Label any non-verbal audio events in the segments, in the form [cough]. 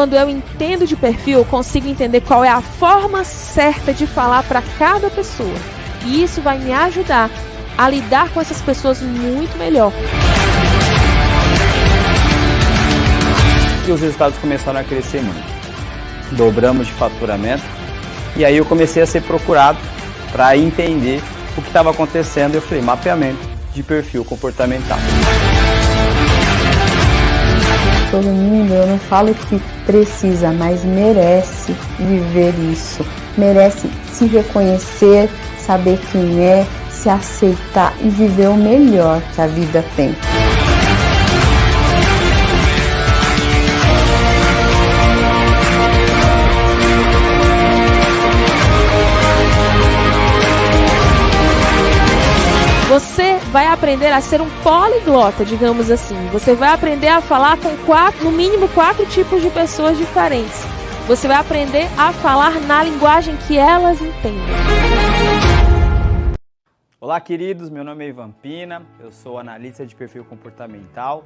quando eu entendo de perfil, consigo entender qual é a forma certa de falar para cada pessoa. E isso vai me ajudar a lidar com essas pessoas muito melhor. E os resultados começaram a crescer muito. Dobramos de faturamento. E aí eu comecei a ser procurado para entender o que estava acontecendo. Eu falei, mapeamento de perfil comportamental todo mundo, eu não falo que precisa, mas merece viver isso. Merece se reconhecer, saber quem é, se aceitar e viver o melhor que a vida tem. Aprender a ser um poliglota, digamos assim. Você vai aprender a falar com quatro, no mínimo quatro tipos de pessoas diferentes. Você vai aprender a falar na linguagem que elas entendem. Olá, queridos. Meu nome é Ivan Pina. Eu sou analista de perfil comportamental,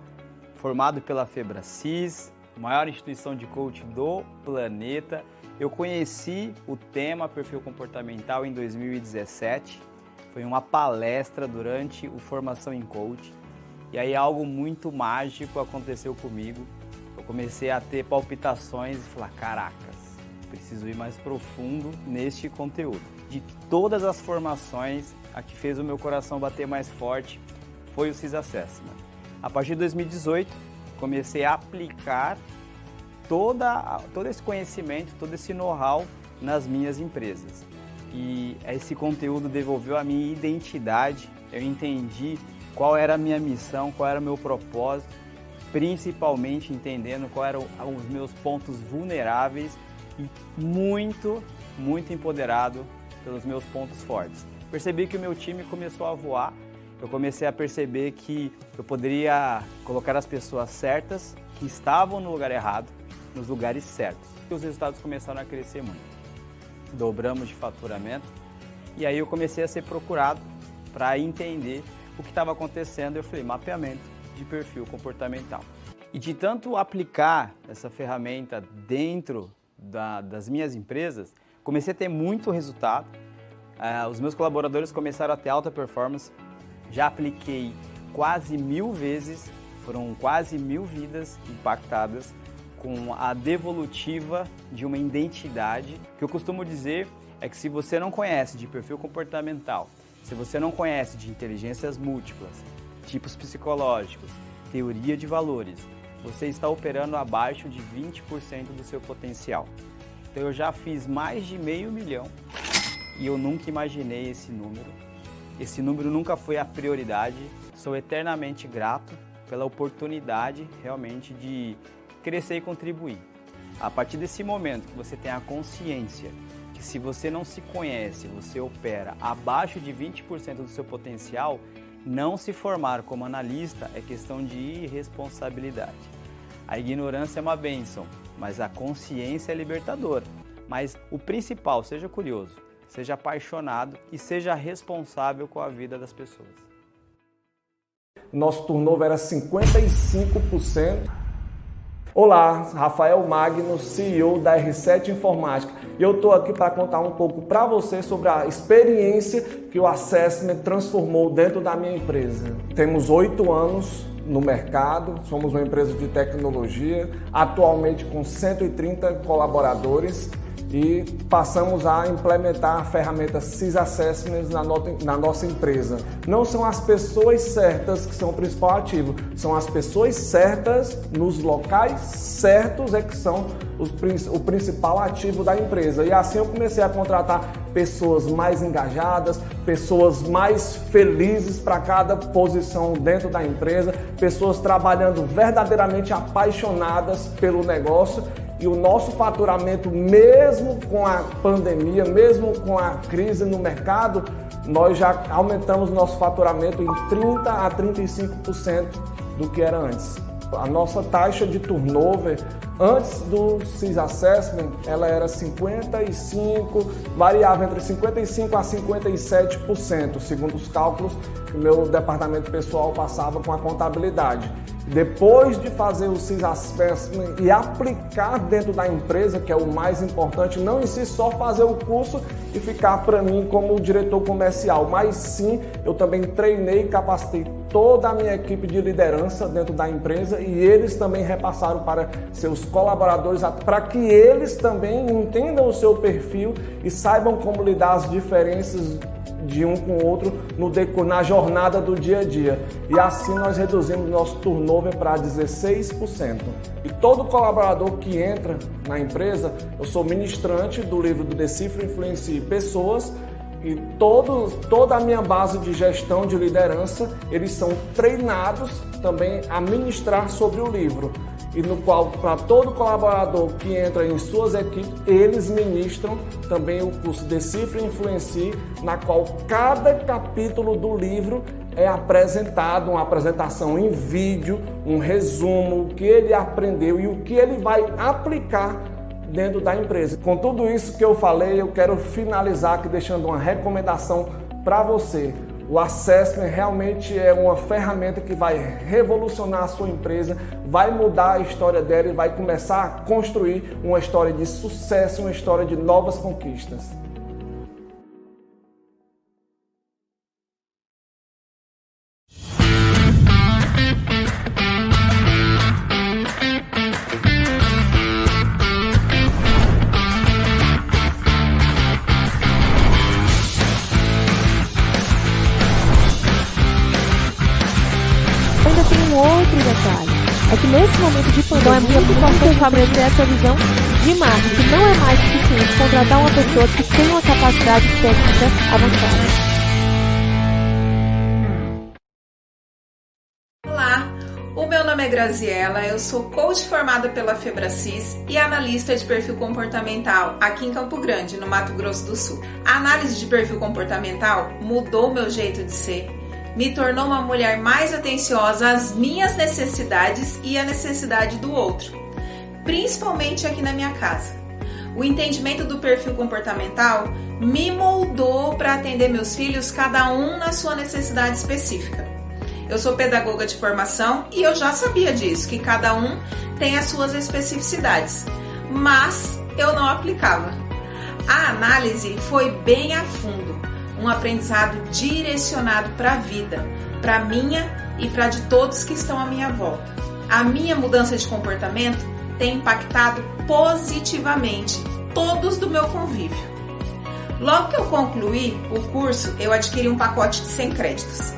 formado pela Febracis, maior instituição de coaching do planeta. Eu conheci o tema perfil comportamental em 2017 foi uma palestra durante o Formação em Coach. E aí algo muito mágico aconteceu comigo. Eu comecei a ter palpitações e falar, caracas, preciso ir mais profundo neste conteúdo. De todas as formações, a que fez o meu coração bater mais forte foi o CIS Assessment. A partir de 2018, comecei a aplicar toda, todo esse conhecimento, todo esse know-how nas minhas empresas e esse conteúdo devolveu a minha identidade. Eu entendi qual era a minha missão, qual era o meu propósito, principalmente entendendo quais eram os meus pontos vulneráveis e muito, muito empoderado pelos meus pontos fortes. Percebi que o meu time começou a voar. Eu comecei a perceber que eu poderia colocar as pessoas certas que estavam no lugar errado nos lugares certos. E os resultados começaram a crescer muito dobramos de faturamento. E aí eu comecei a ser procurado para entender o que estava acontecendo. Eu falei, mapeamento de perfil comportamental. E de tanto aplicar essa ferramenta dentro da, das minhas empresas, comecei a ter muito resultado. Uh, os meus colaboradores começaram a ter alta performance. Já apliquei quase mil vezes, foram quase mil vidas impactadas com a devolutiva de uma identidade. O que eu costumo dizer é que se você não conhece de perfil comportamental, se você não conhece de inteligências múltiplas, tipos psicológicos, teoria de valores, você está operando abaixo de 20% do seu potencial. Então eu já fiz mais de meio milhão e eu nunca imaginei esse número. Esse número nunca foi a prioridade. Sou eternamente grato pela oportunidade realmente de crescer e contribuir. A partir desse momento que você tem a consciência que se você não se conhece, você opera abaixo de 20% do seu potencial, não se formar como analista é questão de irresponsabilidade. A ignorância é uma bênção, mas a consciência é libertadora. Mas o principal, seja curioso, seja apaixonado e seja responsável com a vida das pessoas. Nosso turnover era 55%. Olá, Rafael Magno, CEO da R7 Informática. E eu estou aqui para contar um pouco para você sobre a experiência que o Assessment transformou dentro da minha empresa. Temos oito anos no mercado, somos uma empresa de tecnologia, atualmente com 130 colaboradores e passamos a implementar a ferramenta CIS Assessments na, na, nossa empresa. Não são as pessoas certas que são o principal ativo, são as pessoas certas nos locais certos é que são os, o principal ativo da empresa. E assim eu comecei a contratar pessoas mais engajadas, pessoas mais felizes para cada posição dentro da empresa, pessoas trabalhando verdadeiramente apaixonadas pelo negócio e o nosso faturamento, mesmo com a pandemia, mesmo com a crise no mercado, nós já aumentamos nosso faturamento em 30 a 35% do que era antes. A nossa taxa de turnover antes do CIS Assessment, ela era 55, variava entre 55 a 57%, segundo os cálculos que o meu departamento pessoal passava com a contabilidade. Depois de fazer o CIS Assessment e aplicar dentro da empresa, que é o mais importante, não em si só fazer o curso e ficar para mim como diretor comercial, mas sim eu também treinei e capacitei toda a minha equipe de liderança dentro da empresa e eles também repassaram para seus colaboradores para que eles também entendam o seu perfil e saibam como lidar as diferenças de um com o outro no na jornada do dia a dia. E assim nós reduzimos nosso turnover para 16%. E todo colaborador que entra na empresa, eu sou ministrante do livro do Decifra Influencie Pessoas, e todo, toda a minha base de gestão de liderança, eles são treinados também a ministrar sobre o livro e no qual, para todo colaborador que entra em suas equipes, eles ministram também o curso Decifre e Influencie, na qual cada capítulo do livro é apresentado, uma apresentação em vídeo, um resumo, o que ele aprendeu e o que ele vai aplicar dentro da empresa. Com tudo isso que eu falei, eu quero finalizar aqui deixando uma recomendação para você. O assessment realmente é uma ferramenta que vai revolucionar a sua empresa, vai mudar a história dela e vai começar a construir uma história de sucesso, uma história de novas conquistas. Estabelecer essa visão de não é mais suficiente contratar uma pessoa que tem uma capacidade técnica avançada. O meu nome é Graziela, eu sou coach formada pela Febracis e analista de perfil comportamental aqui em Campo Grande, no Mato Grosso do Sul. A análise de perfil comportamental mudou meu jeito de ser me tornou uma mulher mais atenciosa às minhas necessidades e à necessidade do outro, principalmente aqui na minha casa. O entendimento do perfil comportamental me moldou para atender meus filhos, cada um na sua necessidade específica. Eu sou pedagoga de formação e eu já sabia disso, que cada um tem as suas especificidades, mas eu não aplicava. A análise foi bem a fundo um aprendizado direcionado para a vida, para minha e para de todos que estão à minha volta. A minha mudança de comportamento tem impactado positivamente todos do meu convívio. Logo que eu concluí o curso, eu adquiri um pacote de 100 créditos.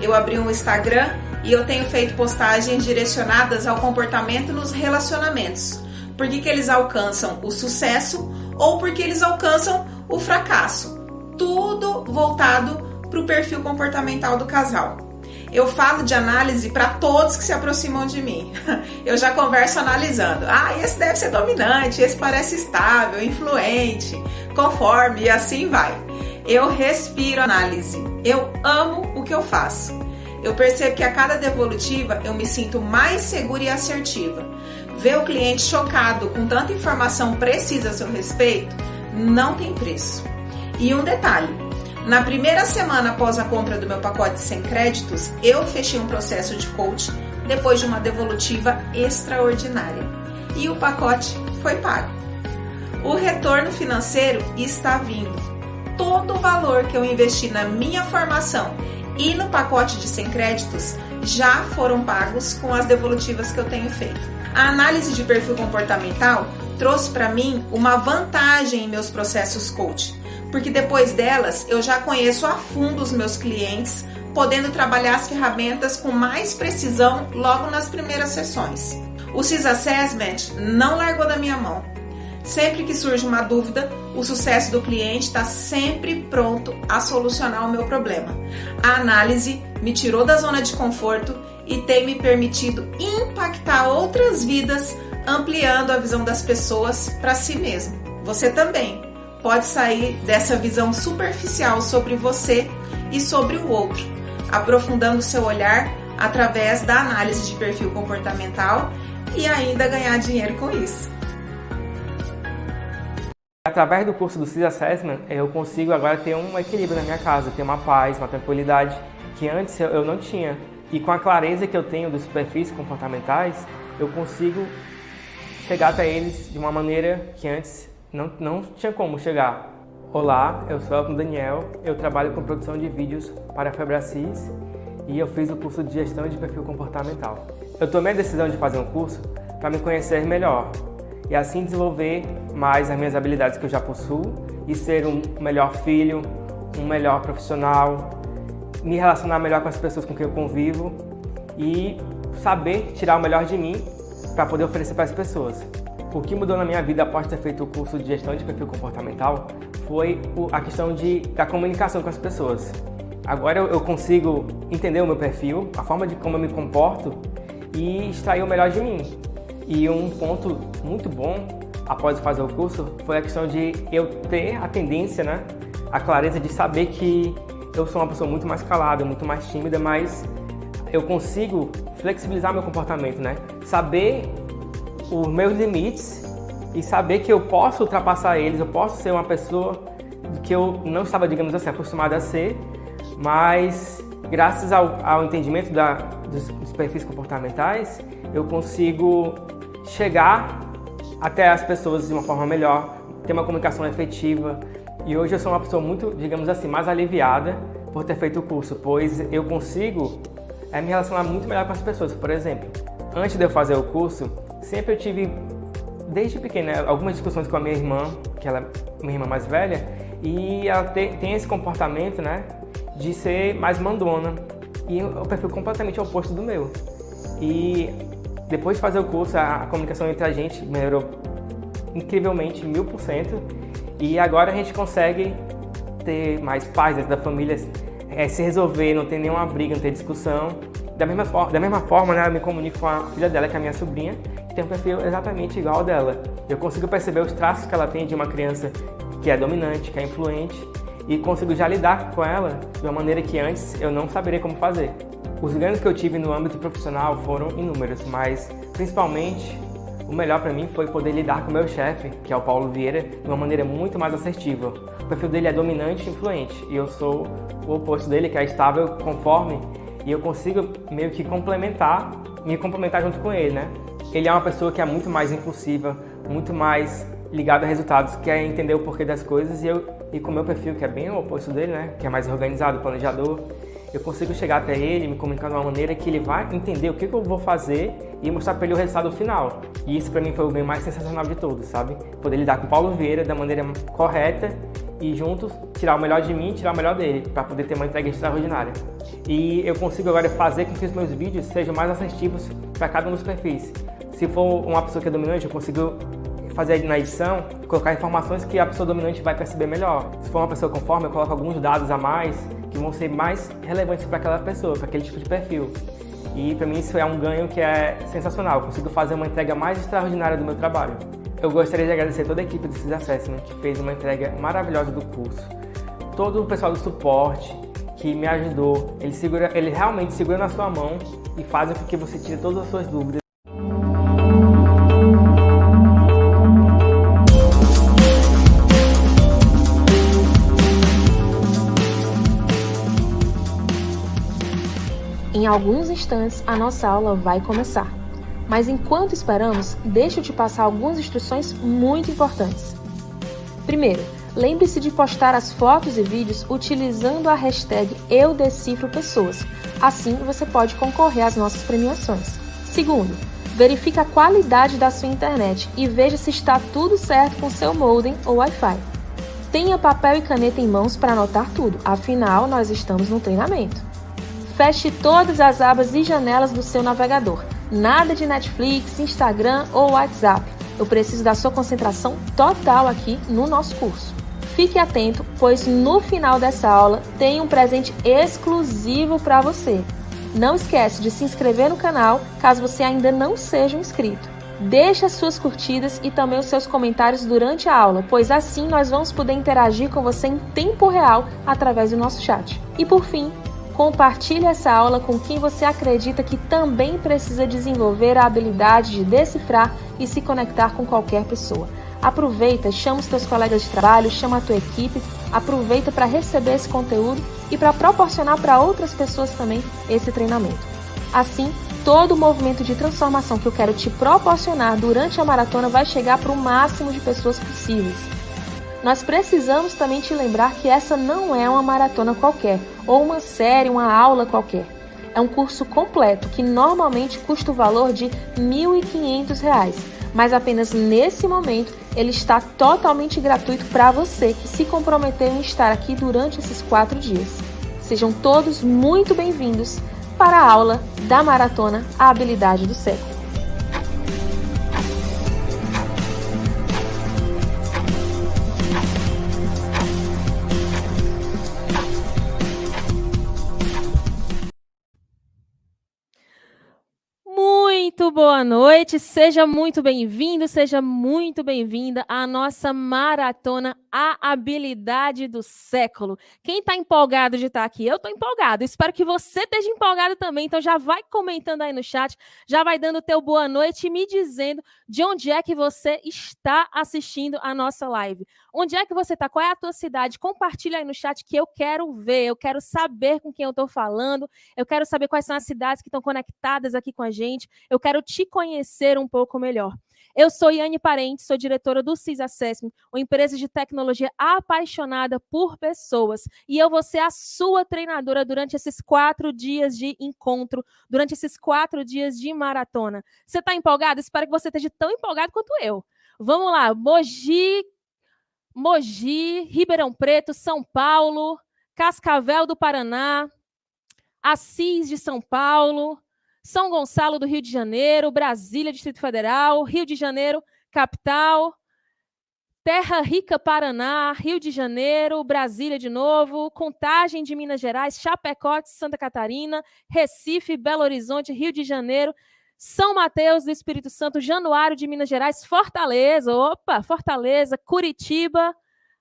Eu abri um Instagram e eu tenho feito postagens direcionadas ao comportamento nos relacionamentos. Por que, que eles alcançam o sucesso ou porque eles alcançam o fracasso tudo voltado para o perfil comportamental do casal. Eu falo de análise para todos que se aproximam de mim. [laughs] Eu já converso analisando. Ah, esse deve ser dominante, esse parece estável, influente, conforme e assim vai. Eu respiro análise. Eu amo o que eu faço. Eu percebo que a cada devolutiva eu me sinto mais segura e assertiva. Ver o cliente chocado com tanta informação precisa a seu respeito não tem preço. E um detalhe: na primeira semana após a compra do meu pacote sem créditos, eu fechei um processo de coach depois de uma devolutiva extraordinária. E o pacote foi pago. O retorno financeiro está vindo. Todo o valor que eu investi na minha formação e no pacote de 100 créditos já foram pagos com as devolutivas que eu tenho feito. A análise de perfil comportamental trouxe para mim uma vantagem em meus processos coach porque depois delas eu já conheço a fundo os meus clientes, podendo trabalhar as ferramentas com mais precisão logo nas primeiras sessões. O CIS Assessment não largou da minha mão. Sempre que surge uma dúvida, o sucesso do cliente está sempre pronto a solucionar o meu problema. A análise me tirou da zona de conforto e tem me permitido impactar outras vidas, ampliando a visão das pessoas para si mesmo. Você também pode sair dessa visão superficial sobre você e sobre o outro, aprofundando seu olhar através da análise de perfil comportamental e ainda ganhar dinheiro com isso. Através do curso do CIS Assessment, eu consigo agora ter um equilíbrio na minha casa, ter uma paz, uma tranquilidade que antes eu não tinha. E com a clareza que eu tenho dos perfis comportamentais, eu consigo chegar até eles de uma maneira que antes não, não tinha como chegar. Olá, eu sou o Daniel, eu trabalho com produção de vídeos para a Febracis e eu fiz o curso de gestão de perfil comportamental. Eu tomei a decisão de fazer um curso para me conhecer melhor e assim desenvolver mais as minhas habilidades que eu já possuo e ser um melhor filho, um melhor profissional, me relacionar melhor com as pessoas com quem eu convivo e saber tirar o melhor de mim para poder oferecer para as pessoas. O que mudou na minha vida após ter feito o curso de gestão de perfil comportamental foi a questão de, da comunicação com as pessoas. Agora eu consigo entender o meu perfil, a forma de como eu me comporto e extrair o melhor de mim. E um ponto muito bom após fazer o curso foi a questão de eu ter a tendência, né, a clareza de saber que eu sou uma pessoa muito mais calada, muito mais tímida, mas eu consigo flexibilizar meu comportamento, né? Saber os meus limites e saber que eu posso ultrapassar eles, eu posso ser uma pessoa que eu não estava, digamos assim, acostumada a ser, mas graças ao, ao entendimento da, dos, dos perfis comportamentais, eu consigo chegar até as pessoas de uma forma melhor, ter uma comunicação efetiva. E hoje eu sou uma pessoa muito, digamos assim, mais aliviada por ter feito o curso, pois eu consigo é, me relacionar muito melhor com as pessoas. Por exemplo, antes de eu fazer o curso, sempre eu tive, desde pequena, algumas discussões com a minha irmã, que ela é minha irmã mais velha, e ela te, tem esse comportamento, né, de ser mais mandona. E o perfil completamente oposto do meu. E depois de fazer o curso, a, a comunicação entre a gente melhorou incrivelmente, mil por cento. E agora a gente consegue ter mais paz dentro da família, é, se resolver, não ter nenhuma briga, não ter discussão. Da mesma, da mesma forma, né, eu me comunico com a filha dela, que é a minha sobrinha, que tem um perfil exatamente igual ao dela. Eu consigo perceber os traços que ela tem de uma criança que é dominante, que é influente, e consigo já lidar com ela de uma maneira que antes eu não saberia como fazer. Os ganhos que eu tive no âmbito profissional foram inúmeros, mas principalmente o melhor para mim foi poder lidar com meu chefe, que é o Paulo Vieira, de uma maneira muito mais assertiva. O perfil dele é dominante e influente, e eu sou o oposto dele, que é estável, conforme, e eu consigo meio que complementar, me complementar junto com ele, né? Ele é uma pessoa que é muito mais impulsiva, muito mais ligada a resultados, quer entender o porquê das coisas, e eu e com o meu perfil, que é bem o oposto dele, né? Que é mais organizado, planejador, eu consigo chegar até ele, me comunicar de uma maneira que ele vai entender o que, que eu vou fazer e mostrar para ele o resultado final. E isso para mim foi o bem mais sensacional de todos, sabe? Poder lidar com o Paulo Vieira da maneira correta e juntos tirar o melhor de mim e tirar o melhor dele, para poder ter uma entrega extraordinária. E eu consigo agora fazer com que os meus vídeos sejam mais assertivos para cada um dos perfis. Se for uma pessoa que é dominante, eu consigo fazer na edição, colocar informações que a pessoa dominante vai perceber melhor. Se for uma pessoa conforme, eu coloco alguns dados a mais que vão ser mais relevantes para aquela pessoa, para aquele tipo de perfil. E para mim isso é um ganho que é sensacional. Eu consigo fazer uma entrega mais extraordinária do meu trabalho. Eu gostaria de agradecer toda a equipe do CIS Assessment que fez uma entrega maravilhosa do curso. Todo o pessoal do suporte que me ajudou, ele, segura, ele realmente segura na sua mão e faz com que você tire todas as suas dúvidas Em alguns instantes, a nossa aula vai começar. Mas enquanto esperamos, deixa eu te passar algumas instruções muito importantes. Primeiro, lembre-se de postar as fotos e vídeos utilizando a hashtag EuDecifroPessoas. Assim você pode concorrer às nossas premiações. Segundo, verifique a qualidade da sua internet e veja se está tudo certo com seu modem ou Wi-Fi. Tenha papel e caneta em mãos para anotar tudo, afinal nós estamos no treinamento. Feche todas as abas e janelas do seu navegador. Nada de Netflix, Instagram ou WhatsApp. Eu preciso da sua concentração total aqui no nosso curso. Fique atento, pois no final dessa aula tem um presente exclusivo para você. Não esquece de se inscrever no canal caso você ainda não seja um inscrito. Deixe as suas curtidas e também os seus comentários durante a aula, pois assim nós vamos poder interagir com você em tempo real através do nosso chat. E por fim, Compartilhe essa aula com quem você acredita que também precisa desenvolver a habilidade de decifrar e se conectar com qualquer pessoa. Aproveita, chama os teus colegas de trabalho, chama a tua equipe, aproveita para receber esse conteúdo e para proporcionar para outras pessoas também esse treinamento. Assim, todo o movimento de transformação que eu quero te proporcionar durante a maratona vai chegar para o máximo de pessoas possíveis. Nós precisamos também te lembrar que essa não é uma maratona qualquer, ou uma série, uma aula qualquer. É um curso completo que normalmente custa o valor de R$ 1.500, mas apenas nesse momento ele está totalmente gratuito para você que se comprometeu em estar aqui durante esses quatro dias. Sejam todos muito bem-vindos para a aula da maratona A Habilidade do Século. Muito boa noite, seja muito bem-vindo, seja muito bem-vinda à nossa maratona A Habilidade do Século. Quem está empolgado de estar tá aqui? Eu estou empolgado, espero que você esteja empolgado também, então já vai comentando aí no chat, já vai dando teu boa noite e me dizendo de onde é que você está assistindo a nossa live. Onde é que você está? Qual é a tua cidade? Compartilha aí no chat que eu quero ver, eu quero saber com quem eu estou falando, eu quero saber quais são as cidades que estão conectadas aqui com a gente, eu quero te conhecer um pouco melhor. Eu sou Yane Parente, sou diretora do CIS Assessment, uma empresa de tecnologia apaixonada por pessoas. E eu vou ser a sua treinadora durante esses quatro dias de encontro, durante esses quatro dias de maratona. Você está empolgado? Espero que você esteja tão empolgado quanto eu. Vamos lá, Mogi, Mogi, Ribeirão Preto, São Paulo, Cascavel do Paraná, Assis de São Paulo, são Gonçalo do Rio de Janeiro, Brasília, Distrito Federal, Rio de Janeiro, capital, Terra Rica, Paraná, Rio de Janeiro, Brasília de novo, Contagem de Minas Gerais, Chapecó de Santa Catarina, Recife, Belo Horizonte, Rio de Janeiro, São Mateus do Espírito Santo, Januário de Minas Gerais, Fortaleza, opa, Fortaleza, Curitiba,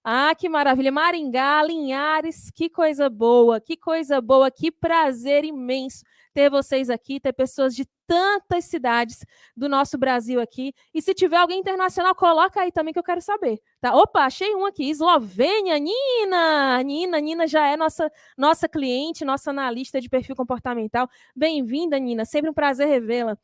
ah, que maravilha, Maringá, Linhares, que coisa boa, que coisa boa, que prazer imenso ter vocês aqui, ter pessoas de tantas cidades do nosso Brasil aqui. E se tiver alguém internacional, coloca aí também que eu quero saber. Tá? Opa, achei um aqui. Eslovênia, Nina. Nina, Nina já é nossa nossa cliente, nossa analista de perfil comportamental. Bem-vinda, Nina. Sempre um prazer revê-la.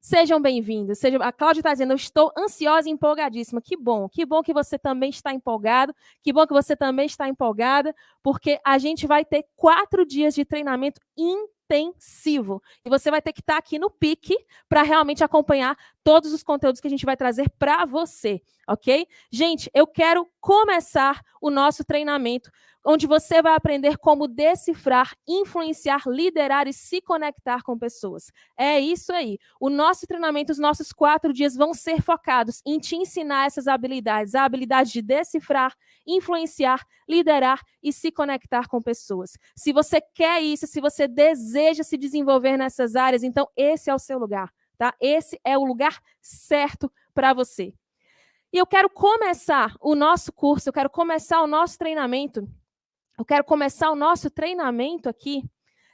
Sejam bem-vindos. Seja... A Cláudia está dizendo, eu estou ansiosa e empolgadíssima. Que bom, que bom que você também está empolgado, que bom que você também está empolgada, porque a gente vai ter quatro dias de treinamento intensivo. E você vai ter que estar tá aqui no pique para realmente acompanhar todos os conteúdos que a gente vai trazer para você, ok? Gente, eu quero começar o nosso treinamento onde você vai aprender como decifrar, influenciar, liderar e se conectar com pessoas. É isso aí. O nosso treinamento, os nossos quatro dias vão ser focados em te ensinar essas habilidades, a habilidade de decifrar, influenciar, liderar e se conectar com pessoas. Se você quer isso, se você deseja se desenvolver nessas áreas, então esse é o seu lugar, tá? Esse é o lugar certo para você. E eu quero começar o nosso curso, eu quero começar o nosso treinamento eu quero começar o nosso treinamento aqui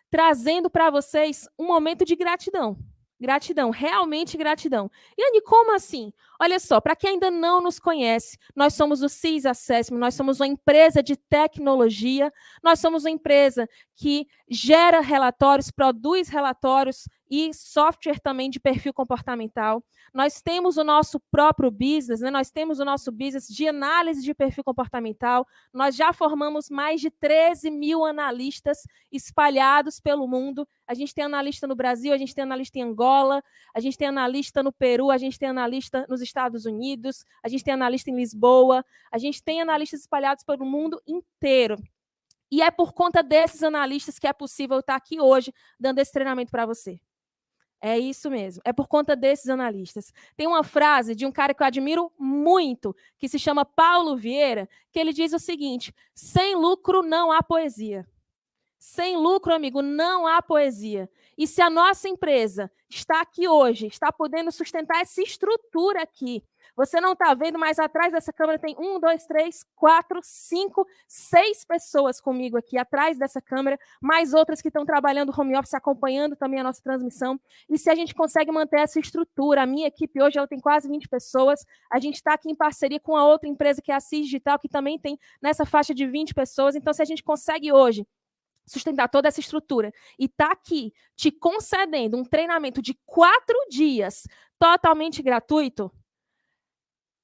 trazendo para vocês um momento de gratidão. Gratidão, realmente gratidão. E Anne, como assim? Olha só, para quem ainda não nos conhece, nós somos o CIS Assessment, nós somos uma empresa de tecnologia, nós somos uma empresa que gera relatórios, produz relatórios e software também de perfil comportamental. Nós temos o nosso próprio business, né? nós temos o nosso business de análise de perfil comportamental. Nós já formamos mais de 13 mil analistas espalhados pelo mundo. A gente tem analista no Brasil, a gente tem analista em Angola, a gente tem analista no Peru, a gente tem analista nos Estados Unidos, a gente tem analista em Lisboa, a gente tem analistas espalhados pelo mundo inteiro. E é por conta desses analistas que é possível estar aqui hoje dando esse treinamento para você. É isso mesmo. É por conta desses analistas. Tem uma frase de um cara que eu admiro muito, que se chama Paulo Vieira, que ele diz o seguinte: sem lucro não há poesia. Sem lucro, amigo, não há poesia. E se a nossa empresa está aqui hoje, está podendo sustentar essa estrutura aqui, você não está vendo, mas atrás dessa câmera tem um, dois, três, quatro, cinco, seis pessoas comigo aqui atrás dessa câmera, mais outras que estão trabalhando home office, acompanhando também a nossa transmissão. E se a gente consegue manter essa estrutura, a minha equipe hoje ela tem quase 20 pessoas, a gente está aqui em parceria com a outra empresa que é a CIS Digital, que também tem nessa faixa de 20 pessoas. Então, se a gente consegue hoje sustentar toda essa estrutura e tá aqui te concedendo um treinamento de quatro dias totalmente gratuito,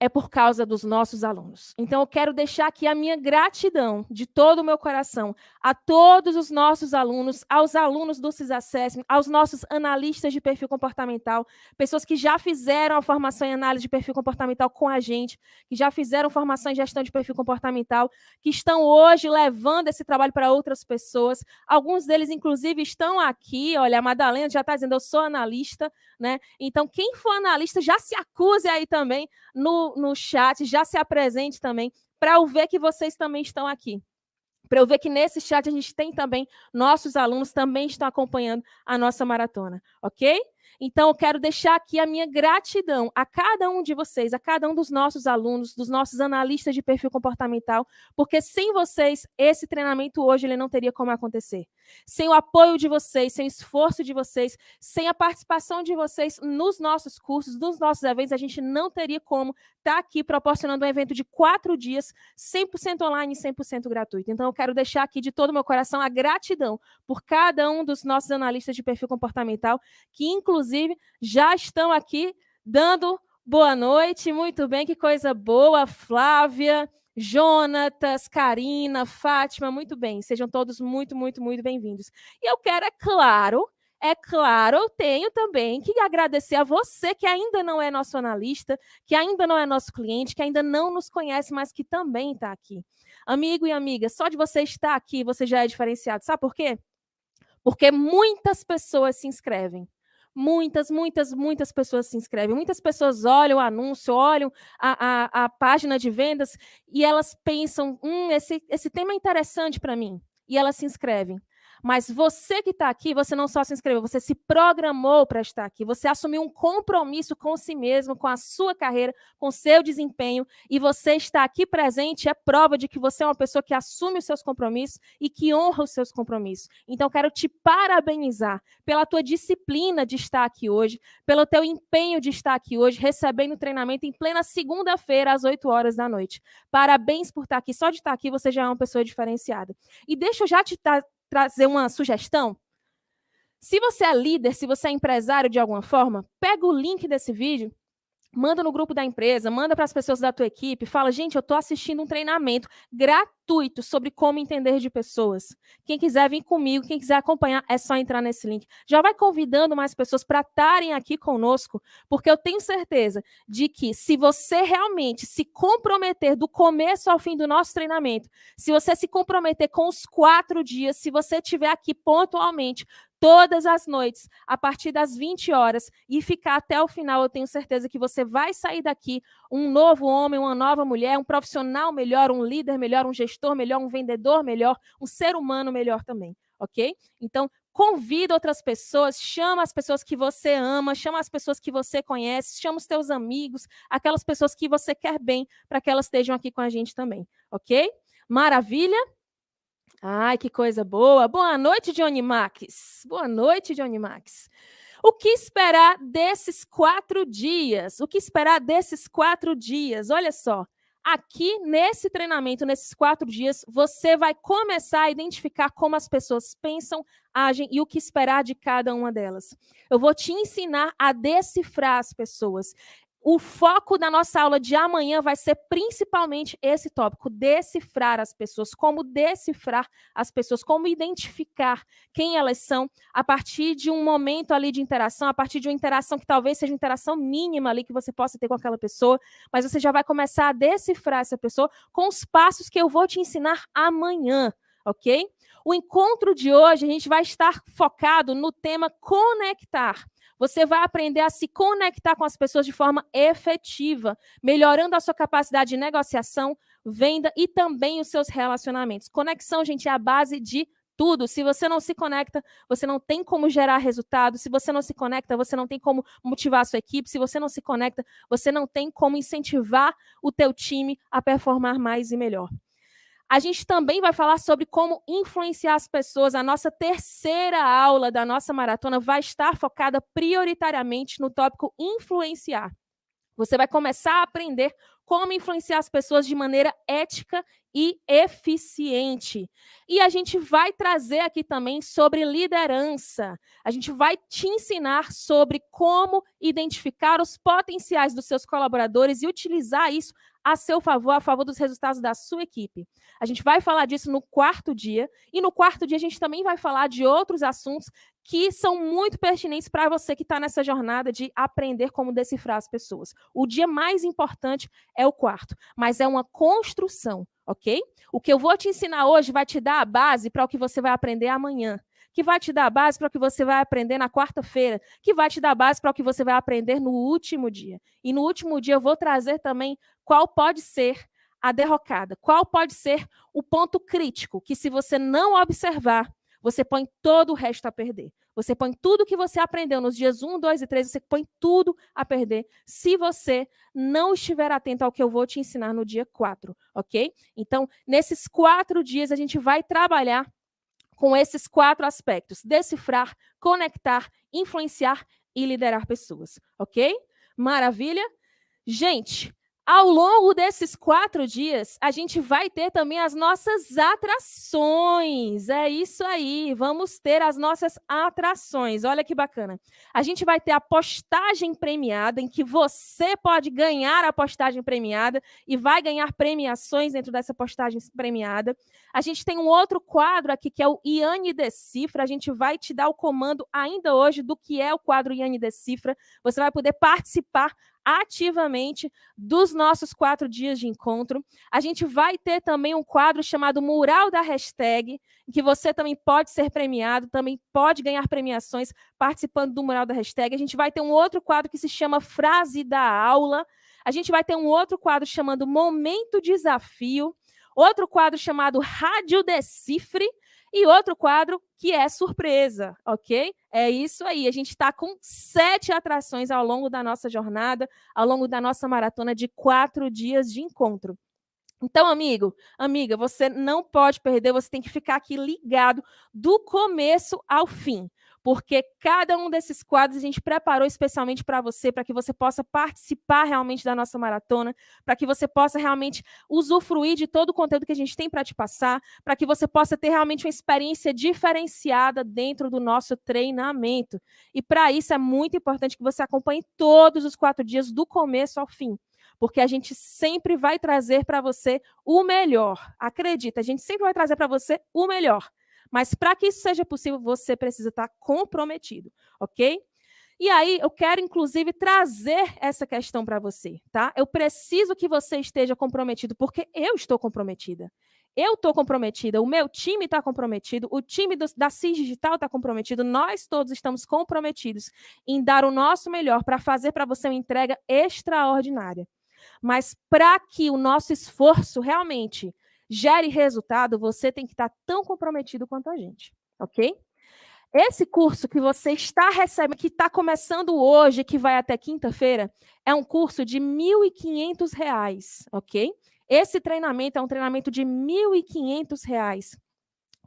é por causa dos nossos alunos. Então, eu quero deixar aqui a minha gratidão de todo o meu coração a todos os nossos alunos, aos alunos do CISACESM, aos nossos analistas de perfil comportamental, pessoas que já fizeram a formação em análise de perfil comportamental com a gente, que já fizeram formação em gestão de perfil comportamental, que estão hoje levando esse trabalho para outras pessoas. Alguns deles, inclusive, estão aqui. Olha, a Madalena já está dizendo, eu sou analista, né? Então, quem for analista, já se acuse aí também no, no chat, já se apresente também, para eu ver que vocês também estão aqui. Para eu ver que nesse chat a gente tem também, nossos alunos também estão acompanhando a nossa maratona, ok? Então, eu quero deixar aqui a minha gratidão a cada um de vocês, a cada um dos nossos alunos, dos nossos analistas de perfil comportamental, porque sem vocês, esse treinamento hoje ele não teria como acontecer. Sem o apoio de vocês, sem o esforço de vocês, sem a participação de vocês nos nossos cursos, nos nossos eventos, a gente não teria como estar aqui proporcionando um evento de quatro dias, 100% online e 100% gratuito. Então, eu quero deixar aqui de todo o meu coração a gratidão por cada um dos nossos analistas de perfil comportamental, que inclusive já estão aqui dando boa noite. Muito bem, que coisa boa, Flávia. Jonatas, Karina, Fátima, muito bem. Sejam todos muito, muito, muito bem-vindos. E eu quero, é claro, é claro, eu tenho também que agradecer a você que ainda não é nosso analista, que ainda não é nosso cliente, que ainda não nos conhece, mas que também está aqui. Amigo e amiga, só de você estar aqui, você já é diferenciado. Sabe por quê? Porque muitas pessoas se inscrevem. Muitas, muitas, muitas pessoas se inscrevem. Muitas pessoas olham o anúncio, olham a, a, a página de vendas e elas pensam: hum, esse, esse tema é interessante para mim. E elas se inscrevem. Mas você que está aqui, você não só se inscreveu, você se programou para estar aqui. Você assumiu um compromisso com si mesmo, com a sua carreira, com seu desempenho. E você está aqui presente é prova de que você é uma pessoa que assume os seus compromissos e que honra os seus compromissos. Então, quero te parabenizar pela tua disciplina de estar aqui hoje, pelo teu empenho de estar aqui hoje, recebendo treinamento em plena segunda-feira, às 8 horas da noite. Parabéns por estar aqui. Só de estar aqui, você já é uma pessoa diferenciada. E deixa eu já te trazer uma sugestão? Se você é líder, se você é empresário de alguma forma, pega o link desse vídeo, manda no grupo da empresa, manda para as pessoas da tua equipe, fala, gente, eu estou assistindo um treinamento gratuito sobre como entender de pessoas. Quem quiser vir comigo, quem quiser acompanhar, é só entrar nesse link. Já vai convidando mais pessoas para estarem aqui conosco, porque eu tenho certeza de que se você realmente se comprometer do começo ao fim do nosso treinamento, se você se comprometer com os quatro dias, se você estiver aqui pontualmente, todas as noites, a partir das 20 horas, e ficar até o final, eu tenho certeza que você vai sair daqui um novo homem, uma nova mulher, um profissional melhor, um líder melhor, um gestor melhor, um vendedor melhor, um ser humano melhor também, ok? Então, convida outras pessoas, chama as pessoas que você ama, chama as pessoas que você conhece, chama os teus amigos, aquelas pessoas que você quer bem, para que elas estejam aqui com a gente também, ok? Maravilha? Ai, que coisa boa. Boa noite, Johnny Max. Boa noite, Johnny Max. O que esperar desses quatro dias? O que esperar desses quatro dias? Olha só. Aqui nesse treinamento, nesses quatro dias, você vai começar a identificar como as pessoas pensam, agem e o que esperar de cada uma delas. Eu vou te ensinar a decifrar as pessoas o foco da nossa aula de amanhã vai ser principalmente esse tópico: decifrar as pessoas, como decifrar as pessoas, como identificar quem elas são a partir de um momento ali de interação, a partir de uma interação que talvez seja uma interação mínima ali que você possa ter com aquela pessoa, mas você já vai começar a decifrar essa pessoa com os passos que eu vou te ensinar amanhã, ok? O encontro de hoje a gente vai estar focado no tema conectar. Você vai aprender a se conectar com as pessoas de forma efetiva, melhorando a sua capacidade de negociação, venda e também os seus relacionamentos. Conexão, gente, é a base de tudo. Se você não se conecta, você não tem como gerar resultado. Se você não se conecta, você não tem como motivar a sua equipe. Se você não se conecta, você não tem como incentivar o teu time a performar mais e melhor. A gente também vai falar sobre como influenciar as pessoas. A nossa terceira aula da nossa maratona vai estar focada prioritariamente no tópico influenciar. Você vai começar a aprender como influenciar as pessoas de maneira ética e eficiente. E a gente vai trazer aqui também sobre liderança. A gente vai te ensinar sobre como identificar os potenciais dos seus colaboradores e utilizar isso a seu favor, a favor dos resultados da sua equipe. A gente vai falar disso no quarto dia, e no quarto dia a gente também vai falar de outros assuntos que são muito pertinentes para você que está nessa jornada de aprender como decifrar as pessoas. O dia mais importante é o quarto, mas é uma construção, ok? O que eu vou te ensinar hoje vai te dar a base para o que você vai aprender amanhã que vai te dar a base para o que você vai aprender na quarta-feira, que vai te dar base para o que você vai aprender no último dia. E no último dia eu vou trazer também qual pode ser a derrocada, qual pode ser o ponto crítico que se você não observar, você põe todo o resto a perder. Você põe tudo que você aprendeu nos dias 1, 2 e 3, você põe tudo a perder se você não estiver atento ao que eu vou te ensinar no dia 4, ok? Então, nesses quatro dias, a gente vai trabalhar com esses quatro aspectos: decifrar, conectar, influenciar e liderar pessoas, ok? Maravilha? Gente, ao longo desses quatro dias, a gente vai ter também as nossas atrações. É isso aí, vamos ter as nossas atrações. Olha que bacana. A gente vai ter a postagem premiada, em que você pode ganhar a postagem premiada e vai ganhar premiações dentro dessa postagem premiada. A gente tem um outro quadro aqui que é o Iane Decifra. A gente vai te dar o comando ainda hoje do que é o quadro Iane Decifra. Você vai poder participar ativamente dos nossos quatro dias de encontro. A gente vai ter também um quadro chamado Mural da Hashtag, em que você também pode ser premiado, também pode ganhar premiações participando do Mural da Hashtag. A gente vai ter um outro quadro que se chama Frase da Aula. A gente vai ter um outro quadro chamado Momento Desafio. Outro quadro chamado Rádio Decifre e outro quadro que é surpresa, ok? É isso aí. A gente está com sete atrações ao longo da nossa jornada, ao longo da nossa maratona de quatro dias de encontro. Então, amigo, amiga, você não pode perder, você tem que ficar aqui ligado do começo ao fim porque cada um desses quadros a gente preparou especialmente para você, para que você possa participar realmente da nossa maratona, para que você possa realmente usufruir de todo o conteúdo que a gente tem para te passar, para que você possa ter realmente uma experiência diferenciada dentro do nosso treinamento. E para isso é muito importante que você acompanhe todos os quatro dias, do começo ao fim porque a gente sempre vai trazer para você o melhor. Acredita, a gente sempre vai trazer para você o melhor. Mas para que isso seja possível, você precisa estar comprometido, ok? E aí, eu quero, inclusive, trazer essa questão para você, tá? Eu preciso que você esteja comprometido, porque eu estou comprometida. Eu estou comprometida, o meu time está comprometido, o time do, da CIS Digital está comprometido, nós todos estamos comprometidos em dar o nosso melhor para fazer para você uma entrega extraordinária. Mas para que o nosso esforço realmente gere resultado, você tem que estar tão comprometido quanto a gente, ok? Esse curso que você está recebendo, que está começando hoje, que vai até quinta-feira, é um curso de R$ 1.500, ok? Esse treinamento é um treinamento de R$ 1.500,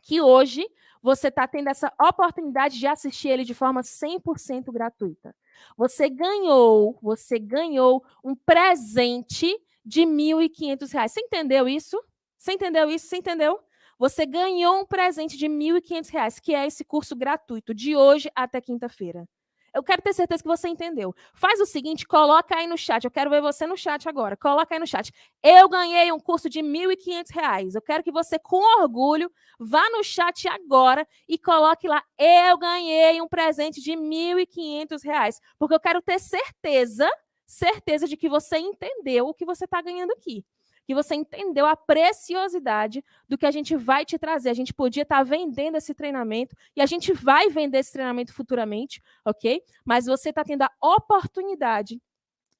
que hoje você está tendo essa oportunidade de assistir ele de forma 100% gratuita. Você ganhou, você ganhou um presente de R$ 1.500. Você entendeu isso? Você entendeu isso? Você entendeu? Você ganhou um presente de R$ 1.500, que é esse curso gratuito, de hoje até quinta-feira. Eu quero ter certeza que você entendeu. Faz o seguinte, coloca aí no chat. Eu quero ver você no chat agora. Coloca aí no chat. Eu ganhei um curso de R$ 1.500. Eu quero que você, com orgulho, vá no chat agora e coloque lá. Eu ganhei um presente de R$ 1.500. Porque eu quero ter certeza, certeza de que você entendeu o que você está ganhando aqui que você entendeu a preciosidade do que a gente vai te trazer. A gente podia estar tá vendendo esse treinamento e a gente vai vender esse treinamento futuramente, ok? Mas você está tendo a oportunidade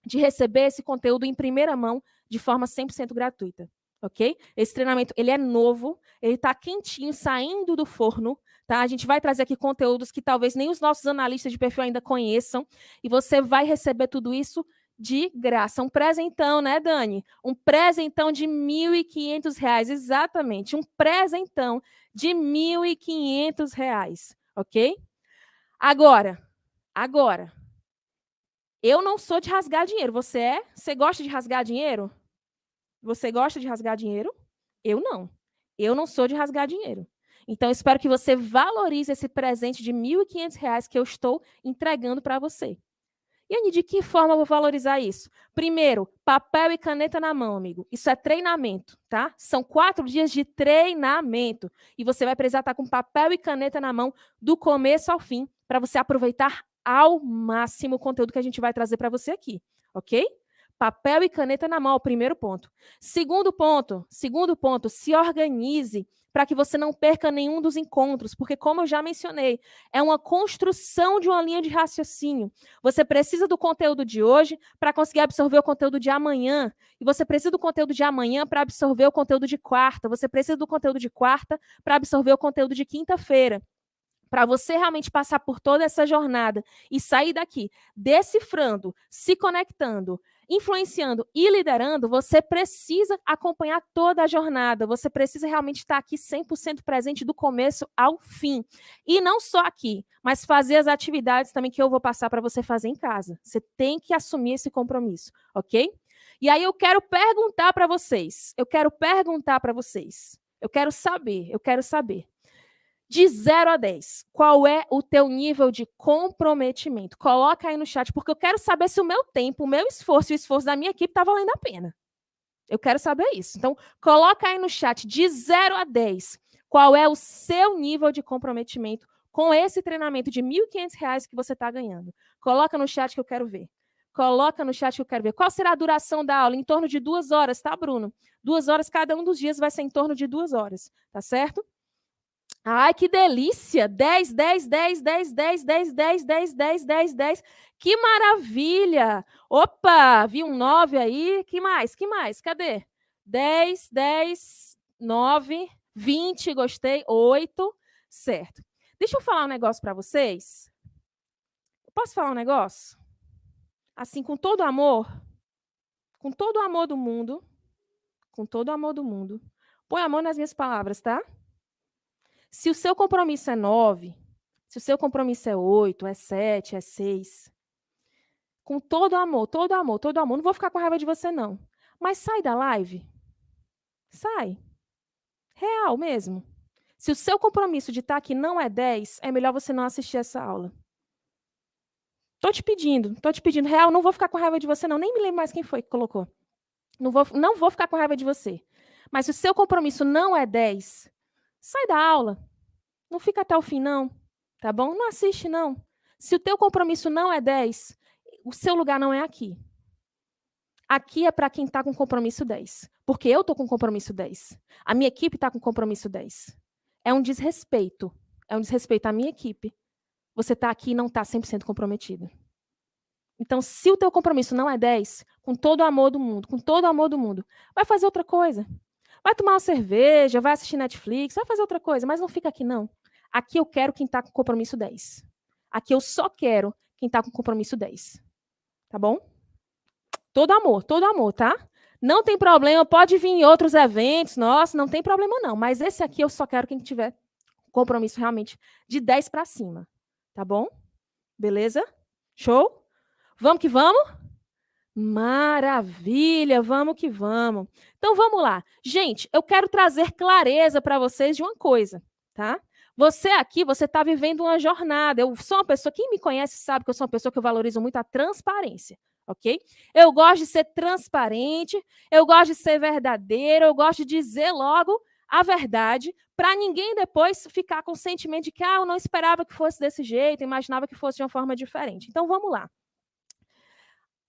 de receber esse conteúdo em primeira mão de forma 100% gratuita, ok? Esse treinamento, ele é novo, ele está quentinho, saindo do forno, tá? A gente vai trazer aqui conteúdos que talvez nem os nossos analistas de perfil ainda conheçam, e você vai receber tudo isso de graça. Um presentão, né, Dani? Um presentão de R$ 1.500, exatamente. Um presentão de R$ 1.500, ok? Agora, agora, eu não sou de rasgar dinheiro. Você é? Você gosta de rasgar dinheiro? Você gosta de rasgar dinheiro? Eu não. Eu não sou de rasgar dinheiro. Então, espero que você valorize esse presente de R$ 1.500 que eu estou entregando para você. E Anny, de que forma eu vou valorizar isso? Primeiro, papel e caneta na mão, amigo. Isso é treinamento, tá? São quatro dias de treinamento. E você vai precisar estar com papel e caneta na mão do começo ao fim, para você aproveitar ao máximo o conteúdo que a gente vai trazer para você aqui, ok? Papel e caneta na mão, primeiro ponto. Segundo ponto, segundo ponto, se organize para que você não perca nenhum dos encontros, porque como eu já mencionei, é uma construção de uma linha de raciocínio. Você precisa do conteúdo de hoje para conseguir absorver o conteúdo de amanhã, e você precisa do conteúdo de amanhã para absorver o conteúdo de quarta, você precisa do conteúdo de quarta para absorver o conteúdo de quinta-feira para você realmente passar por toda essa jornada e sair daqui decifrando, se conectando, influenciando e liderando, você precisa acompanhar toda a jornada, você precisa realmente estar aqui 100% presente do começo ao fim. E não só aqui, mas fazer as atividades também que eu vou passar para você fazer em casa. Você tem que assumir esse compromisso, ok? E aí eu quero perguntar para vocês, eu quero perguntar para vocês, eu quero saber, eu quero saber. De 0 a 10, qual é o teu nível de comprometimento? Coloca aí no chat, porque eu quero saber se o meu tempo, o meu esforço e o esforço da minha equipe está valendo a pena. Eu quero saber isso. Então, coloca aí no chat, de 0 a 10, qual é o seu nível de comprometimento com esse treinamento de R$ 1.500 que você está ganhando. Coloca no chat que eu quero ver. Coloca no chat que eu quero ver. Qual será a duração da aula? Em torno de duas horas, tá, Bruno? Duas horas, cada um dos dias vai ser em torno de duas horas, tá certo? Ai, que delícia! 10, 10, 10, 10, 10, 10, 10, 10, 10, 10, 10. Que maravilha! Opa, vi um 9 aí. Que mais? Que mais? Cadê? 10, 10, 9, 20, gostei. 8, certo. Deixa eu falar um negócio para vocês. Posso falar um negócio? Assim, com todo amor, com todo o amor do mundo, com todo o amor do mundo. Põe a mão nas minhas palavras, tá? Se o seu compromisso é 9, se o seu compromisso é 8, é 7, é 6, com todo amor, todo amor, todo amor, não vou ficar com raiva de você, não. Mas sai da live. Sai. Real mesmo. Se o seu compromisso de estar aqui não é 10, é melhor você não assistir essa aula. Tô te pedindo, tô te pedindo. Real, não vou ficar com raiva de você, não. Nem me lembro mais quem foi que colocou. Não vou, não vou ficar com raiva de você. Mas se o seu compromisso não é 10, sai da aula. Não fica até o fim, não. Tá bom? Não assiste, não. Se o teu compromisso não é 10, o seu lugar não é aqui. Aqui é para quem está com compromisso 10. Porque eu estou com compromisso 10. A minha equipe está com compromisso 10. É um desrespeito. É um desrespeito à minha equipe. Você está aqui e não está 100% comprometido. Então, se o teu compromisso não é 10, com todo o amor do mundo, com todo o amor do mundo, vai fazer outra coisa. Vai tomar uma cerveja, vai assistir Netflix, vai fazer outra coisa, mas não fica aqui, não. Aqui eu quero quem está com compromisso 10. Aqui eu só quero quem está com compromisso 10. Tá bom? Todo amor, todo amor, tá? Não tem problema, pode vir em outros eventos, nossa, não tem problema não. Mas esse aqui eu só quero quem tiver compromisso realmente de 10 para cima. Tá bom? Beleza? Show? Vamos que vamos? Maravilha, vamos que vamos. Então vamos lá. Gente, eu quero trazer clareza para vocês de uma coisa, tá? Você aqui, você está vivendo uma jornada. Eu sou uma pessoa, quem me conhece sabe que eu sou uma pessoa que eu valorizo muito a transparência, ok? Eu gosto de ser transparente, eu gosto de ser verdadeiro, eu gosto de dizer logo a verdade, para ninguém depois ficar com o sentimento de que ah, eu não esperava que fosse desse jeito, imaginava que fosse de uma forma diferente. Então vamos lá.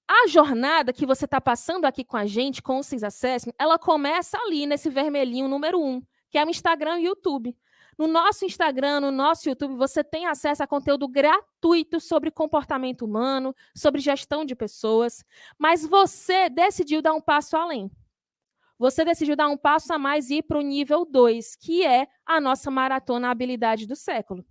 A jornada que você está passando aqui com a gente, com o CIS Assessment, ela começa ali nesse vermelhinho número um, que é o Instagram e o YouTube. No nosso Instagram, no nosso YouTube, você tem acesso a conteúdo gratuito sobre comportamento humano, sobre gestão de pessoas, mas você decidiu dar um passo além. Você decidiu dar um passo a mais e ir para o nível 2, que é a nossa maratona habilidade do século.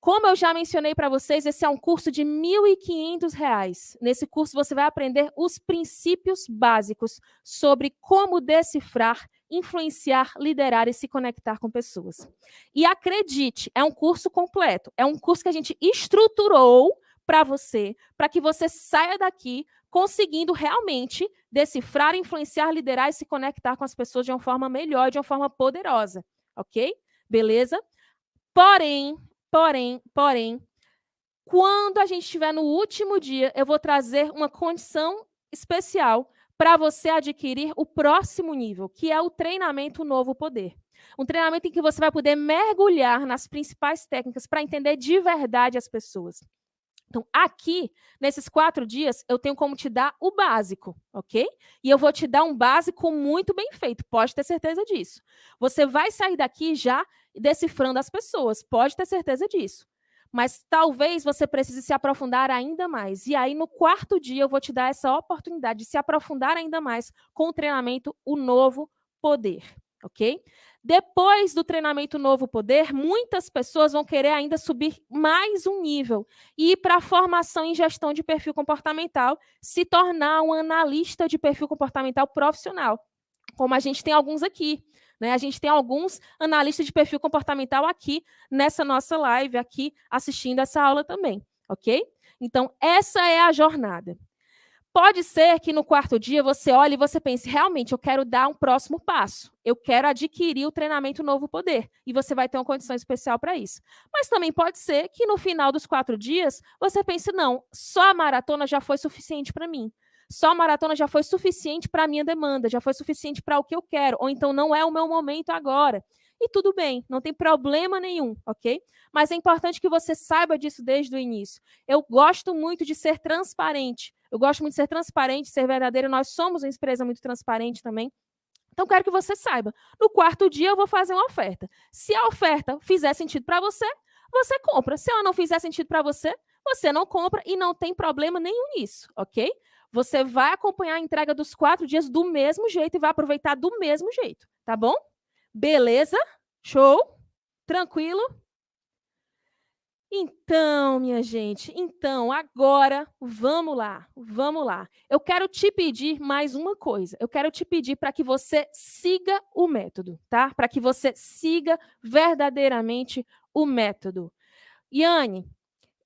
Como eu já mencionei para vocês, esse é um curso de R$ 1.500. Nesse curso você vai aprender os princípios básicos sobre como decifrar, influenciar, liderar e se conectar com pessoas. E acredite, é um curso completo. É um curso que a gente estruturou para você, para que você saia daqui conseguindo realmente decifrar, influenciar, liderar e se conectar com as pessoas de uma forma melhor, de uma forma poderosa, ok? Beleza? Porém, porém, porém, quando a gente estiver no último dia, eu vou trazer uma condição especial para você adquirir o próximo nível, que é o treinamento Novo Poder. Um treinamento em que você vai poder mergulhar nas principais técnicas para entender de verdade as pessoas. Então, aqui, nesses quatro dias, eu tenho como te dar o básico, ok? E eu vou te dar um básico muito bem feito, pode ter certeza disso. Você vai sair daqui já decifrando as pessoas, pode ter certeza disso. Mas talvez você precise se aprofundar ainda mais. E aí, no quarto dia, eu vou te dar essa oportunidade de se aprofundar ainda mais com o treinamento O Novo Poder, ok? Depois do treinamento Novo Poder, muitas pessoas vão querer ainda subir mais um nível e ir para a formação em gestão de perfil comportamental, se tornar um analista de perfil comportamental profissional, como a gente tem alguns aqui. Né? A gente tem alguns analistas de perfil comportamental aqui nessa nossa live, aqui assistindo essa aula também, ok? Então, essa é a jornada. Pode ser que no quarto dia você olhe e você pense, realmente, eu quero dar um próximo passo. Eu quero adquirir o treinamento Novo Poder. E você vai ter uma condição especial para isso. Mas também pode ser que no final dos quatro dias você pense, não, só a maratona já foi suficiente para mim. Só a maratona já foi suficiente para a minha demanda, já foi suficiente para o que eu quero. Ou então não é o meu momento agora. E tudo bem, não tem problema nenhum, ok? Mas é importante que você saiba disso desde o início. Eu gosto muito de ser transparente. Eu gosto muito de ser transparente, ser verdadeiro. Nós somos uma empresa muito transparente também. Então, quero que você saiba. No quarto dia, eu vou fazer uma oferta. Se a oferta fizer sentido para você, você compra. Se ela não fizer sentido para você, você não compra e não tem problema nenhum nisso, ok? Você vai acompanhar a entrega dos quatro dias do mesmo jeito e vai aproveitar do mesmo jeito, tá bom? Beleza? Show? Tranquilo? Então, minha gente, então agora vamos lá, vamos lá. Eu quero te pedir mais uma coisa. Eu quero te pedir para que você siga o método, tá? Para que você siga verdadeiramente o método. Yane,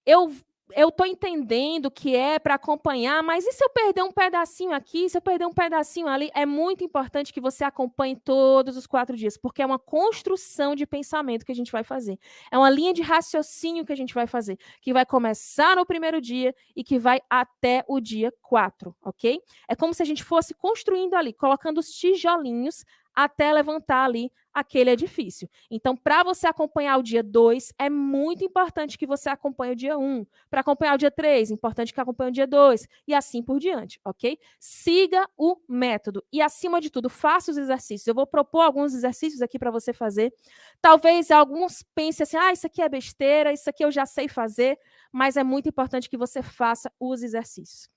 eu eu estou entendendo que é para acompanhar, mas e se eu perder um pedacinho aqui, se eu perder um pedacinho ali? É muito importante que você acompanhe todos os quatro dias, porque é uma construção de pensamento que a gente vai fazer. É uma linha de raciocínio que a gente vai fazer, que vai começar no primeiro dia e que vai até o dia quatro, ok? É como se a gente fosse construindo ali, colocando os tijolinhos até levantar ali aquele edifício. Então, para você acompanhar o dia 2, é muito importante que você acompanhe o dia 1. Um. Para acompanhar o dia 3, importante que acompanhe o dia 2. E assim por diante, ok? Siga o método. E, acima de tudo, faça os exercícios. Eu vou propor alguns exercícios aqui para você fazer. Talvez alguns pensem assim, ah, isso aqui é besteira, isso aqui eu já sei fazer. Mas é muito importante que você faça os exercícios.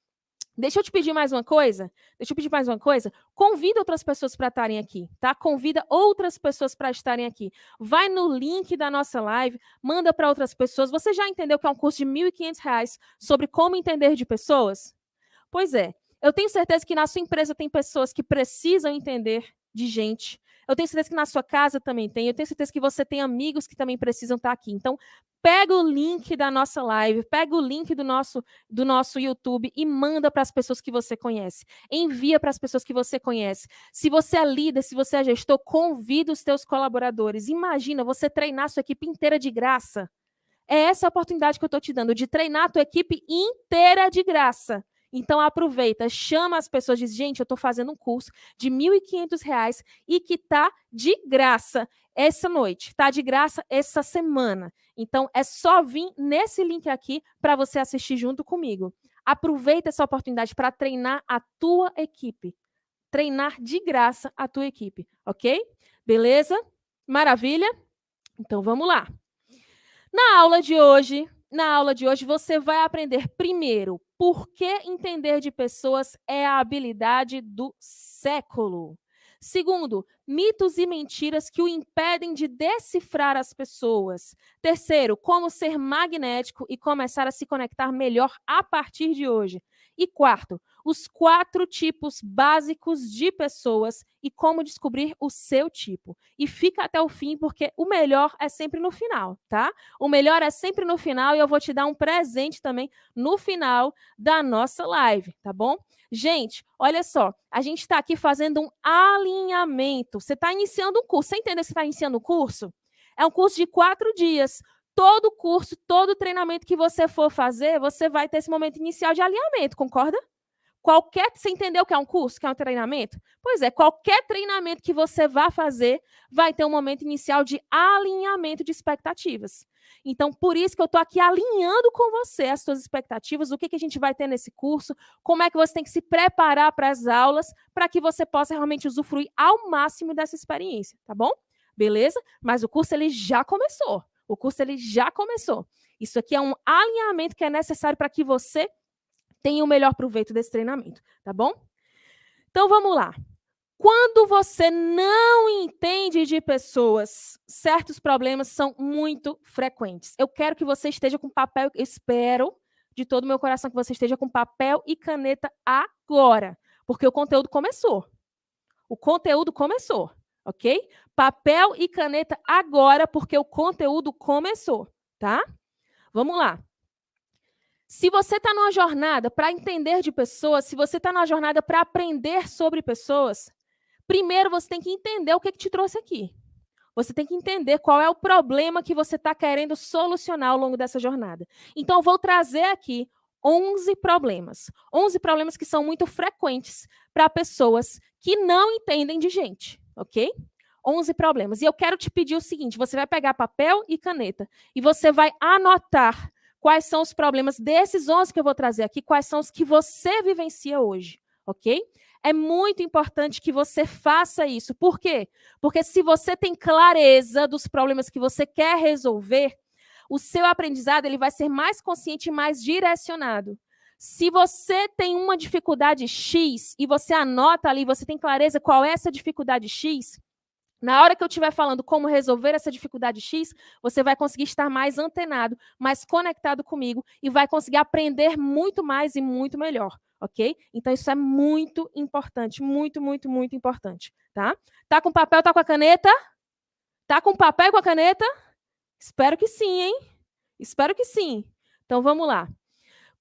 Deixa eu te pedir mais uma coisa. Deixa eu pedir mais uma coisa. Convida outras pessoas para estarem aqui, tá? Convida outras pessoas para estarem aqui. Vai no link da nossa live, manda para outras pessoas. Você já entendeu que é um curso de R$ 1.500 sobre como entender de pessoas? Pois é. Eu tenho certeza que na sua empresa tem pessoas que precisam entender de gente. Eu tenho certeza que na sua casa também tem. Eu tenho certeza que você tem amigos que também precisam estar aqui. Então, pega o link da nossa live, pega o link do nosso, do nosso YouTube e manda para as pessoas que você conhece. Envia para as pessoas que você conhece. Se você é líder, se você é gestor, convida os teus colaboradores. Imagina você treinar sua equipe inteira de graça. É essa a oportunidade que eu estou te dando, de treinar a tua equipe inteira de graça. Então aproveita, chama as pessoas, diz, gente, eu estou fazendo um curso de R$ 1.500 e que está de graça essa noite, está de graça essa semana. Então é só vir nesse link aqui para você assistir junto comigo. Aproveita essa oportunidade para treinar a tua equipe. Treinar de graça a tua equipe, ok? Beleza? Maravilha? Então vamos lá. Na aula de hoje, na aula de hoje você vai aprender primeiro por que entender de pessoas é a habilidade do século. Segundo, mitos e mentiras que o impedem de decifrar as pessoas. Terceiro, como ser magnético e começar a se conectar melhor a partir de hoje. E quarto, os quatro tipos básicos de pessoas e como descobrir o seu tipo. E fica até o fim, porque o melhor é sempre no final, tá? O melhor é sempre no final e eu vou te dar um presente também no final da nossa live, tá bom? Gente, olha só, a gente está aqui fazendo um alinhamento. Você está iniciando um curso. Você entende que você está iniciando um curso? É um curso de quatro dias. Todo curso, todo treinamento que você for fazer, você vai ter esse momento inicial de alinhamento, concorda? Qualquer, você entendeu o que é um curso, que é um treinamento? Pois é, qualquer treinamento que você vá fazer vai ter um momento inicial de alinhamento de expectativas. Então, por isso que eu estou aqui alinhando com você as suas expectativas, o que, que a gente vai ter nesse curso, como é que você tem que se preparar para as aulas, para que você possa realmente usufruir ao máximo dessa experiência, tá bom? Beleza? Mas o curso ele já começou. O curso ele já começou. Isso aqui é um alinhamento que é necessário para que você tenha o melhor proveito desse treinamento, tá bom? Então vamos lá. Quando você não entende de pessoas, certos problemas são muito frequentes. Eu quero que você esteja com papel, espero de todo o meu coração que você esteja com papel e caneta agora, porque o conteúdo começou. O conteúdo começou, ok? Papel e caneta agora, porque o conteúdo começou, tá? Vamos lá. Se você está numa jornada para entender de pessoas, se você está numa jornada para aprender sobre pessoas, primeiro você tem que entender o que, que te trouxe aqui. Você tem que entender qual é o problema que você está querendo solucionar ao longo dessa jornada. Então, eu vou trazer aqui 11 problemas. 11 problemas que são muito frequentes para pessoas que não entendem de gente, ok? 11 problemas. E eu quero te pedir o seguinte: você vai pegar papel e caneta e você vai anotar quais são os problemas desses 11 que eu vou trazer aqui, quais são os que você vivencia hoje, ok? É muito importante que você faça isso. Por quê? Porque se você tem clareza dos problemas que você quer resolver, o seu aprendizado ele vai ser mais consciente e mais direcionado. Se você tem uma dificuldade X e você anota ali, você tem clareza qual é essa dificuldade X, na hora que eu estiver falando como resolver essa dificuldade X, você vai conseguir estar mais antenado, mais conectado comigo e vai conseguir aprender muito mais e muito melhor, ok? Então isso é muito importante, muito, muito, muito importante, tá? Tá com papel, tá com a caneta? Tá com papel e com a caneta? Espero que sim, hein? Espero que sim. Então vamos lá.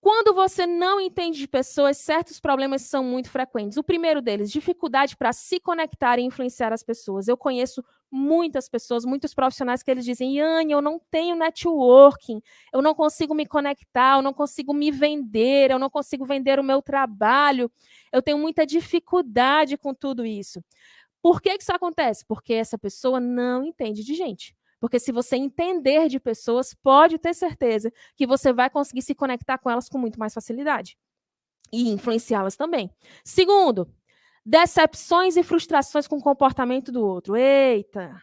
Quando você não entende de pessoas, certos problemas são muito frequentes. O primeiro deles, dificuldade para se conectar e influenciar as pessoas. Eu conheço muitas pessoas, muitos profissionais que eles dizem: Yane, eu não tenho networking, eu não consigo me conectar, eu não consigo me vender, eu não consigo vender o meu trabalho, eu tenho muita dificuldade com tudo isso. Por que, que isso acontece? Porque essa pessoa não entende de gente. Porque se você entender de pessoas, pode ter certeza que você vai conseguir se conectar com elas com muito mais facilidade e influenciá-las também. Segundo, decepções e frustrações com o comportamento do outro. Eita!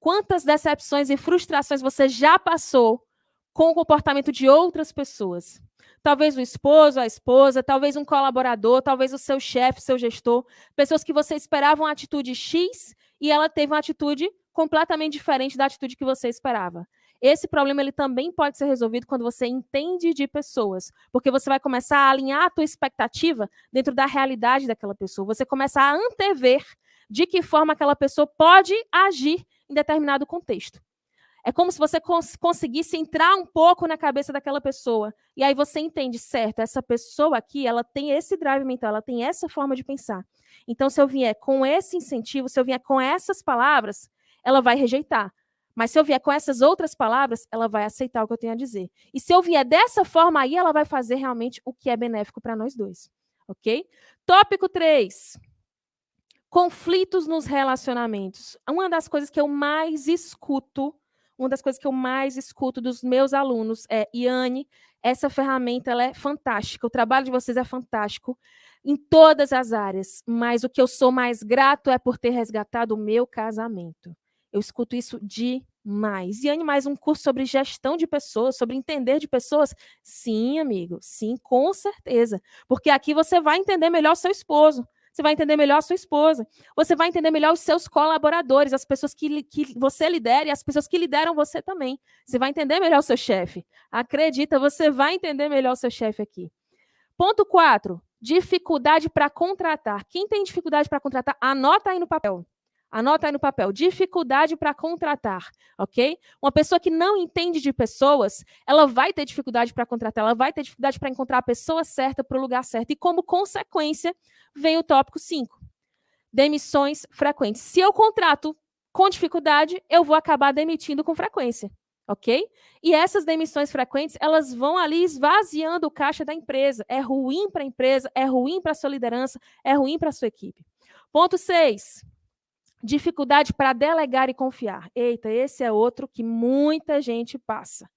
Quantas decepções e frustrações você já passou com o comportamento de outras pessoas? Talvez o esposo, a esposa, talvez um colaborador, talvez o seu chefe, seu gestor, pessoas que você esperava uma atitude X e ela teve uma atitude completamente diferente da atitude que você esperava. Esse problema ele também pode ser resolvido quando você entende de pessoas, porque você vai começar a alinhar a tua expectativa dentro da realidade daquela pessoa. Você começa a antever de que forma aquela pessoa pode agir em determinado contexto. É como se você cons conseguisse entrar um pouco na cabeça daquela pessoa. E aí você entende, certo, essa pessoa aqui, ela tem esse drive mental, ela tem essa forma de pensar. Então, se eu vier com esse incentivo, se eu vier com essas palavras, ela vai rejeitar. Mas se eu vier com essas outras palavras, ela vai aceitar o que eu tenho a dizer. E se eu vier dessa forma, aí ela vai fazer realmente o que é benéfico para nós dois. Ok? Tópico 3. Conflitos nos relacionamentos. Uma das coisas que eu mais escuto, uma das coisas que eu mais escuto dos meus alunos é, Iane, essa ferramenta ela é fantástica, o trabalho de vocês é fantástico em todas as áreas, mas o que eu sou mais grato é por ter resgatado o meu casamento. Eu escuto isso demais. E Anne, mais um curso sobre gestão de pessoas, sobre entender de pessoas? Sim, amigo, sim, com certeza. Porque aqui você vai entender melhor seu esposo, você vai entender melhor a sua esposa, você vai entender melhor os seus colaboradores, as pessoas que, que você lidera e as pessoas que lideram você também. Você vai entender melhor o seu chefe. Acredita, você vai entender melhor o seu chefe aqui. Ponto 4. Dificuldade para contratar. Quem tem dificuldade para contratar, anota aí no papel. Anota aí no papel. Dificuldade para contratar, ok? Uma pessoa que não entende de pessoas, ela vai ter dificuldade para contratar, ela vai ter dificuldade para encontrar a pessoa certa para o lugar certo. E como consequência, vem o tópico 5. Demissões frequentes. Se eu contrato com dificuldade, eu vou acabar demitindo com frequência, ok? E essas demissões frequentes, elas vão ali esvaziando o caixa da empresa. É ruim para a empresa, é ruim para a sua liderança, é ruim para a sua equipe. Ponto 6 Dificuldade para delegar e confiar. Eita, esse é outro que muita gente passa.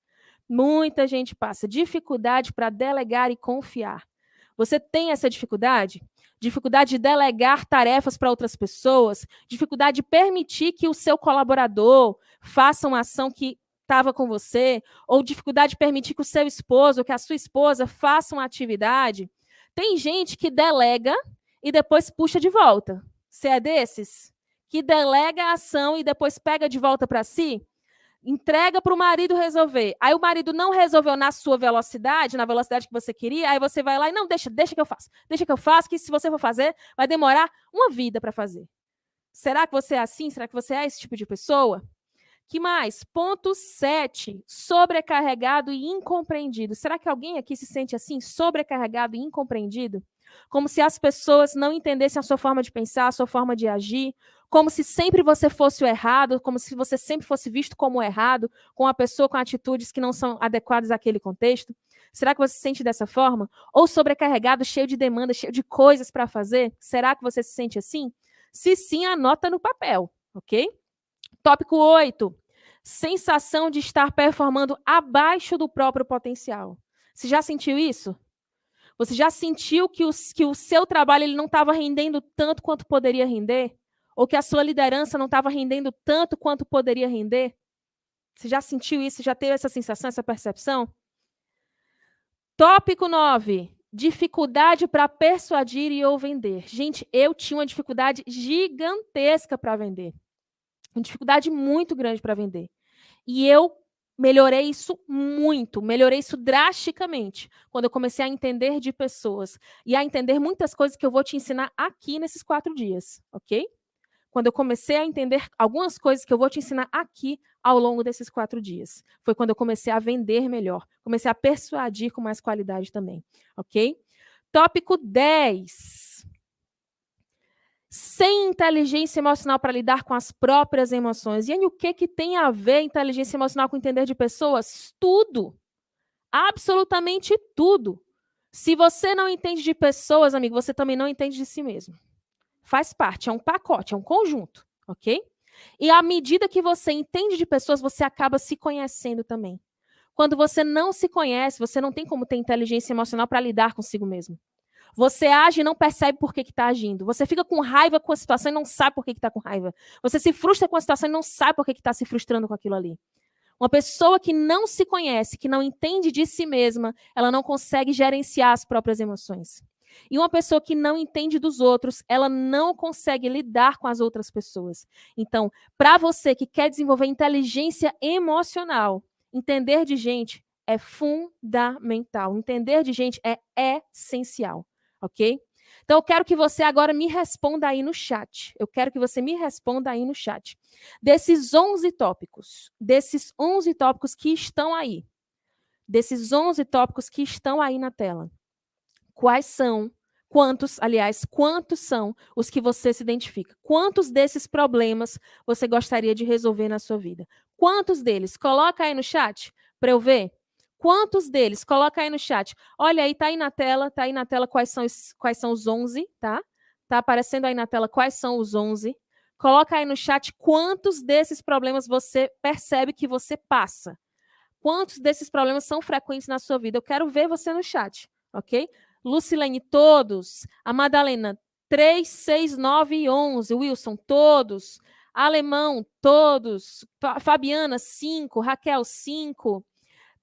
Muita gente passa. Dificuldade para delegar e confiar. Você tem essa dificuldade? Dificuldade de delegar tarefas para outras pessoas, dificuldade de permitir que o seu colaborador faça uma ação que estava com você, ou dificuldade de permitir que o seu esposo, que a sua esposa faça uma atividade. Tem gente que delega e depois puxa de volta. Você é desses? Que delega a ação e depois pega de volta para si, entrega para o marido resolver. Aí o marido não resolveu na sua velocidade, na velocidade que você queria, aí você vai lá e não, deixa, deixa que eu faço. Deixa que eu faço, que se você for fazer, vai demorar uma vida para fazer. Será que você é assim? Será que você é esse tipo de pessoa? Que mais? Ponto 7. Sobrecarregado e incompreendido. Será que alguém aqui se sente assim, sobrecarregado e incompreendido? Como se as pessoas não entendessem a sua forma de pensar, a sua forma de agir, como se sempre você fosse o errado, como se você sempre fosse visto como errado, com a pessoa com atitudes que não são adequadas àquele contexto? Será que você se sente dessa forma? Ou sobrecarregado, cheio de demandas, cheio de coisas para fazer? Será que você se sente assim? Se sim, anota no papel, ok? Tópico 8. Sensação de estar performando abaixo do próprio potencial. Você já sentiu isso? Você já sentiu que, os, que o seu trabalho ele não estava rendendo tanto quanto poderia render? Ou que a sua liderança não estava rendendo tanto quanto poderia render? Você já sentiu isso? Já teve essa sensação, essa percepção? Tópico 9. Dificuldade para persuadir e ou vender. Gente, eu tinha uma dificuldade gigantesca para vender. Uma dificuldade muito grande para vender. E eu melhorei isso muito, melhorei isso drasticamente quando eu comecei a entender de pessoas e a entender muitas coisas que eu vou te ensinar aqui nesses quatro dias, ok? Quando eu comecei a entender algumas coisas que eu vou te ensinar aqui ao longo desses quatro dias. Foi quando eu comecei a vender melhor, comecei a persuadir com mais qualidade também, ok? Tópico 10 sem inteligência emocional para lidar com as próprias emoções. E aí, o que, que tem a ver inteligência emocional com entender de pessoas? Tudo. Absolutamente tudo. Se você não entende de pessoas, amigo, você também não entende de si mesmo. Faz parte, é um pacote, é um conjunto, ok? E à medida que você entende de pessoas, você acaba se conhecendo também. Quando você não se conhece, você não tem como ter inteligência emocional para lidar consigo mesmo. Você age e não percebe por que está agindo. Você fica com raiva com a situação e não sabe por que está com raiva. Você se frustra com a situação e não sabe por que está se frustrando com aquilo ali. Uma pessoa que não se conhece, que não entende de si mesma, ela não consegue gerenciar as próprias emoções. E uma pessoa que não entende dos outros, ela não consegue lidar com as outras pessoas. Então, para você que quer desenvolver inteligência emocional, entender de gente é fundamental. Entender de gente é essencial ok? Então, eu quero que você agora me responda aí no chat. Eu quero que você me responda aí no chat. Desses 11 tópicos, desses 11 tópicos que estão aí, desses 11 tópicos que estão aí na tela, quais são, quantos, aliás, quantos são os que você se identifica? Quantos desses problemas você gostaria de resolver na sua vida? Quantos deles? Coloca aí no chat para eu ver. Quantos deles? Coloca aí no chat. Olha aí, tá aí na tela, tá aí na tela quais são os, quais são os 11, tá? Tá aparecendo aí na tela quais são os 11. Coloca aí no chat quantos desses problemas você percebe que você passa. Quantos desses problemas são frequentes na sua vida? Eu quero ver você no chat, ok? Lucilene, todos. A Madalena, 3, 6, 9 e 11. Wilson, todos. Alemão, todos. Fabiana, 5. Raquel, 5.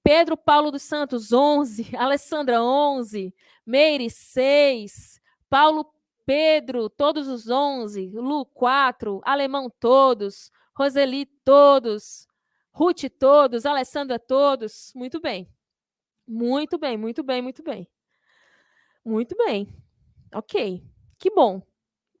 Pedro Paulo dos Santos, 11. [laughs] Alessandra, 11. Meire, 6. Paulo Pedro, todos os 11. Lu, 4. Alemão, todos. Roseli, todos. Ruth, todos. Alessandra, todos. Muito bem. Muito bem, muito bem, muito bem. Muito bem. Ok. Que bom.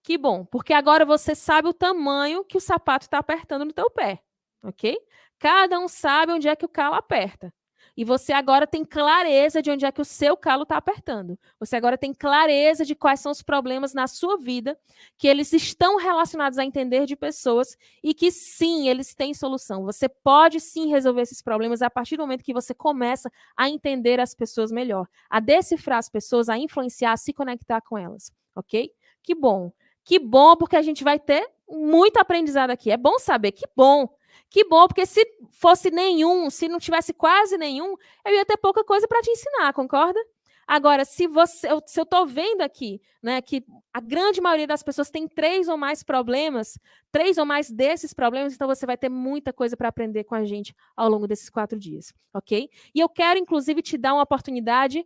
Que bom. Porque agora você sabe o tamanho que o sapato está apertando no teu pé. Ok? Cada um sabe onde é que o calo aperta. E você agora tem clareza de onde é que o seu calo está apertando. Você agora tem clareza de quais são os problemas na sua vida, que eles estão relacionados a entender de pessoas e que sim, eles têm solução. Você pode sim resolver esses problemas a partir do momento que você começa a entender as pessoas melhor, a decifrar as pessoas, a influenciar, a se conectar com elas. Ok? Que bom. Que bom, porque a gente vai ter muito aprendizado aqui. É bom saber, que bom. Que bom, porque se fosse nenhum, se não tivesse quase nenhum, eu ia ter pouca coisa para te ensinar, concorda? Agora, se você, se eu estou vendo aqui, né, que a grande maioria das pessoas tem três ou mais problemas, três ou mais desses problemas, então você vai ter muita coisa para aprender com a gente ao longo desses quatro dias, ok? E eu quero, inclusive, te dar uma oportunidade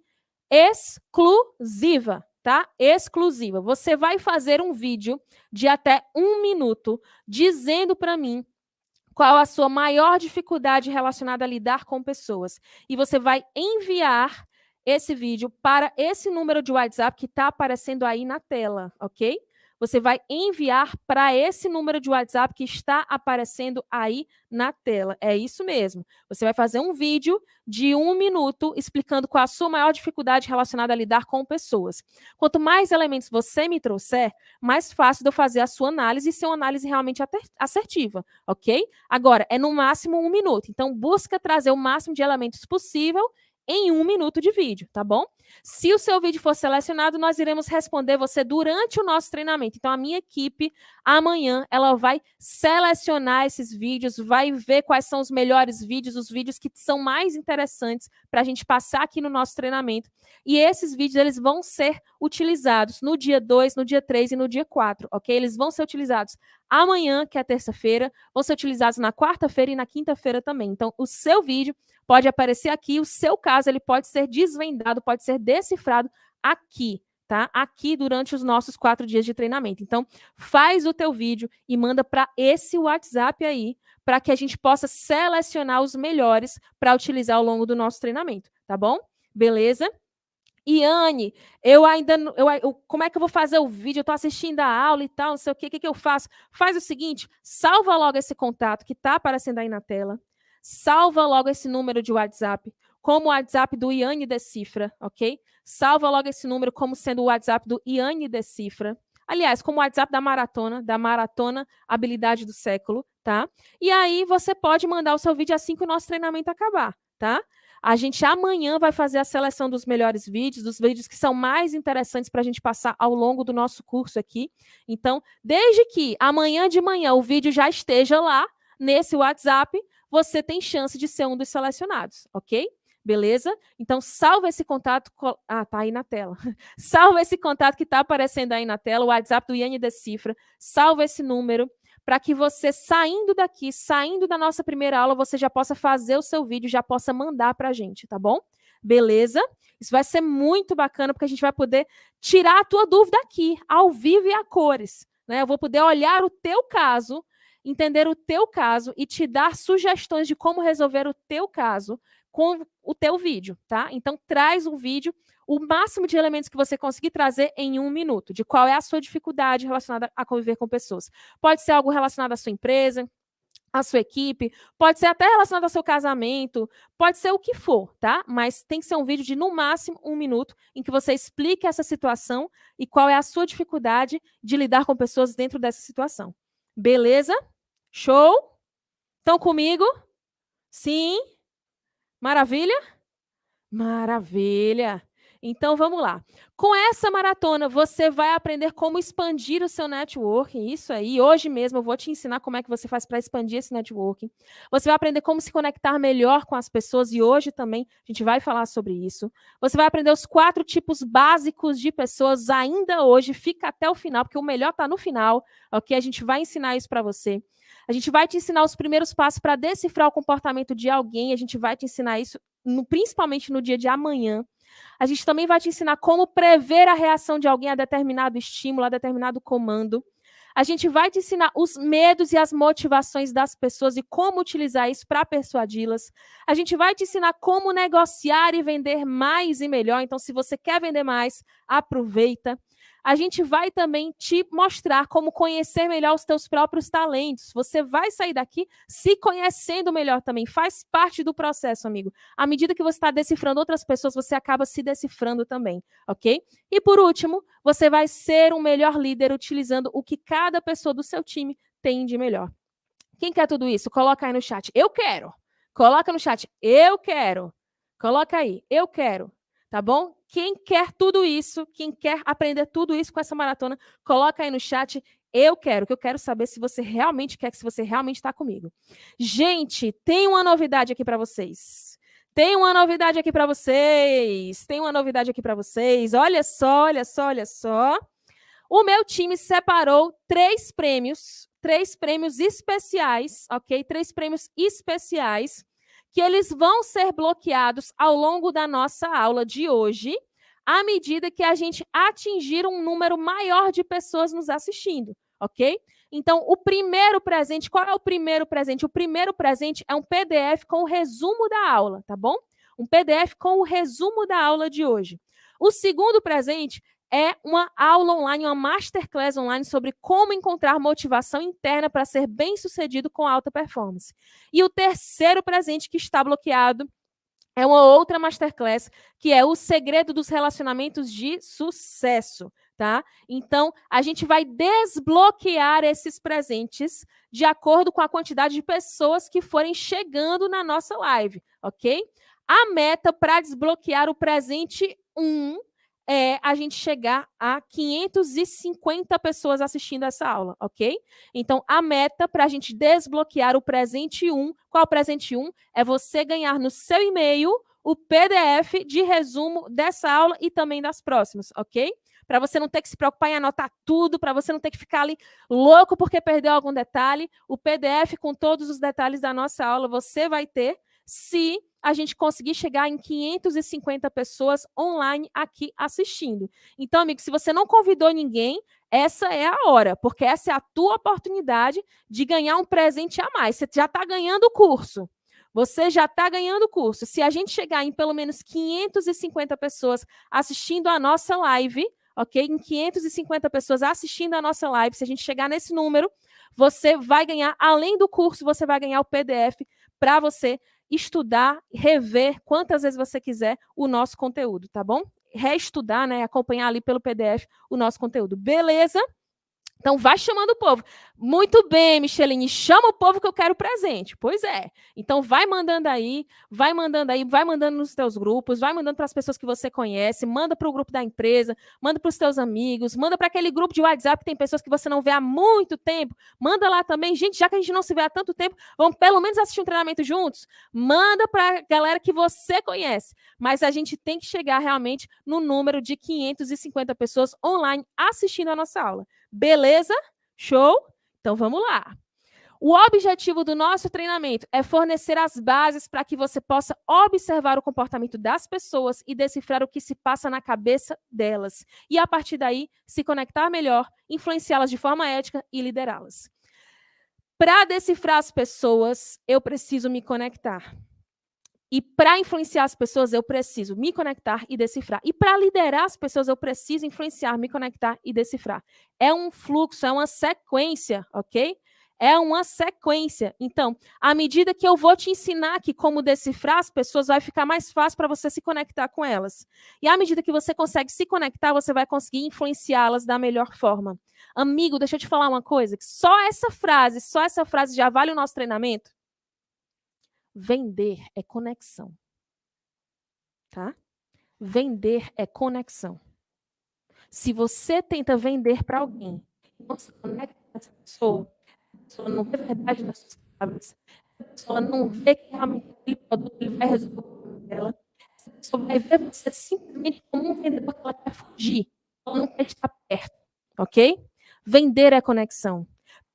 exclusiva, tá? Exclusiva. Você vai fazer um vídeo de até um minuto dizendo para mim qual a sua maior dificuldade relacionada a lidar com pessoas. E você vai enviar esse vídeo para esse número de WhatsApp que está aparecendo aí na tela, ok? Você vai enviar para esse número de WhatsApp que está aparecendo aí na tela. É isso mesmo. Você vai fazer um vídeo de um minuto explicando qual a sua maior dificuldade relacionada a lidar com pessoas. Quanto mais elementos você me trouxer, mais fácil de eu fazer a sua análise e ser uma análise realmente assertiva, ok? Agora, é no máximo um minuto. Então, busca trazer o máximo de elementos possível em um minuto de vídeo, tá bom? Se o seu vídeo for selecionado, nós iremos responder você durante o nosso treinamento. Então, a minha equipe, amanhã, ela vai selecionar esses vídeos, vai ver quais são os melhores vídeos, os vídeos que são mais interessantes para a gente passar aqui no nosso treinamento. E esses vídeos, eles vão ser utilizados no dia 2, no dia 3 e no dia 4, ok? Eles vão ser utilizados amanhã, que é terça-feira, vão ser utilizados na quarta-feira e na quinta-feira também. Então, o seu vídeo pode aparecer aqui, o seu caso ele pode ser desvendado, pode ser decifrado aqui, tá? Aqui durante os nossos quatro dias de treinamento. Então, faz o teu vídeo e manda para esse WhatsApp aí, para que a gente possa selecionar os melhores para utilizar ao longo do nosso treinamento, tá bom? Beleza? Iane, eu ainda. Eu, eu, como é que eu vou fazer o vídeo? Eu estou assistindo a aula e tal, não sei o que, o que, que eu faço? Faz o seguinte: salva logo esse contato que está aparecendo aí na tela salva logo esse número de WhatsApp como o WhatsApp do Iane Decifra, ok? Salva logo esse número como sendo o WhatsApp do Iane Decifra. Aliás, como o WhatsApp da maratona, da maratona habilidade do século, tá? E aí você pode mandar o seu vídeo assim que o nosso treinamento acabar, tá? A gente amanhã vai fazer a seleção dos melhores vídeos, dos vídeos que são mais interessantes para a gente passar ao longo do nosso curso aqui. Então, desde que amanhã de manhã o vídeo já esteja lá nesse WhatsApp, você tem chance de ser um dos selecionados, ok? Beleza? Então, salva esse contato. Ah, tá aí na tela. [laughs] salva esse contato que está aparecendo aí na tela, o WhatsApp do Iane Decifra. Salva esse número para que você, saindo daqui, saindo da nossa primeira aula, você já possa fazer o seu vídeo, já possa mandar para a gente, tá bom? Beleza? Isso vai ser muito bacana, porque a gente vai poder tirar a tua dúvida aqui, ao vivo e a cores. Né? Eu vou poder olhar o teu caso entender o teu caso e te dar sugestões de como resolver o teu caso com o teu vídeo, tá? Então traz um vídeo, o máximo de elementos que você conseguir trazer em um minuto, de qual é a sua dificuldade relacionada a conviver com pessoas. Pode ser algo relacionado à sua empresa, à sua equipe, pode ser até relacionado ao seu casamento, pode ser o que for, tá? Mas tem que ser um vídeo de no máximo um minuto em que você explique essa situação e qual é a sua dificuldade de lidar com pessoas dentro dessa situação. Beleza? Show? Estão comigo? Sim? Maravilha? Maravilha! Então vamos lá. Com essa maratona, você vai aprender como expandir o seu networking. Isso aí, hoje mesmo eu vou te ensinar como é que você faz para expandir esse networking. Você vai aprender como se conectar melhor com as pessoas e hoje também a gente vai falar sobre isso. Você vai aprender os quatro tipos básicos de pessoas ainda hoje. Fica até o final, porque o melhor está no final, ok? A gente vai ensinar isso para você. A gente vai te ensinar os primeiros passos para decifrar o comportamento de alguém. A gente vai te ensinar isso, no, principalmente no dia de amanhã. A gente também vai te ensinar como prever a reação de alguém a determinado estímulo, a determinado comando. A gente vai te ensinar os medos e as motivações das pessoas e como utilizar isso para persuadi-las. A gente vai te ensinar como negociar e vender mais e melhor. Então, se você quer vender mais, aproveita a gente vai também te mostrar como conhecer melhor os teus próprios talentos. Você vai sair daqui se conhecendo melhor também. Faz parte do processo, amigo. À medida que você está decifrando outras pessoas, você acaba se decifrando também, ok? E por último, você vai ser um melhor líder utilizando o que cada pessoa do seu time tem de melhor. Quem quer tudo isso? Coloca aí no chat. Eu quero. Coloca no chat. Eu quero. Coloca aí. Eu quero tá bom? Quem quer tudo isso, quem quer aprender tudo isso com essa maratona, coloca aí no chat. Eu quero, que eu quero saber se você realmente quer, se você realmente está comigo. Gente, tem uma novidade aqui para vocês. Tem uma novidade aqui para vocês. Tem uma novidade aqui para vocês. Olha só, olha só, olha só. O meu time separou três prêmios, três prêmios especiais, ok? Três prêmios especiais que eles vão ser bloqueados ao longo da nossa aula de hoje, à medida que a gente atingir um número maior de pessoas nos assistindo, ok? Então, o primeiro presente, qual é o primeiro presente? O primeiro presente é um PDF com o resumo da aula, tá bom? Um PDF com o resumo da aula de hoje. O segundo presente é uma aula online, uma masterclass online sobre como encontrar motivação interna para ser bem-sucedido com alta performance. E o terceiro presente que está bloqueado é uma outra masterclass, que é o segredo dos relacionamentos de sucesso, tá? Então, a gente vai desbloquear esses presentes de acordo com a quantidade de pessoas que forem chegando na nossa live, ok? A meta para desbloquear o presente 1 é a gente chegar a 550 pessoas assistindo essa aula, ok? Então, a meta para a gente desbloquear o presente 1, qual o presente 1? É você ganhar no seu e-mail o PDF de resumo dessa aula e também das próximas, ok? Para você não ter que se preocupar em anotar tudo, para você não ter que ficar ali louco porque perdeu algum detalhe, o PDF com todos os detalhes da nossa aula você vai ter se a gente conseguir chegar em 550 pessoas online aqui assistindo. Então, amigo, se você não convidou ninguém, essa é a hora, porque essa é a tua oportunidade de ganhar um presente a mais. Você já está ganhando o curso. Você já está ganhando o curso. Se a gente chegar em pelo menos 550 pessoas assistindo a nossa live, ok? Em 550 pessoas assistindo a nossa live, se a gente chegar nesse número, você vai ganhar, além do curso, você vai ganhar o PDF para você estudar, rever quantas vezes você quiser o nosso conteúdo, tá bom? Reestudar, né? Acompanhar ali pelo PDF o nosso conteúdo. Beleza? Então vai chamando o povo. Muito bem, Micheline, chama o povo que eu quero presente. Pois é. Então vai mandando aí, vai mandando aí, vai mandando nos teus grupos, vai mandando para as pessoas que você conhece, manda para o grupo da empresa, manda para os teus amigos, manda para aquele grupo de WhatsApp que tem pessoas que você não vê há muito tempo. Manda lá também, gente, já que a gente não se vê há tanto tempo, vamos pelo menos assistir um treinamento juntos. Manda para a galera que você conhece. Mas a gente tem que chegar realmente no número de 550 pessoas online assistindo a nossa aula. Beleza? Show? Então vamos lá. O objetivo do nosso treinamento é fornecer as bases para que você possa observar o comportamento das pessoas e decifrar o que se passa na cabeça delas. E a partir daí, se conectar melhor, influenciá-las de forma ética e liderá-las. Para decifrar as pessoas, eu preciso me conectar. E para influenciar as pessoas, eu preciso me conectar e decifrar. E para liderar as pessoas, eu preciso influenciar, me conectar e decifrar. É um fluxo, é uma sequência, ok? É uma sequência. Então, à medida que eu vou te ensinar aqui como decifrar as pessoas, vai ficar mais fácil para você se conectar com elas. E à medida que você consegue se conectar, você vai conseguir influenciá-las da melhor forma. Amigo, deixa eu te falar uma coisa: que só essa frase, só essa frase já vale o nosso treinamento. Vender é conexão. Tá? Vender é conexão. Se você tenta vender para alguém não se conecta com essa pessoa, a pessoa não vê verdade nas suas palavras, a pessoa não vê que realmente aquele produto vai resolver o problema dela, essa pessoa vai ver você simplesmente como um vendedor que ela quer fugir, ela não quer estar perto, ok? Vender é conexão.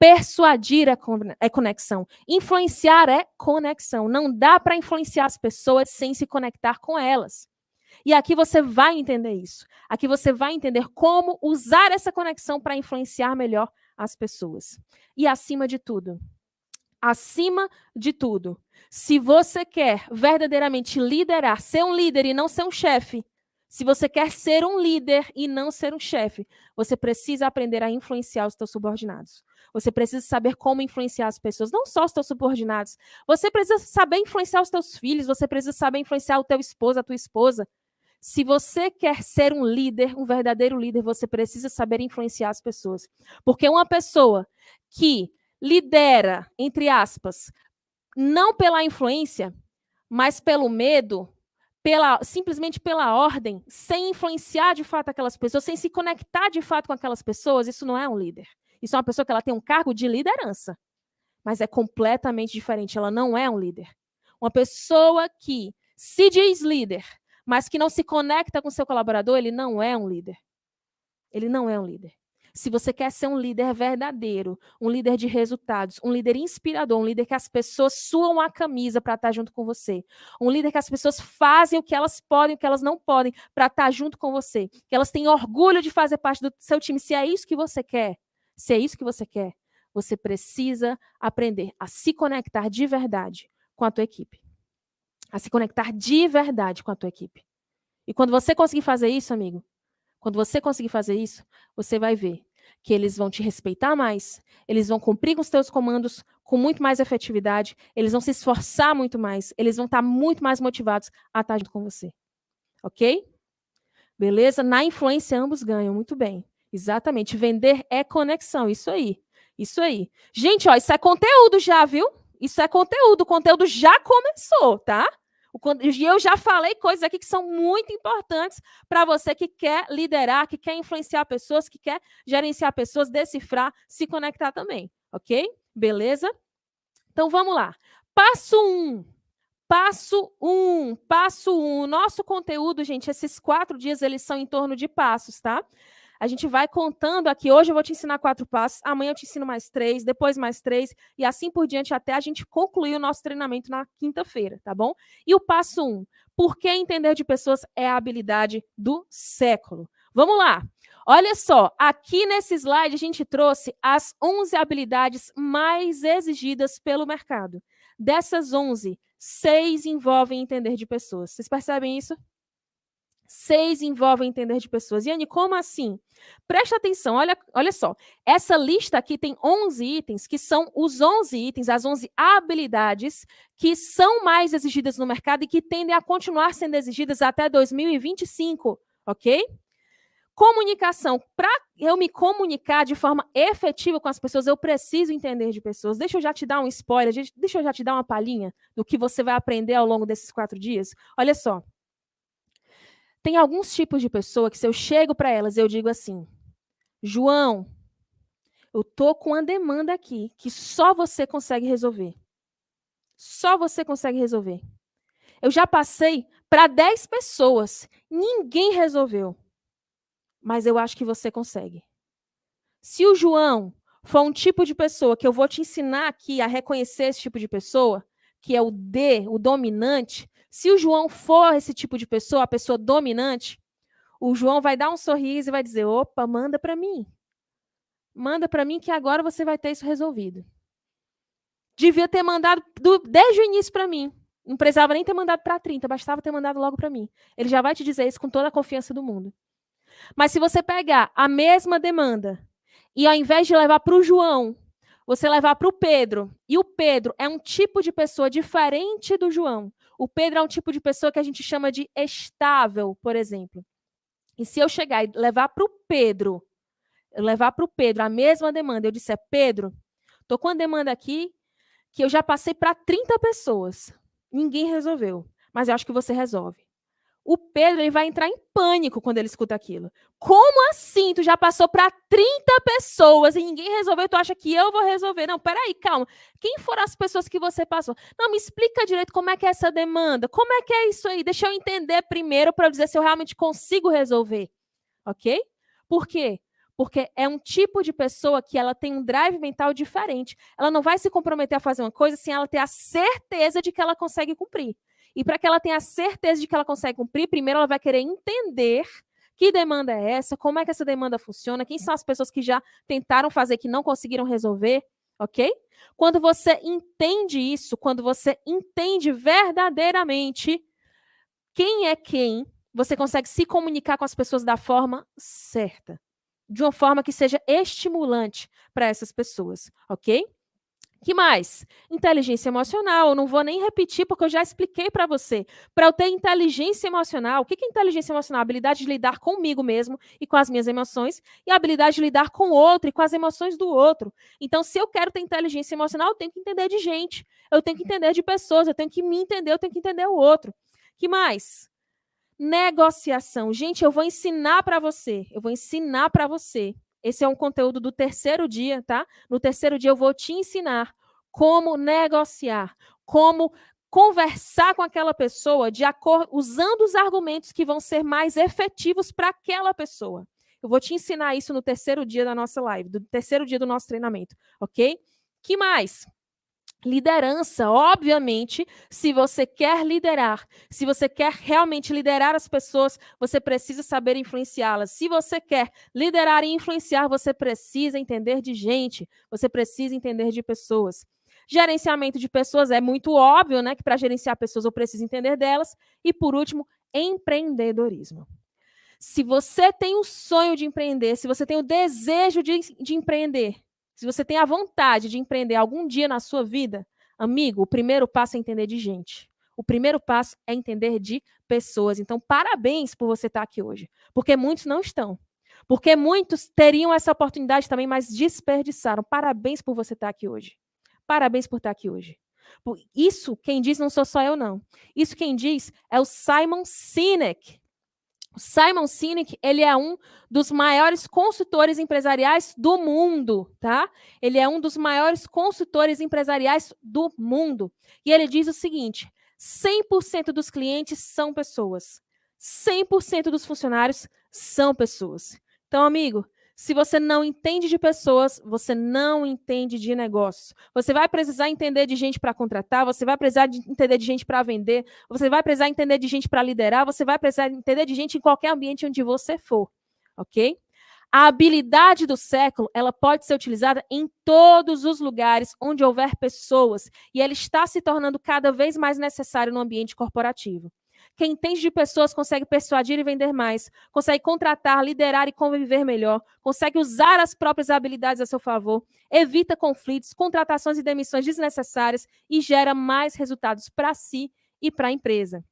Persuadir é, é conexão. Influenciar é conexão. Não dá para influenciar as pessoas sem se conectar com elas. E aqui você vai entender isso. Aqui você vai entender como usar essa conexão para influenciar melhor as pessoas. E acima de tudo, acima de tudo, se você quer verdadeiramente liderar, ser um líder e não ser um chefe, se você quer ser um líder e não ser um chefe, você precisa aprender a influenciar os seus subordinados. Você precisa saber como influenciar as pessoas, não só os seus subordinados. Você precisa saber influenciar os teus filhos, você precisa saber influenciar o teu esposo, a tua esposa. Se você quer ser um líder, um verdadeiro líder, você precisa saber influenciar as pessoas. Porque uma pessoa que lidera, entre aspas, não pela influência, mas pelo medo, pela, simplesmente pela ordem, sem influenciar de fato aquelas pessoas, sem se conectar de fato com aquelas pessoas, isso não é um líder. Isso é uma pessoa que ela tem um cargo de liderança, mas é completamente diferente. Ela não é um líder. Uma pessoa que se diz líder, mas que não se conecta com seu colaborador, ele não é um líder. Ele não é um líder. Se você quer ser um líder verdadeiro, um líder de resultados, um líder inspirador, um líder que as pessoas suam a camisa para estar junto com você, um líder que as pessoas fazem o que elas podem, o que elas não podem para estar junto com você, que elas têm orgulho de fazer parte do seu time, se é isso que você quer, se é isso que você quer, você precisa aprender a se conectar de verdade com a tua equipe. A se conectar de verdade com a tua equipe. E quando você conseguir fazer isso, amigo, quando você conseguir fazer isso, você vai ver que eles vão te respeitar mais, eles vão cumprir com os teus comandos com muito mais efetividade, eles vão se esforçar muito mais, eles vão estar muito mais motivados a estar junto com você. Ok? Beleza? Na influência, ambos ganham. Muito bem. Exatamente. Vender é conexão. Isso aí. Isso aí. Gente, ó, isso é conteúdo já, viu? Isso é conteúdo. O conteúdo já começou, tá? E eu já falei coisas aqui que são muito importantes para você que quer liderar, que quer influenciar pessoas, que quer gerenciar pessoas, decifrar, se conectar também, ok? Beleza? Então vamos lá. Passo 1. Um. Passo 1. Um. Passo 1. Um. Nosso conteúdo, gente, esses quatro dias eles são em torno de passos, tá? A gente vai contando aqui. Hoje eu vou te ensinar quatro passos, amanhã eu te ensino mais três, depois mais três, e assim por diante, até a gente concluir o nosso treinamento na quinta-feira, tá bom? E o passo um: por que entender de pessoas é a habilidade do século? Vamos lá. Olha só, aqui nesse slide a gente trouxe as 11 habilidades mais exigidas pelo mercado. Dessas 11, seis envolvem entender de pessoas. Vocês percebem isso? Seis envolvem entender de pessoas. Yane, como assim? Presta atenção, olha, olha só. Essa lista aqui tem 11 itens, que são os 11 itens, as 11 habilidades que são mais exigidas no mercado e que tendem a continuar sendo exigidas até 2025, ok? Comunicação. Para eu me comunicar de forma efetiva com as pessoas, eu preciso entender de pessoas. Deixa eu já te dar um spoiler, deixa eu já te dar uma palhinha do que você vai aprender ao longo desses quatro dias. Olha só. Tem alguns tipos de pessoa que se eu chego para elas eu digo assim: João, eu tô com uma demanda aqui que só você consegue resolver. Só você consegue resolver. Eu já passei para 10 pessoas, ninguém resolveu. Mas eu acho que você consegue. Se o João for um tipo de pessoa que eu vou te ensinar aqui a reconhecer esse tipo de pessoa, que é o D, o dominante, se o João for esse tipo de pessoa, a pessoa dominante, o João vai dar um sorriso e vai dizer: opa, manda para mim. Manda para mim que agora você vai ter isso resolvido. Devia ter mandado do, desde o início para mim. Não precisava nem ter mandado para 30, bastava ter mandado logo para mim. Ele já vai te dizer isso com toda a confiança do mundo. Mas se você pegar a mesma demanda e ao invés de levar para o João, você levar para o Pedro, e o Pedro é um tipo de pessoa diferente do João, o Pedro é um tipo de pessoa que a gente chama de estável, por exemplo. E se eu chegar e levar para o Pedro, levar para o Pedro a mesma demanda, eu disser, Pedro, estou com uma demanda aqui que eu já passei para 30 pessoas. Ninguém resolveu, mas eu acho que você resolve. O Pedro ele vai entrar em pânico quando ele escuta aquilo. Como assim? Tu já passou para 30 pessoas e ninguém resolveu, tu acha que eu vou resolver? Não, peraí, calma. Quem foram as pessoas que você passou? Não, me explica direito como é que é essa demanda. Como é que é isso aí? Deixa eu entender primeiro para dizer se eu realmente consigo resolver. Ok? Por quê? Porque é um tipo de pessoa que ela tem um drive mental diferente. Ela não vai se comprometer a fazer uma coisa sem ela ter a certeza de que ela consegue cumprir. E para que ela tenha certeza de que ela consegue cumprir, primeiro ela vai querer entender Que demanda é essa? Como é que essa demanda funciona? Quem são as pessoas que já tentaram fazer que não conseguiram resolver? Ok? Quando você entende isso, quando você entende verdadeiramente quem é quem, você consegue se comunicar com as pessoas da forma certa, de uma forma que seja estimulante para essas pessoas, ok? Que mais? Inteligência emocional. Eu não vou nem repetir porque eu já expliquei para você. Para eu ter inteligência emocional, o que é inteligência emocional? A habilidade de lidar comigo mesmo e com as minhas emoções e a habilidade de lidar com o outro e com as emoções do outro. Então, se eu quero ter inteligência emocional, eu tenho que entender de gente, eu tenho que entender de pessoas, eu tenho que me entender, eu tenho que entender o outro. Que mais? Negociação. Gente, eu vou ensinar para você. Eu vou ensinar para você esse é um conteúdo do terceiro dia, tá? No terceiro dia eu vou te ensinar como negociar, como conversar com aquela pessoa de acordo usando os argumentos que vão ser mais efetivos para aquela pessoa. Eu vou te ensinar isso no terceiro dia da nossa live, do terceiro dia do nosso treinamento, ok? Que mais? Liderança, obviamente, se você quer liderar, se você quer realmente liderar as pessoas, você precisa saber influenciá-las. Se você quer liderar e influenciar, você precisa entender de gente, você precisa entender de pessoas. Gerenciamento de pessoas é muito óbvio, né? Que para gerenciar pessoas eu preciso entender delas. E por último, empreendedorismo. Se você tem o sonho de empreender, se você tem o desejo de, de empreender, se você tem a vontade de empreender algum dia na sua vida, amigo, o primeiro passo é entender de gente. O primeiro passo é entender de pessoas. Então, parabéns por você estar aqui hoje. Porque muitos não estão. Porque muitos teriam essa oportunidade também, mas desperdiçaram. Parabéns por você estar aqui hoje. Parabéns por estar aqui hoje. Isso quem diz não sou só eu, não. Isso quem diz é o Simon Sinek. Simon Sinek, ele é um dos maiores consultores empresariais do mundo, tá? Ele é um dos maiores consultores empresariais do mundo. E ele diz o seguinte: 100% dos clientes são pessoas. 100% dos funcionários são pessoas. Então, amigo, se você não entende de pessoas, você não entende de negócios. Você vai precisar entender de gente para contratar, você vai precisar de entender de gente para vender, você vai precisar entender de gente para liderar, você vai precisar entender de gente em qualquer ambiente onde você for, ok? A habilidade do século, ela pode ser utilizada em todos os lugares onde houver pessoas, e ela está se tornando cada vez mais necessária no ambiente corporativo. Quem entende de pessoas consegue persuadir e vender mais, consegue contratar, liderar e conviver melhor, consegue usar as próprias habilidades a seu favor, evita conflitos, contratações e demissões desnecessárias e gera mais resultados para si e para a empresa.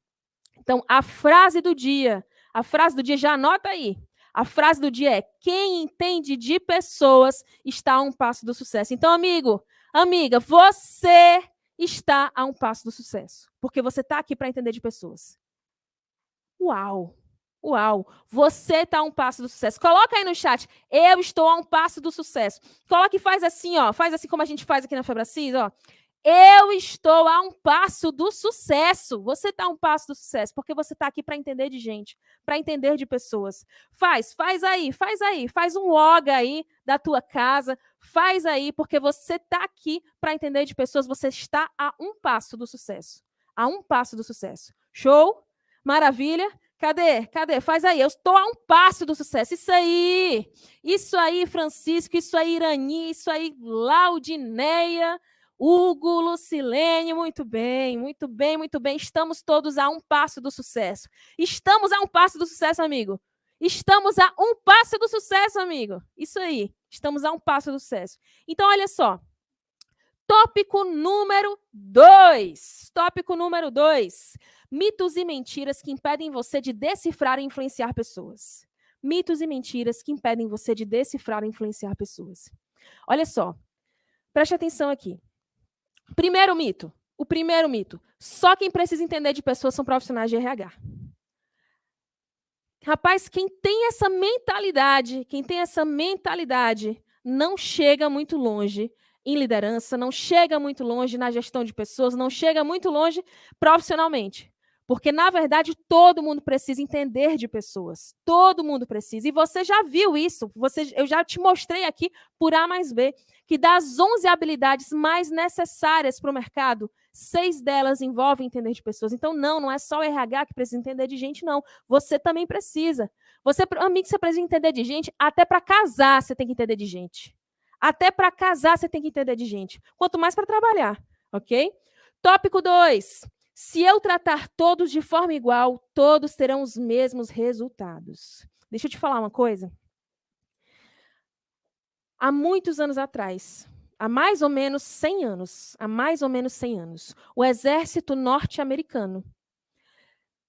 Então, a frase do dia, a frase do dia já anota aí. A frase do dia é: quem entende de pessoas está a um passo do sucesso. Então, amigo, amiga, você está a um passo do sucesso, porque você está aqui para entender de pessoas. Uau! Uau! Você está a um passo do sucesso. Coloca aí no chat. Eu estou a um passo do sucesso. Coloca e faz assim, ó. Faz assim como a gente faz aqui na Febracis, ó. Eu estou a um passo do sucesso. Você está a um passo do sucesso, porque você está aqui para entender de gente, para entender de pessoas. Faz, faz aí, faz aí, faz um yoga aí da tua casa, faz aí, porque você está aqui para entender de pessoas. Você está a um passo do sucesso, a um passo do sucesso. Show? Maravilha? Cadê? Cadê? Faz aí. Eu estou a um passo do sucesso. Isso aí. Isso aí, Francisco. Isso aí, Irani. Isso aí, Laudineia. Hugo, Lucilene, muito bem, muito bem, muito bem. Estamos todos a um passo do sucesso. Estamos a um passo do sucesso, amigo. Estamos a um passo do sucesso, amigo. Isso aí. Estamos a um passo do sucesso. Então, olha só. Tópico número dois. Tópico número dois. Mitos e mentiras que impedem você de decifrar e influenciar pessoas. Mitos e mentiras que impedem você de decifrar e influenciar pessoas. Olha só, preste atenção aqui. Primeiro mito. O primeiro mito. Só quem precisa entender de pessoas são profissionais de RH. Rapaz, quem tem essa mentalidade, quem tem essa mentalidade, não chega muito longe em liderança, não chega muito longe na gestão de pessoas, não chega muito longe profissionalmente. Porque, na verdade, todo mundo precisa entender de pessoas. Todo mundo precisa. E você já viu isso. Você, eu já te mostrei aqui por A mais B que das 11 habilidades mais necessárias para o mercado, seis delas envolvem entender de pessoas. Então, não, não é só o RH que precisa entender de gente, não. Você também precisa. Você, amigo, você precisa entender de gente. Até para casar, você tem que entender de gente. Até para casar, você tem que entender de gente. Quanto mais para trabalhar, ok? Tópico 2. Se eu tratar todos de forma igual, todos terão os mesmos resultados. Deixa eu te falar uma coisa. Há muitos anos atrás, há mais ou menos 100 anos, há mais ou menos 100 anos, o exército norte-americano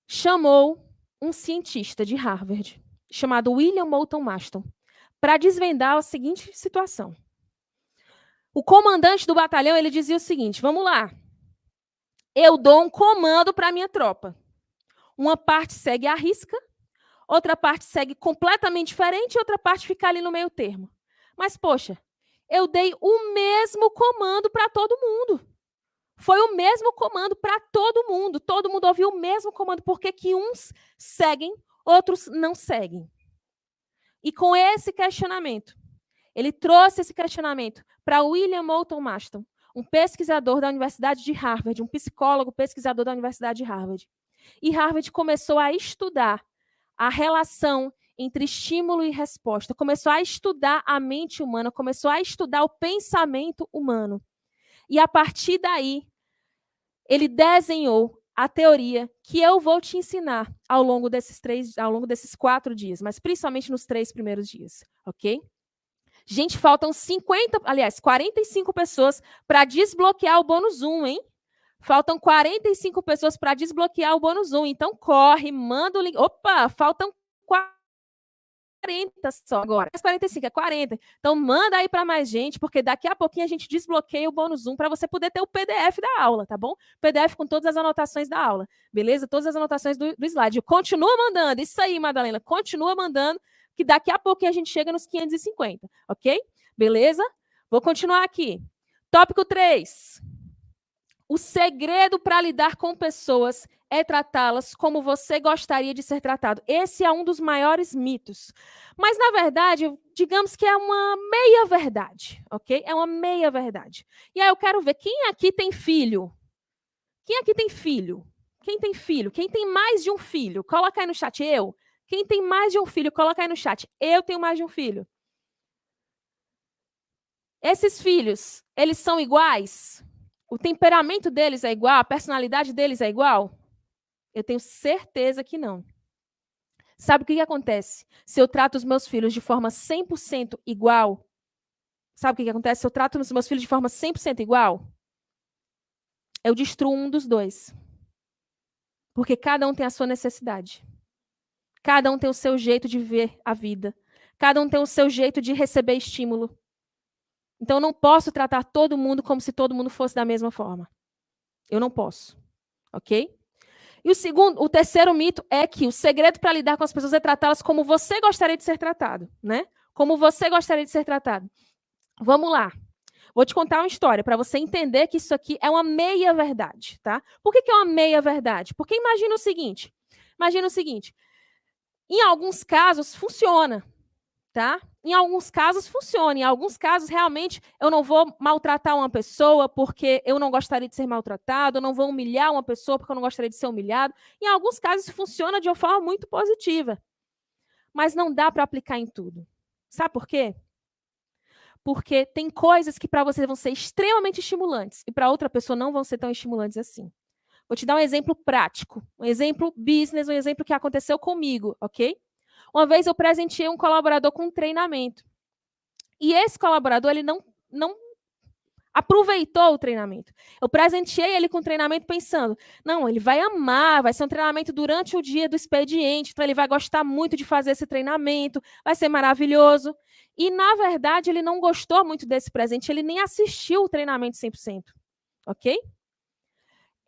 chamou um cientista de Harvard, chamado William Moulton Maston, para desvendar a seguinte situação. O comandante do batalhão, ele dizia o seguinte: "Vamos lá. Eu dou um comando para a minha tropa. Uma parte segue à risca, outra parte segue completamente diferente outra parte fica ali no meio termo. Mas, poxa, eu dei o mesmo comando para todo mundo. Foi o mesmo comando para todo mundo. Todo mundo ouviu o mesmo comando. Por que, que uns seguem, outros não seguem? E com esse questionamento, ele trouxe esse questionamento para William Moulton Maston, um pesquisador da Universidade de Harvard, um psicólogo pesquisador da Universidade de Harvard. E Harvard começou a estudar a relação entre estímulo e resposta, começou a estudar a mente humana, começou a estudar o pensamento humano. E a partir daí, ele desenhou a teoria que eu vou te ensinar ao longo desses três, ao longo desses quatro dias, mas principalmente nos três primeiros dias, ok? Gente, faltam 50, aliás, 45 pessoas para desbloquear o bônus 1, hein? Faltam 45 pessoas para desbloquear o bônus 1. Então corre, manda o link. Opa, faltam 40 só agora. 45 é 40. Então manda aí para mais gente, porque daqui a pouquinho a gente desbloqueia o bônus 1 para você poder ter o PDF da aula, tá bom? PDF com todas as anotações da aula, beleza? Todas as anotações do, do slide. Continua mandando. Isso aí, Madalena. Continua mandando, que daqui a pouquinho a gente chega nos 550, ok? Beleza? Vou continuar aqui. Tópico 3. O segredo para lidar com pessoas é tratá-las como você gostaria de ser tratado. Esse é um dos maiores mitos. Mas, na verdade, digamos que é uma meia-verdade, ok? É uma meia-verdade. E aí eu quero ver quem aqui tem filho? Quem aqui tem filho? Quem tem filho? Quem tem mais de um filho? Coloca aí no chat. Eu. Quem tem mais de um filho? Coloca aí no chat. Eu tenho mais de um filho. Esses filhos, eles são iguais? O temperamento deles é igual? A personalidade deles é igual? Eu tenho certeza que não. Sabe o que, que acontece? Se eu trato os meus filhos de forma 100% igual, sabe o que, que acontece? Se eu trato os meus filhos de forma 100% igual, eu destruo um dos dois. Porque cada um tem a sua necessidade. Cada um tem o seu jeito de ver a vida. Cada um tem o seu jeito de receber estímulo. Então eu não posso tratar todo mundo como se todo mundo fosse da mesma forma. Eu não posso. OK? E o segundo, o terceiro mito é que o segredo para lidar com as pessoas é tratá-las como você gostaria de ser tratado, né? Como você gostaria de ser tratado. Vamos lá. Vou te contar uma história para você entender que isso aqui é uma meia verdade, tá? Por que, que é uma meia verdade? Porque imagina o seguinte. Imagina o seguinte. Em alguns casos funciona, tá? Em alguns casos funciona, em alguns casos realmente eu não vou maltratar uma pessoa porque eu não gostaria de ser maltratado, eu não vou humilhar uma pessoa porque eu não gostaria de ser humilhado. Em alguns casos funciona de uma forma muito positiva. Mas não dá para aplicar em tudo. Sabe por quê? Porque tem coisas que para você vão ser extremamente estimulantes e para outra pessoa não vão ser tão estimulantes assim. Vou te dar um exemplo prático, um exemplo business, um exemplo que aconteceu comigo, ok? Uma vez eu presenteei um colaborador com um treinamento. E esse colaborador, ele não, não aproveitou o treinamento. Eu presenteei ele com o treinamento pensando, não, ele vai amar, vai ser um treinamento durante o dia do expediente, então ele vai gostar muito de fazer esse treinamento, vai ser maravilhoso. E, na verdade, ele não gostou muito desse presente, ele nem assistiu o treinamento 100%. Ok?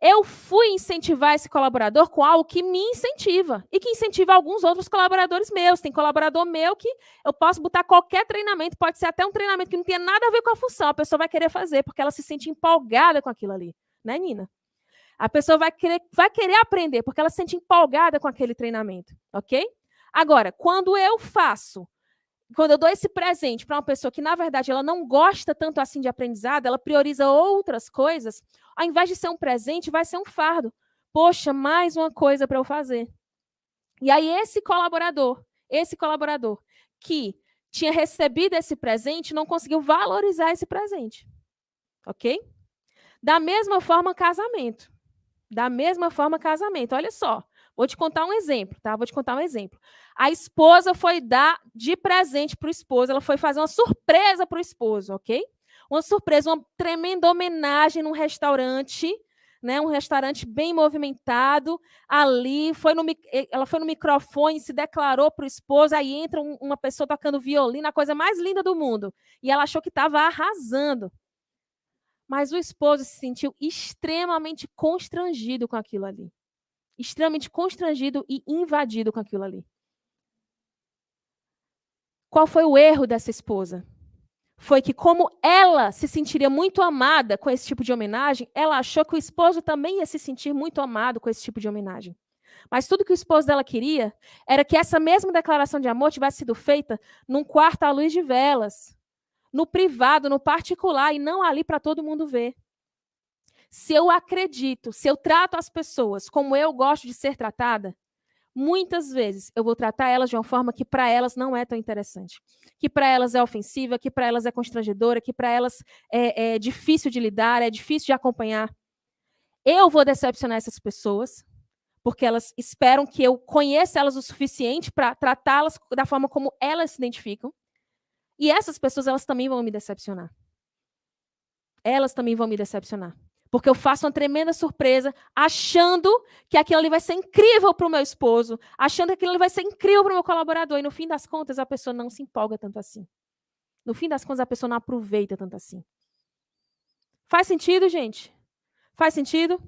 Eu fui incentivar esse colaborador com algo que me incentiva e que incentiva alguns outros colaboradores meus. Tem colaborador meu que eu posso botar qualquer treinamento, pode ser até um treinamento que não tenha nada a ver com a função, a pessoa vai querer fazer porque ela se sente empolgada com aquilo ali, né, Nina? A pessoa vai querer, vai querer aprender porque ela se sente empolgada com aquele treinamento, ok? Agora, quando eu faço quando eu dou esse presente para uma pessoa que, na verdade, ela não gosta tanto assim de aprendizado, ela prioriza outras coisas, ao invés de ser um presente, vai ser um fardo. Poxa, mais uma coisa para eu fazer. E aí, esse colaborador, esse colaborador que tinha recebido esse presente, não conseguiu valorizar esse presente. Ok? Da mesma forma, casamento. Da mesma forma, casamento. Olha só. Vou te contar um exemplo, tá? Vou te contar um exemplo. A esposa foi dar de presente para o esposo, ela foi fazer uma surpresa para o esposo, ok? Uma surpresa, uma tremenda homenagem num restaurante, né? Um restaurante bem movimentado. Ali, foi no, ela foi no microfone, se declarou para o esposo. Aí entra um, uma pessoa tocando violino, a coisa mais linda do mundo. E ela achou que estava arrasando. Mas o esposo se sentiu extremamente constrangido com aquilo ali extremamente constrangido e invadido com aquilo ali. Qual foi o erro dessa esposa? Foi que, como ela se sentiria muito amada com esse tipo de homenagem, ela achou que o esposo também ia se sentir muito amado com esse tipo de homenagem. Mas tudo que o esposo dela queria era que essa mesma declaração de amor tivesse sido feita num quarto à luz de velas, no privado, no particular, e não ali para todo mundo ver se eu acredito, se eu trato as pessoas como eu gosto de ser tratada, muitas vezes eu vou tratar elas de uma forma que para elas não é tão interessante, que para elas é ofensiva, que para elas é constrangedora, que para elas é, é difícil de lidar, é difícil de acompanhar. Eu vou decepcionar essas pessoas, porque elas esperam que eu conheça elas o suficiente para tratá-las da forma como elas se identificam. E essas pessoas, elas também vão me decepcionar. Elas também vão me decepcionar. Porque eu faço uma tremenda surpresa, achando que aquilo ali vai ser incrível para o meu esposo, achando que aquilo ali vai ser incrível para o meu colaborador. E no fim das contas, a pessoa não se empolga tanto assim. No fim das contas, a pessoa não aproveita tanto assim. Faz sentido, gente? Faz sentido?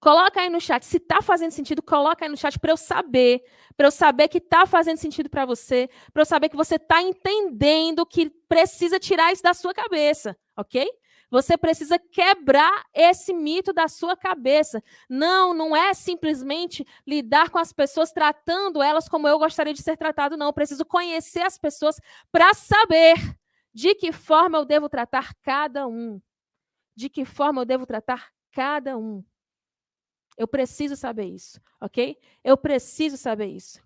Coloca aí no chat. Se está fazendo sentido, coloca aí no chat para eu saber. Para eu saber que está fazendo sentido para você. Para eu saber que você está entendendo que precisa tirar isso da sua cabeça. Ok? Você precisa quebrar esse mito da sua cabeça. Não, não é simplesmente lidar com as pessoas tratando elas como eu gostaria de ser tratado, não. Eu preciso conhecer as pessoas para saber de que forma eu devo tratar cada um. De que forma eu devo tratar cada um. Eu preciso saber isso, ok? Eu preciso saber isso.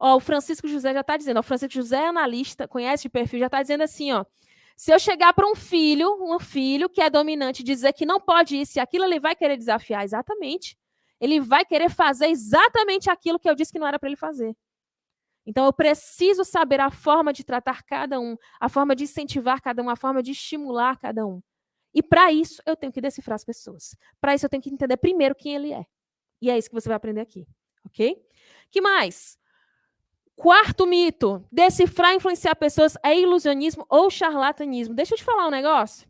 Ó, o Francisco José já está dizendo, ó, o Francisco José é analista, conhece de perfil, já está dizendo assim, ó. Se eu chegar para um filho, um filho que é dominante, dizer que não pode isso e aquilo, ele vai querer desafiar exatamente. Ele vai querer fazer exatamente aquilo que eu disse que não era para ele fazer. Então eu preciso saber a forma de tratar cada um, a forma de incentivar cada um, a forma de estimular cada um. E para isso eu tenho que decifrar as pessoas. Para isso eu tenho que entender primeiro quem ele é. E é isso que você vai aprender aqui, ok? Que mais? Quarto mito: decifrar e influenciar pessoas é ilusionismo ou charlatanismo. Deixa eu te falar um negócio.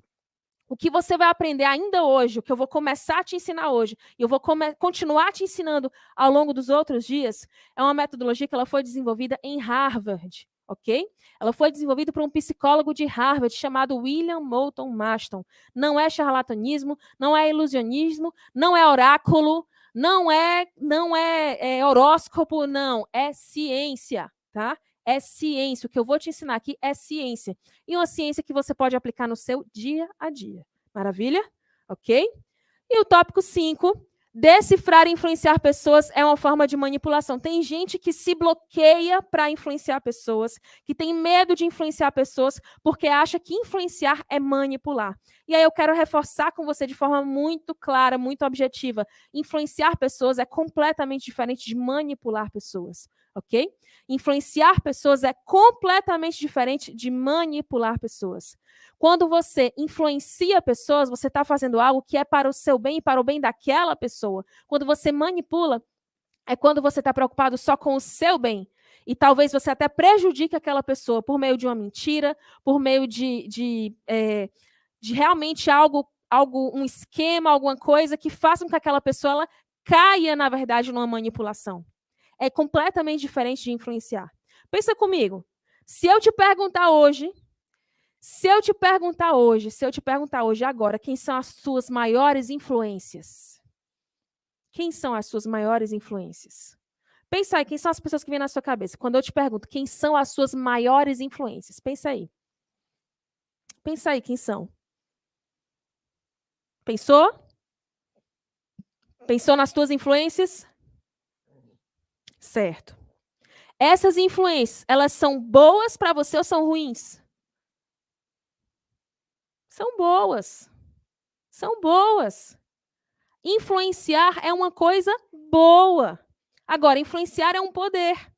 O que você vai aprender ainda hoje, o que eu vou começar a te ensinar hoje, e eu vou continuar te ensinando ao longo dos outros dias, é uma metodologia que ela foi desenvolvida em Harvard, ok? Ela foi desenvolvida por um psicólogo de Harvard chamado William Moulton Marston. Não é charlatanismo, não é ilusionismo, não é oráculo, não é, não é, é horóscopo, não, é ciência, tá? É ciência. O que eu vou te ensinar aqui é ciência. E uma ciência que você pode aplicar no seu dia a dia. Maravilha? Ok? E o tópico 5 Decifrar e influenciar pessoas é uma forma de manipulação. Tem gente que se bloqueia para influenciar pessoas, que tem medo de influenciar pessoas, porque acha que influenciar é manipular. E aí eu quero reforçar com você de forma muito clara, muito objetiva: influenciar pessoas é completamente diferente de manipular pessoas ok? Influenciar pessoas é completamente diferente de manipular pessoas. Quando você influencia pessoas, você está fazendo algo que é para o seu bem e para o bem daquela pessoa. Quando você manipula, é quando você está preocupado só com o seu bem. E talvez você até prejudique aquela pessoa por meio de uma mentira, por meio de, de, é, de realmente algo, algo, um esquema, alguma coisa que faça com que aquela pessoa ela caia, na verdade, numa manipulação é completamente diferente de influenciar. Pensa comigo. Se eu te perguntar hoje, se eu te perguntar hoje, se eu te perguntar hoje agora, quem são as suas maiores influências? Quem são as suas maiores influências? Pensa aí, quem são as pessoas que vêm na sua cabeça? Quando eu te pergunto quem são as suas maiores influências, pensa aí. Pensa aí quem são. Pensou? Pensou nas tuas influências? Certo. Essas influências, elas são boas para você ou são ruins? São boas. São boas. Influenciar é uma coisa boa. Agora, influenciar é um poder.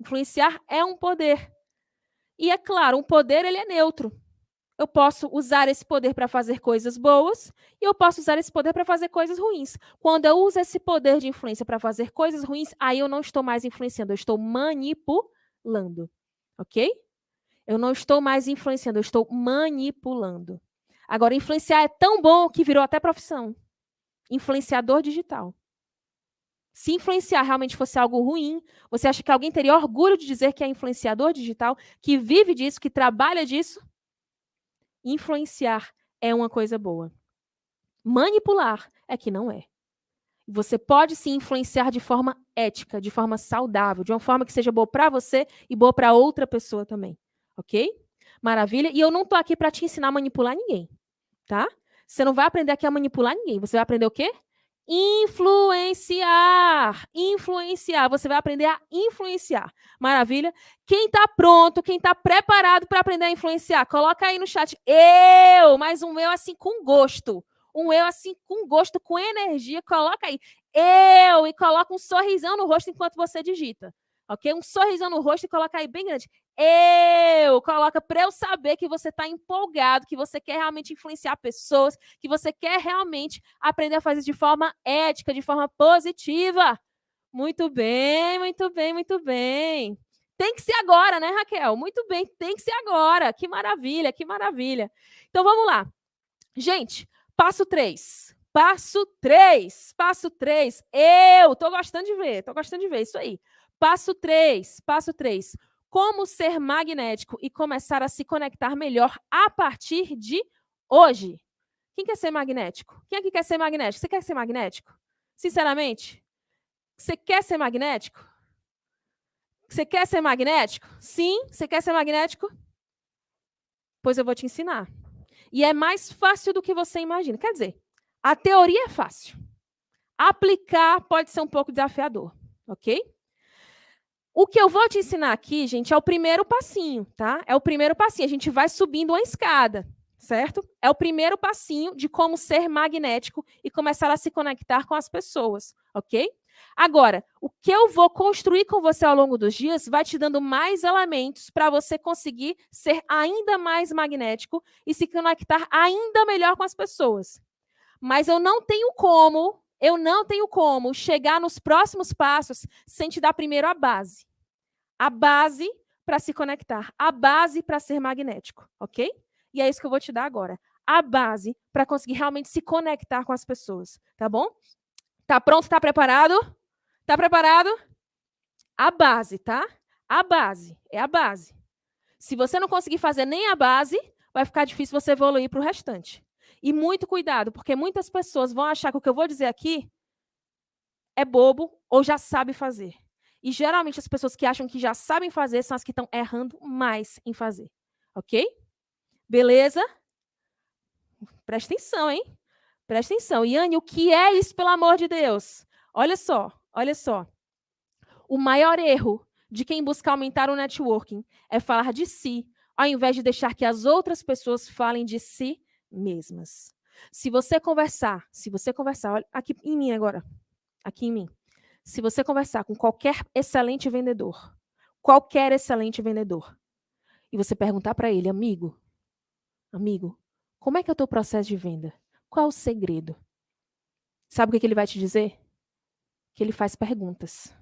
Influenciar é um poder. E é claro, um poder ele é neutro. Eu posso usar esse poder para fazer coisas boas e eu posso usar esse poder para fazer coisas ruins. Quando eu uso esse poder de influência para fazer coisas ruins, aí eu não estou mais influenciando, eu estou manipulando. Ok? Eu não estou mais influenciando, eu estou manipulando. Agora, influenciar é tão bom que virou até profissão. Influenciador digital. Se influenciar realmente fosse algo ruim, você acha que alguém teria orgulho de dizer que é influenciador digital, que vive disso, que trabalha disso? Influenciar é uma coisa boa. Manipular é que não é. Você pode se influenciar de forma ética, de forma saudável, de uma forma que seja boa para você e boa para outra pessoa também. Ok? Maravilha? E eu não estou aqui para te ensinar a manipular ninguém, tá? Você não vai aprender aqui a manipular ninguém. Você vai aprender o quê? Influenciar. Influenciar. Você vai aprender a influenciar. Maravilha? Quem está pronto, quem está preparado para aprender a influenciar, coloca aí no chat. Eu, mas um eu assim com gosto. Um eu assim com gosto, com energia. Coloca aí. Eu e coloca um sorrisão no rosto enquanto você digita ok? Um sorrisão no rosto e coloca aí bem grande. Eu, coloca para eu saber que você está empolgado, que você quer realmente influenciar pessoas, que você quer realmente aprender a fazer de forma ética, de forma positiva. Muito bem, muito bem, muito bem. Tem que ser agora, né, Raquel? Muito bem, tem que ser agora. Que maravilha, que maravilha. Então vamos lá. Gente, passo 3. Passo 3. Passo 3. Eu tô gostando de ver, tô gostando de ver isso aí. Passo 3, passo 3. Como ser magnético e começar a se conectar melhor a partir de hoje. Quem quer ser magnético? Quem aqui quer ser magnético? Você quer ser magnético? Sinceramente? Você quer ser magnético? Você quer ser magnético? Sim, você quer ser magnético? Pois eu vou te ensinar. E é mais fácil do que você imagina. Quer dizer, a teoria é fácil. Aplicar pode ser um pouco desafiador, ok? O que eu vou te ensinar aqui, gente, é o primeiro passinho, tá? É o primeiro passinho. A gente vai subindo uma escada, certo? É o primeiro passinho de como ser magnético e começar a se conectar com as pessoas, ok? Agora, o que eu vou construir com você ao longo dos dias vai te dando mais elementos para você conseguir ser ainda mais magnético e se conectar ainda melhor com as pessoas. Mas eu não tenho como eu não tenho como chegar nos próximos passos sem te dar primeiro a base. A base para se conectar, a base para ser magnético, ok? E é isso que eu vou te dar agora. A base para conseguir realmente se conectar com as pessoas, tá bom? Tá pronto? Tá preparado? Tá preparado? A base, tá? A base, é a base. Se você não conseguir fazer nem a base, vai ficar difícil você evoluir para o restante. E muito cuidado, porque muitas pessoas vão achar que o que eu vou dizer aqui é bobo ou já sabe fazer. E geralmente as pessoas que acham que já sabem fazer são as que estão errando mais em fazer. Ok? Beleza? Presta atenção, hein? Presta atenção. Yane, o que é isso, pelo amor de Deus? Olha só, olha só. O maior erro de quem busca aumentar o networking é falar de si, ao invés de deixar que as outras pessoas falem de si mesmas. Se você conversar, se você conversar, olha aqui em mim agora, aqui em mim. Se você conversar com qualquer excelente vendedor, qualquer excelente vendedor, e você perguntar para ele, amigo, amigo, como é que é o teu processo de venda? Qual é o segredo? Sabe o que, que ele vai te dizer? Que ele faz perguntas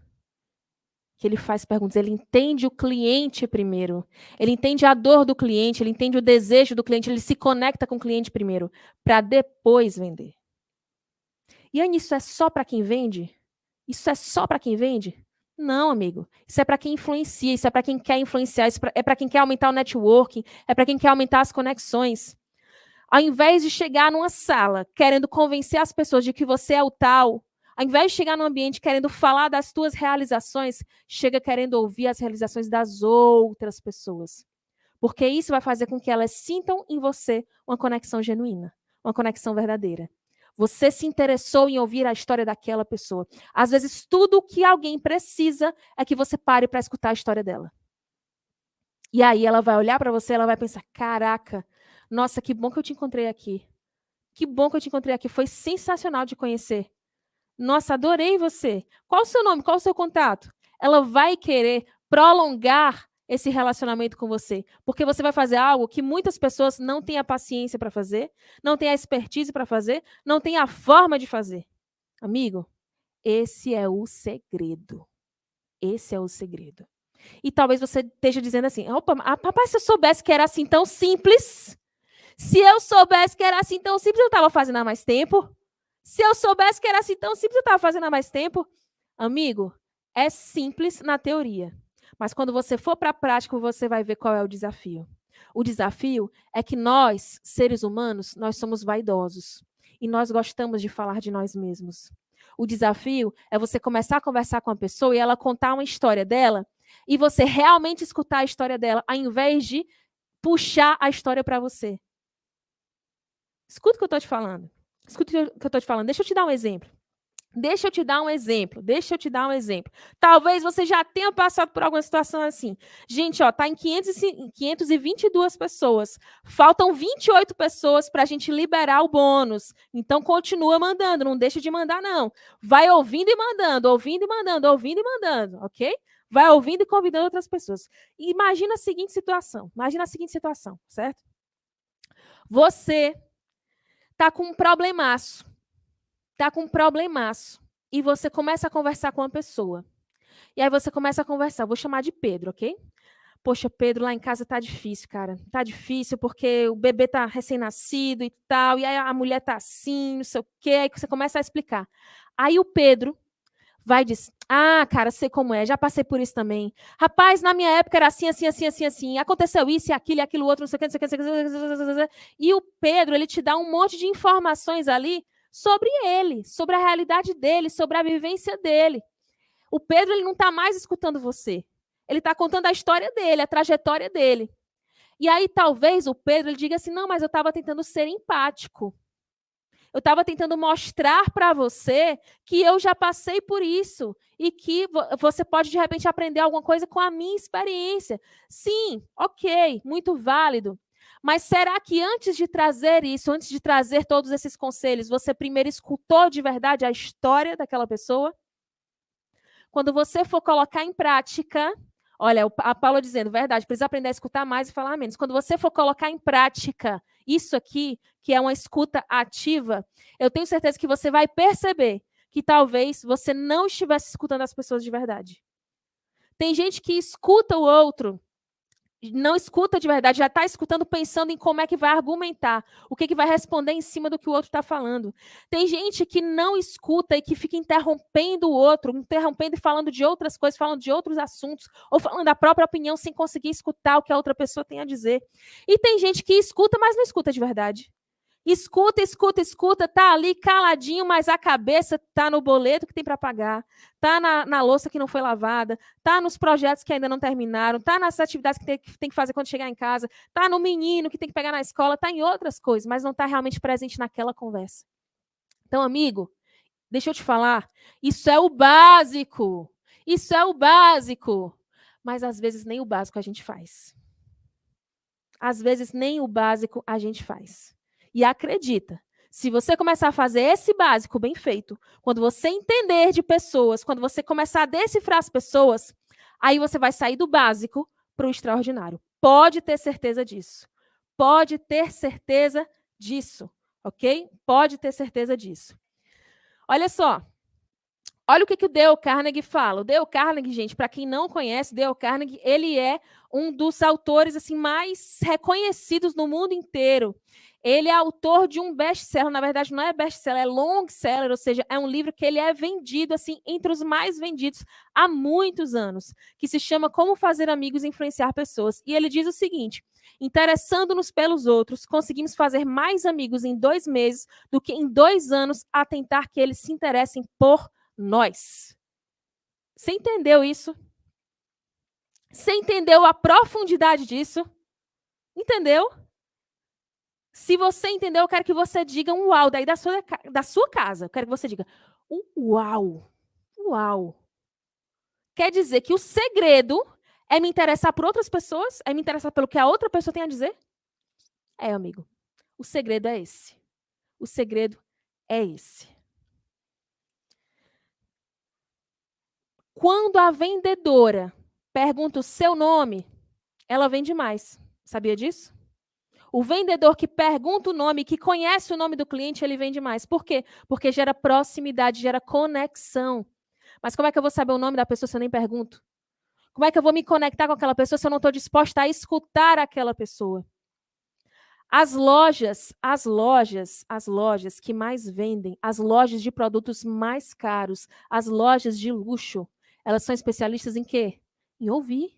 que ele faz perguntas, ele entende o cliente primeiro, ele entende a dor do cliente, ele entende o desejo do cliente, ele se conecta com o cliente primeiro, para depois vender. E aí, isso é só para quem vende? Isso é só para quem vende? Não, amigo. Isso é para quem influencia, isso é para quem quer influenciar, isso é para quem quer aumentar o networking, é para quem quer aumentar as conexões. Ao invés de chegar numa sala querendo convencer as pessoas de que você é o tal, Ao invés de chegar no ambiente querendo falar das tuas realizações, chega querendo ouvir as realizações das outras pessoas. Porque isso vai fazer com que elas sintam em você uma conexão genuína, uma conexão verdadeira. Você se interessou em ouvir a história daquela pessoa. Às vezes, tudo o que alguém precisa é que você pare para escutar a história dela. E aí ela vai olhar para você, ela vai pensar: caraca, nossa, que bom que eu te encontrei aqui. Que bom que eu te encontrei aqui. Foi sensacional de conhecer. Nossa, adorei você. Qual o seu nome? Qual o seu contato? Ela vai querer prolongar esse relacionamento com você, porque você vai fazer algo que muitas pessoas não têm a paciência para fazer, não têm a expertise para fazer, não têm a forma de fazer. Amigo, esse é o segredo. Esse é o segredo. E talvez você esteja dizendo assim: opa, papai, se eu soubesse que era assim tão simples, se eu soubesse que era assim tão simples, eu estava fazendo há mais tempo. Se eu soubesse que era assim tão simples, eu estava fazendo há mais tempo. Amigo, é simples na teoria. Mas quando você for para a prática, você vai ver qual é o desafio. O desafio é que nós, seres humanos, nós somos vaidosos e nós gostamos de falar de nós mesmos. O desafio é você começar a conversar com a pessoa e ela contar uma história dela e você realmente escutar a história dela, ao invés de puxar a história para você. Escuta o que eu estou te falando. Escuta o que eu estou te falando. Deixa eu te dar um exemplo. Deixa eu te dar um exemplo. Deixa eu te dar um exemplo. Talvez você já tenha passado por alguma situação assim. Gente, ó, tá em 500 e 522 pessoas. Faltam 28 pessoas para a gente liberar o bônus. Então continua mandando, não deixa de mandar não. Vai ouvindo e mandando, ouvindo e mandando, ouvindo e mandando, OK? Vai ouvindo e convidando outras pessoas. Imagina a seguinte situação. Imagina a seguinte situação, certo? Você tá com um problemaço tá com um problemaço e você começa a conversar com uma pessoa. E aí você começa a conversar, vou chamar de Pedro, ok? Poxa, Pedro, lá em casa tá difícil, cara. Tá difícil porque o bebê tá recém-nascido e tal, e aí a mulher tá assim, não sei o quê, aí você começa a explicar. Aí o Pedro vai e diz: Ah, cara, sei como é, já passei por isso também. Rapaz, na minha época era assim, assim, assim, assim, assim. Aconteceu isso e aquilo e aquilo outro, não sei o que, não sei o que, não sei o que. E o Pedro, ele te dá um monte de informações ali sobre ele, sobre a realidade dele, sobre a vivência dele. O Pedro ele não está mais escutando você. Ele está contando a história dele, a trajetória dele. E aí talvez o Pedro ele diga assim: não, mas eu estava tentando ser empático. Eu estava tentando mostrar para você que eu já passei por isso e que você pode de repente aprender alguma coisa com a minha experiência. Sim, ok, muito válido. Mas será que antes de trazer isso, antes de trazer todos esses conselhos, você primeiro escutou de verdade a história daquela pessoa? Quando você for colocar em prática, olha, a Paula dizendo, verdade, precisa aprender a escutar mais e falar menos. Quando você for colocar em prática isso aqui, que é uma escuta ativa, eu tenho certeza que você vai perceber que talvez você não estivesse escutando as pessoas de verdade. Tem gente que escuta o outro não escuta de verdade, já está escutando pensando em como é que vai argumentar, o que, que vai responder em cima do que o outro está falando. Tem gente que não escuta e que fica interrompendo o outro, interrompendo e falando de outras coisas, falando de outros assuntos, ou falando da própria opinião sem conseguir escutar o que a outra pessoa tem a dizer. E tem gente que escuta, mas não escuta de verdade. Escuta, escuta, escuta, tá ali caladinho, mas a cabeça tá no boleto que tem para pagar, tá na, na, louça que não foi lavada, tá nos projetos que ainda não terminaram, tá nas atividades que tem, que tem, que fazer quando chegar em casa, tá no menino que tem que pegar na escola, tá em outras coisas, mas não tá realmente presente naquela conversa. Então, amigo, deixa eu te falar, isso é o básico. Isso é o básico. Mas às vezes nem o básico a gente faz. Às vezes nem o básico a gente faz. E acredita, se você começar a fazer esse básico bem feito, quando você entender de pessoas, quando você começar a decifrar as pessoas, aí você vai sair do básico para o extraordinário. Pode ter certeza disso. Pode ter certeza disso, ok? Pode ter certeza disso. Olha só. Olha o que, que o Dale Carnegie fala. O Dale Carnegie, gente, para quem não conhece, Dale Carnegie, ele é um dos autores assim mais reconhecidos no mundo inteiro. Ele é autor de um best-seller, na verdade não é best-seller, é long-seller, ou seja, é um livro que ele é vendido assim entre os mais vendidos há muitos anos, que se chama Como fazer amigos e influenciar pessoas. E ele diz o seguinte: interessando-nos pelos outros, conseguimos fazer mais amigos em dois meses do que em dois anos a tentar que eles se interessem por nós. Você entendeu isso? Você entendeu a profundidade disso? Entendeu? Se você entendeu, eu quero que você diga um uau daí da sua, da sua casa. Eu quero que você diga um uau. Uau. Quer dizer que o segredo é me interessar por outras pessoas? É me interessar pelo que a outra pessoa tem a dizer? É, amigo. O segredo é esse. O segredo é esse. Quando a vendedora pergunta o seu nome, ela vende mais. Sabia disso? O vendedor que pergunta o nome, que conhece o nome do cliente, ele vende mais. Por quê? Porque gera proximidade, gera conexão. Mas como é que eu vou saber o nome da pessoa se eu nem pergunto? Como é que eu vou me conectar com aquela pessoa se eu não estou disposta a escutar aquela pessoa? As lojas, as lojas, as lojas que mais vendem, as lojas de produtos mais caros, as lojas de luxo, elas são especialistas em quê? Em ouvir.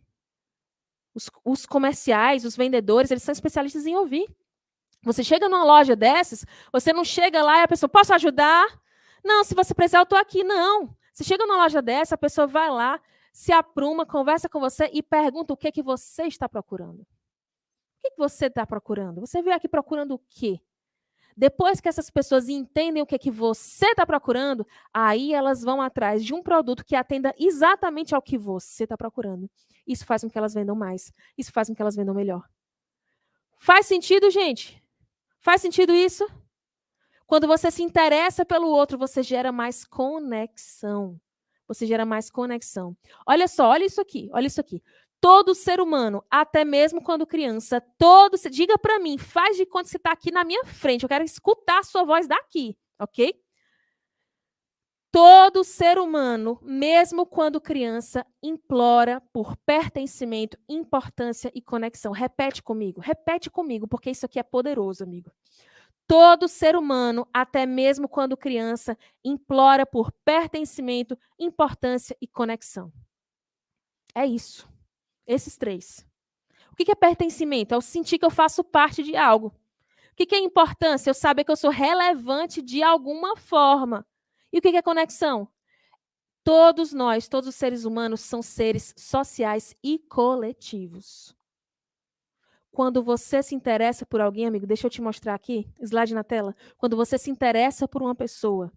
Os, os, comerciais, os vendedores, eles são especialistas em ouvir. Você chega numa loja dessas, você não chega lá e a pessoa, posso ajudar? Não, se você precisar, eu estou aqui. Não. Você chega numa loja dessa, a pessoa vai lá, se apruma, conversa com você e pergunta o que, que você está procurando. O que, que você está procurando? Você veio aqui procurando o quê? Depois que essas pessoas entendem o que, é que você está procurando, aí elas vão atrás de um produto que atenda exatamente ao que você está procurando. Isso faz com que elas vendam mais. Isso faz com que elas vendam melhor. Faz sentido, gente? Faz sentido isso? Quando você se interessa pelo outro, você gera mais conexão. Você gera mais conexão. Olha só, olha isso aqui, olha isso aqui. Todo ser humano, até mesmo quando criança, todo. Diga para mim, faz de conta que você está aqui na minha frente. Eu quero escutar a sua voz daqui, ok? Todo ser humano, mesmo quando criança, implora por pertencimento, importância e conexão. Repete comigo, repete comigo, porque isso aqui é poderoso, amigo. Todo ser humano, até mesmo quando criança, implora por pertencimento, importância e conexão. É isso. Esses três. O que é pertencimento? É o sentir que eu faço parte de algo. O que é importância? Eu saber que eu sou relevante de alguma forma. E o que é conexão? Todos nós, todos os seres humanos, são seres sociais e coletivos. Quando você se interessa por alguém, amigo, deixa eu te mostrar aqui, slide na tela. Quando você se interessa por uma pessoa,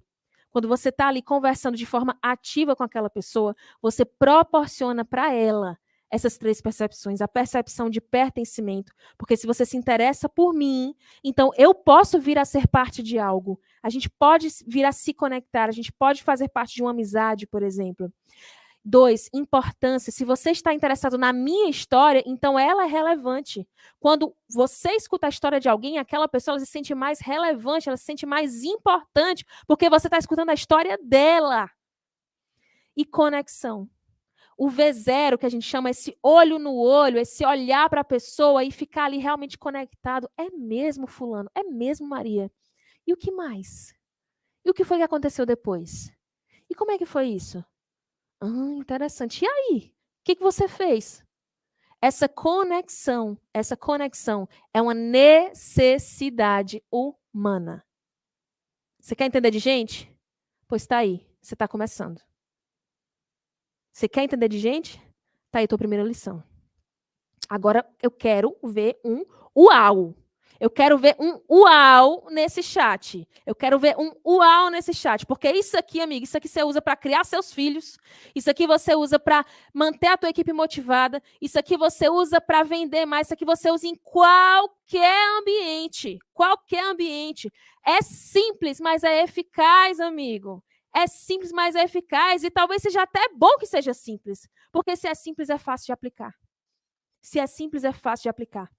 quando você está ali conversando de forma ativa com aquela pessoa, você proporciona para ela essas três percepções, a percepção de pertencimento, porque se você se interessa por mim, então eu posso vir a ser parte de algo. A gente pode vir a se conectar, a gente pode fazer parte de uma amizade, por exemplo. Dois, importância. Se você está interessado na minha história, então ela é relevante. Quando você escuta a história de alguém, aquela pessoa se sente mais relevante, ela se sente mais importante, porque você está escutando a história dela. E conexão o V0, que a gente chama esse olho no olho, esse olhar para a pessoa e ficar ali realmente conectado. É mesmo fulano, é mesmo Maria. E o que mais? E o que foi que aconteceu depois? E como é que foi isso? Ah, interessante. E aí? O que, que você fez? Essa conexão, essa conexão é uma necessidade humana. Você quer entender de gente? Pois está aí, você está começando. Você quer entender de gente? Tá aí a tua primeira lição. Agora eu quero ver um uau. Eu quero ver um uau nesse chat. Eu quero ver um uau nesse chat, porque isso aqui, amiga, isso aqui você usa para criar seus filhos. Isso aqui você usa para manter a tua equipe motivada. Isso aqui você usa para vender mais. Isso aqui você usa em qualquer ambiente, qualquer ambiente. É simples, mas é eficaz, amigo. É simples, mas é eficaz. E talvez seja até bom que seja simples. Porque se é simples, é fácil de aplicar. Se é simples, é fácil de aplicar.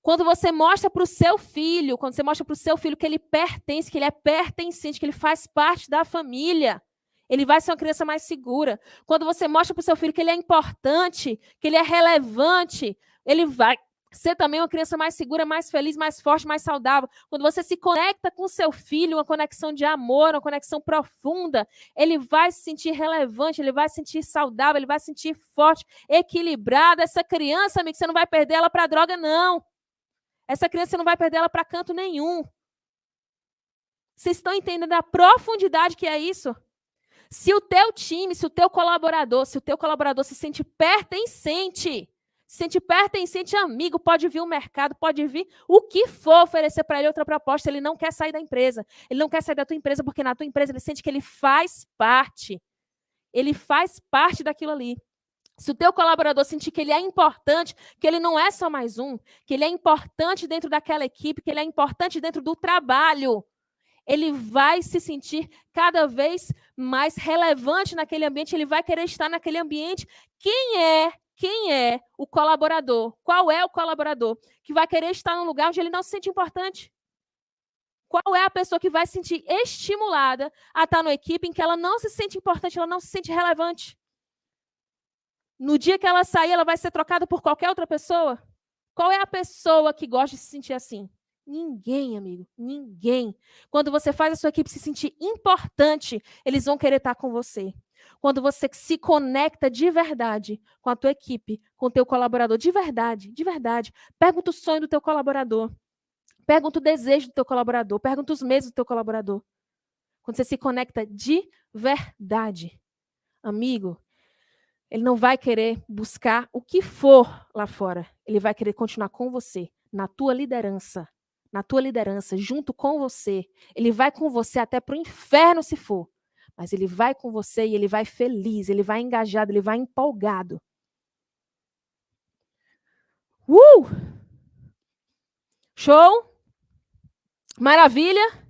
Quando você mostra para o seu filho, quando você mostra para o seu filho que ele pertence, que ele é pertencente, que ele faz parte da família, ele vai ser uma criança mais segura. Quando você mostra para o seu filho que ele é importante, que ele é relevante, ele vai ser também uma criança mais segura, mais feliz, mais forte, mais saudável. Quando você se conecta com seu filho, uma conexão de amor, uma conexão profunda, ele vai se sentir relevante, ele vai se sentir saudável, ele vai se sentir forte, equilibrado. Essa criança, amigo, você não vai perder ela para droga, não. Essa criança você não vai perder ela para canto nenhum. Vocês estão entendendo a profundidade que é isso? Se o teu time, se o teu colaborador, se o teu colaborador se sente pertencente, se sente pertencente amigo, pode vir o mercado, pode vir o que for oferecer para ele outra proposta, ele não quer sair da empresa. Ele não quer sair da tua empresa porque na tua empresa ele sente que ele faz parte. Ele faz parte daquilo ali. Se o teu colaborador sentir que ele é importante, que ele não é só mais um, que ele é importante dentro daquela equipe, que ele é importante dentro do trabalho, ele vai se sentir cada vez mais relevante naquele ambiente, ele vai querer estar naquele ambiente. Quem é quem é o colaborador? Qual é o colaborador que vai querer estar num lugar onde ele não se sente importante? Qual é a pessoa que vai se sentir estimulada a estar numa equipe em que ela não se sente importante, ela não se sente relevante? No dia que ela sair, ela vai ser trocada por qualquer outra pessoa? Qual é a pessoa que gosta de se sentir assim? Ninguém, amigo, ninguém. Quando você faz a sua equipe se sentir importante, eles vão querer estar com você. Quando você se conecta de verdade com a tua equipe, com o teu colaborador, de verdade, de verdade. Pergunta o sonho do teu colaborador. Pergunta o desejo do teu colaborador. Pergunta os medos do teu colaborador. Quando você se conecta de verdade, amigo, ele não vai querer buscar o que for lá fora. Ele vai querer continuar com você, na tua liderança. Na tua liderança, junto com você. Ele vai com você até para o inferno se for mas ele vai com você e ele vai feliz, ele vai engajado, ele vai empolgado. Uh! Show? Maravilha?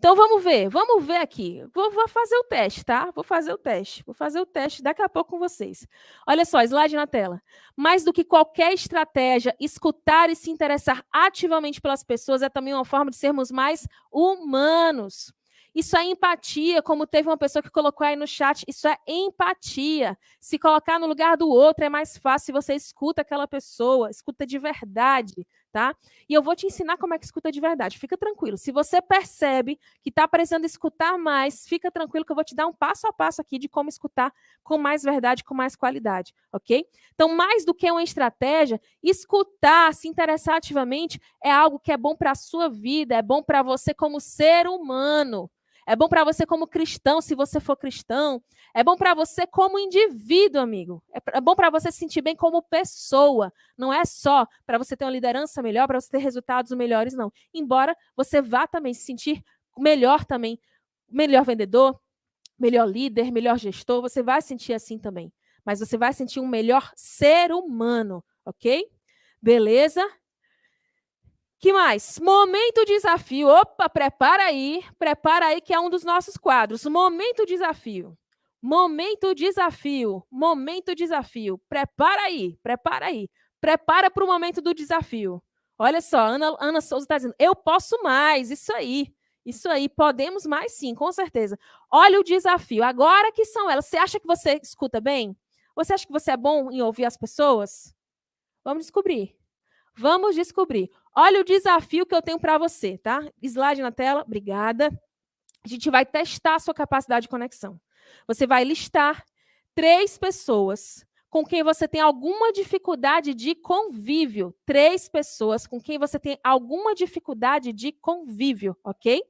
Então vamos ver, vamos ver aqui. Vou, vou, fazer o teste, tá? Vou fazer o teste. Vou fazer o teste daqui a pouco com vocês. Olha só, slide na tela. Mais do que qualquer estratégia, escutar e se interessar ativamente pelas pessoas é também uma forma de sermos mais humanos. Isso é empatia, como teve uma pessoa que colocou aí no chat, isso é empatia. Se colocar no lugar do outro é mais fácil, você escuta aquela pessoa, escuta de verdade, tá? E eu vou te ensinar como é que escuta de verdade. Fica tranquilo. Se você percebe que está precisando escutar mais, fica tranquilo que eu vou te dar um passo a passo aqui de como escutar com mais verdade, com mais qualidade, ok? Então, mais do que uma estratégia, escutar, se interessar ativamente é algo que é bom para a sua vida, é bom para você como ser humano. É bom para você como cristão, se você for cristão. É bom para você como indivíduo, amigo. É, é bom para você se sentir bem como pessoa. Não é só para você ter uma liderança melhor, para você ter resultados melhores, não. Embora você vá também se sentir melhor também, melhor vendedor, melhor líder, melhor gestor, você vai sentir assim também. Mas você vai sentir um melhor ser humano, ok? Beleza? Que mais? Momento desafio. Opa, prepara aí, prepara aí que é um dos nossos quadros. Momento desafio. Momento desafio. Momento desafio. Prepara aí, prepara aí. Prepara para o momento do desafio. Olha só, Ana, Ana Souza está dizendo: eu posso mais. Isso aí. Isso aí, podemos mais sim, com certeza. Olha o desafio. Agora que são elas. Você acha que você escuta bem? Você acha que você é bom em ouvir as pessoas? Vamos descobrir. Vamos descobrir. Olha o desafio que eu tenho para você, tá? Slide na tela, obrigada. A gente vai testar a sua capacidade de conexão. Você vai listar três pessoas com quem você tem alguma dificuldade de convívio. Três pessoas com quem você tem alguma dificuldade de convívio, ok?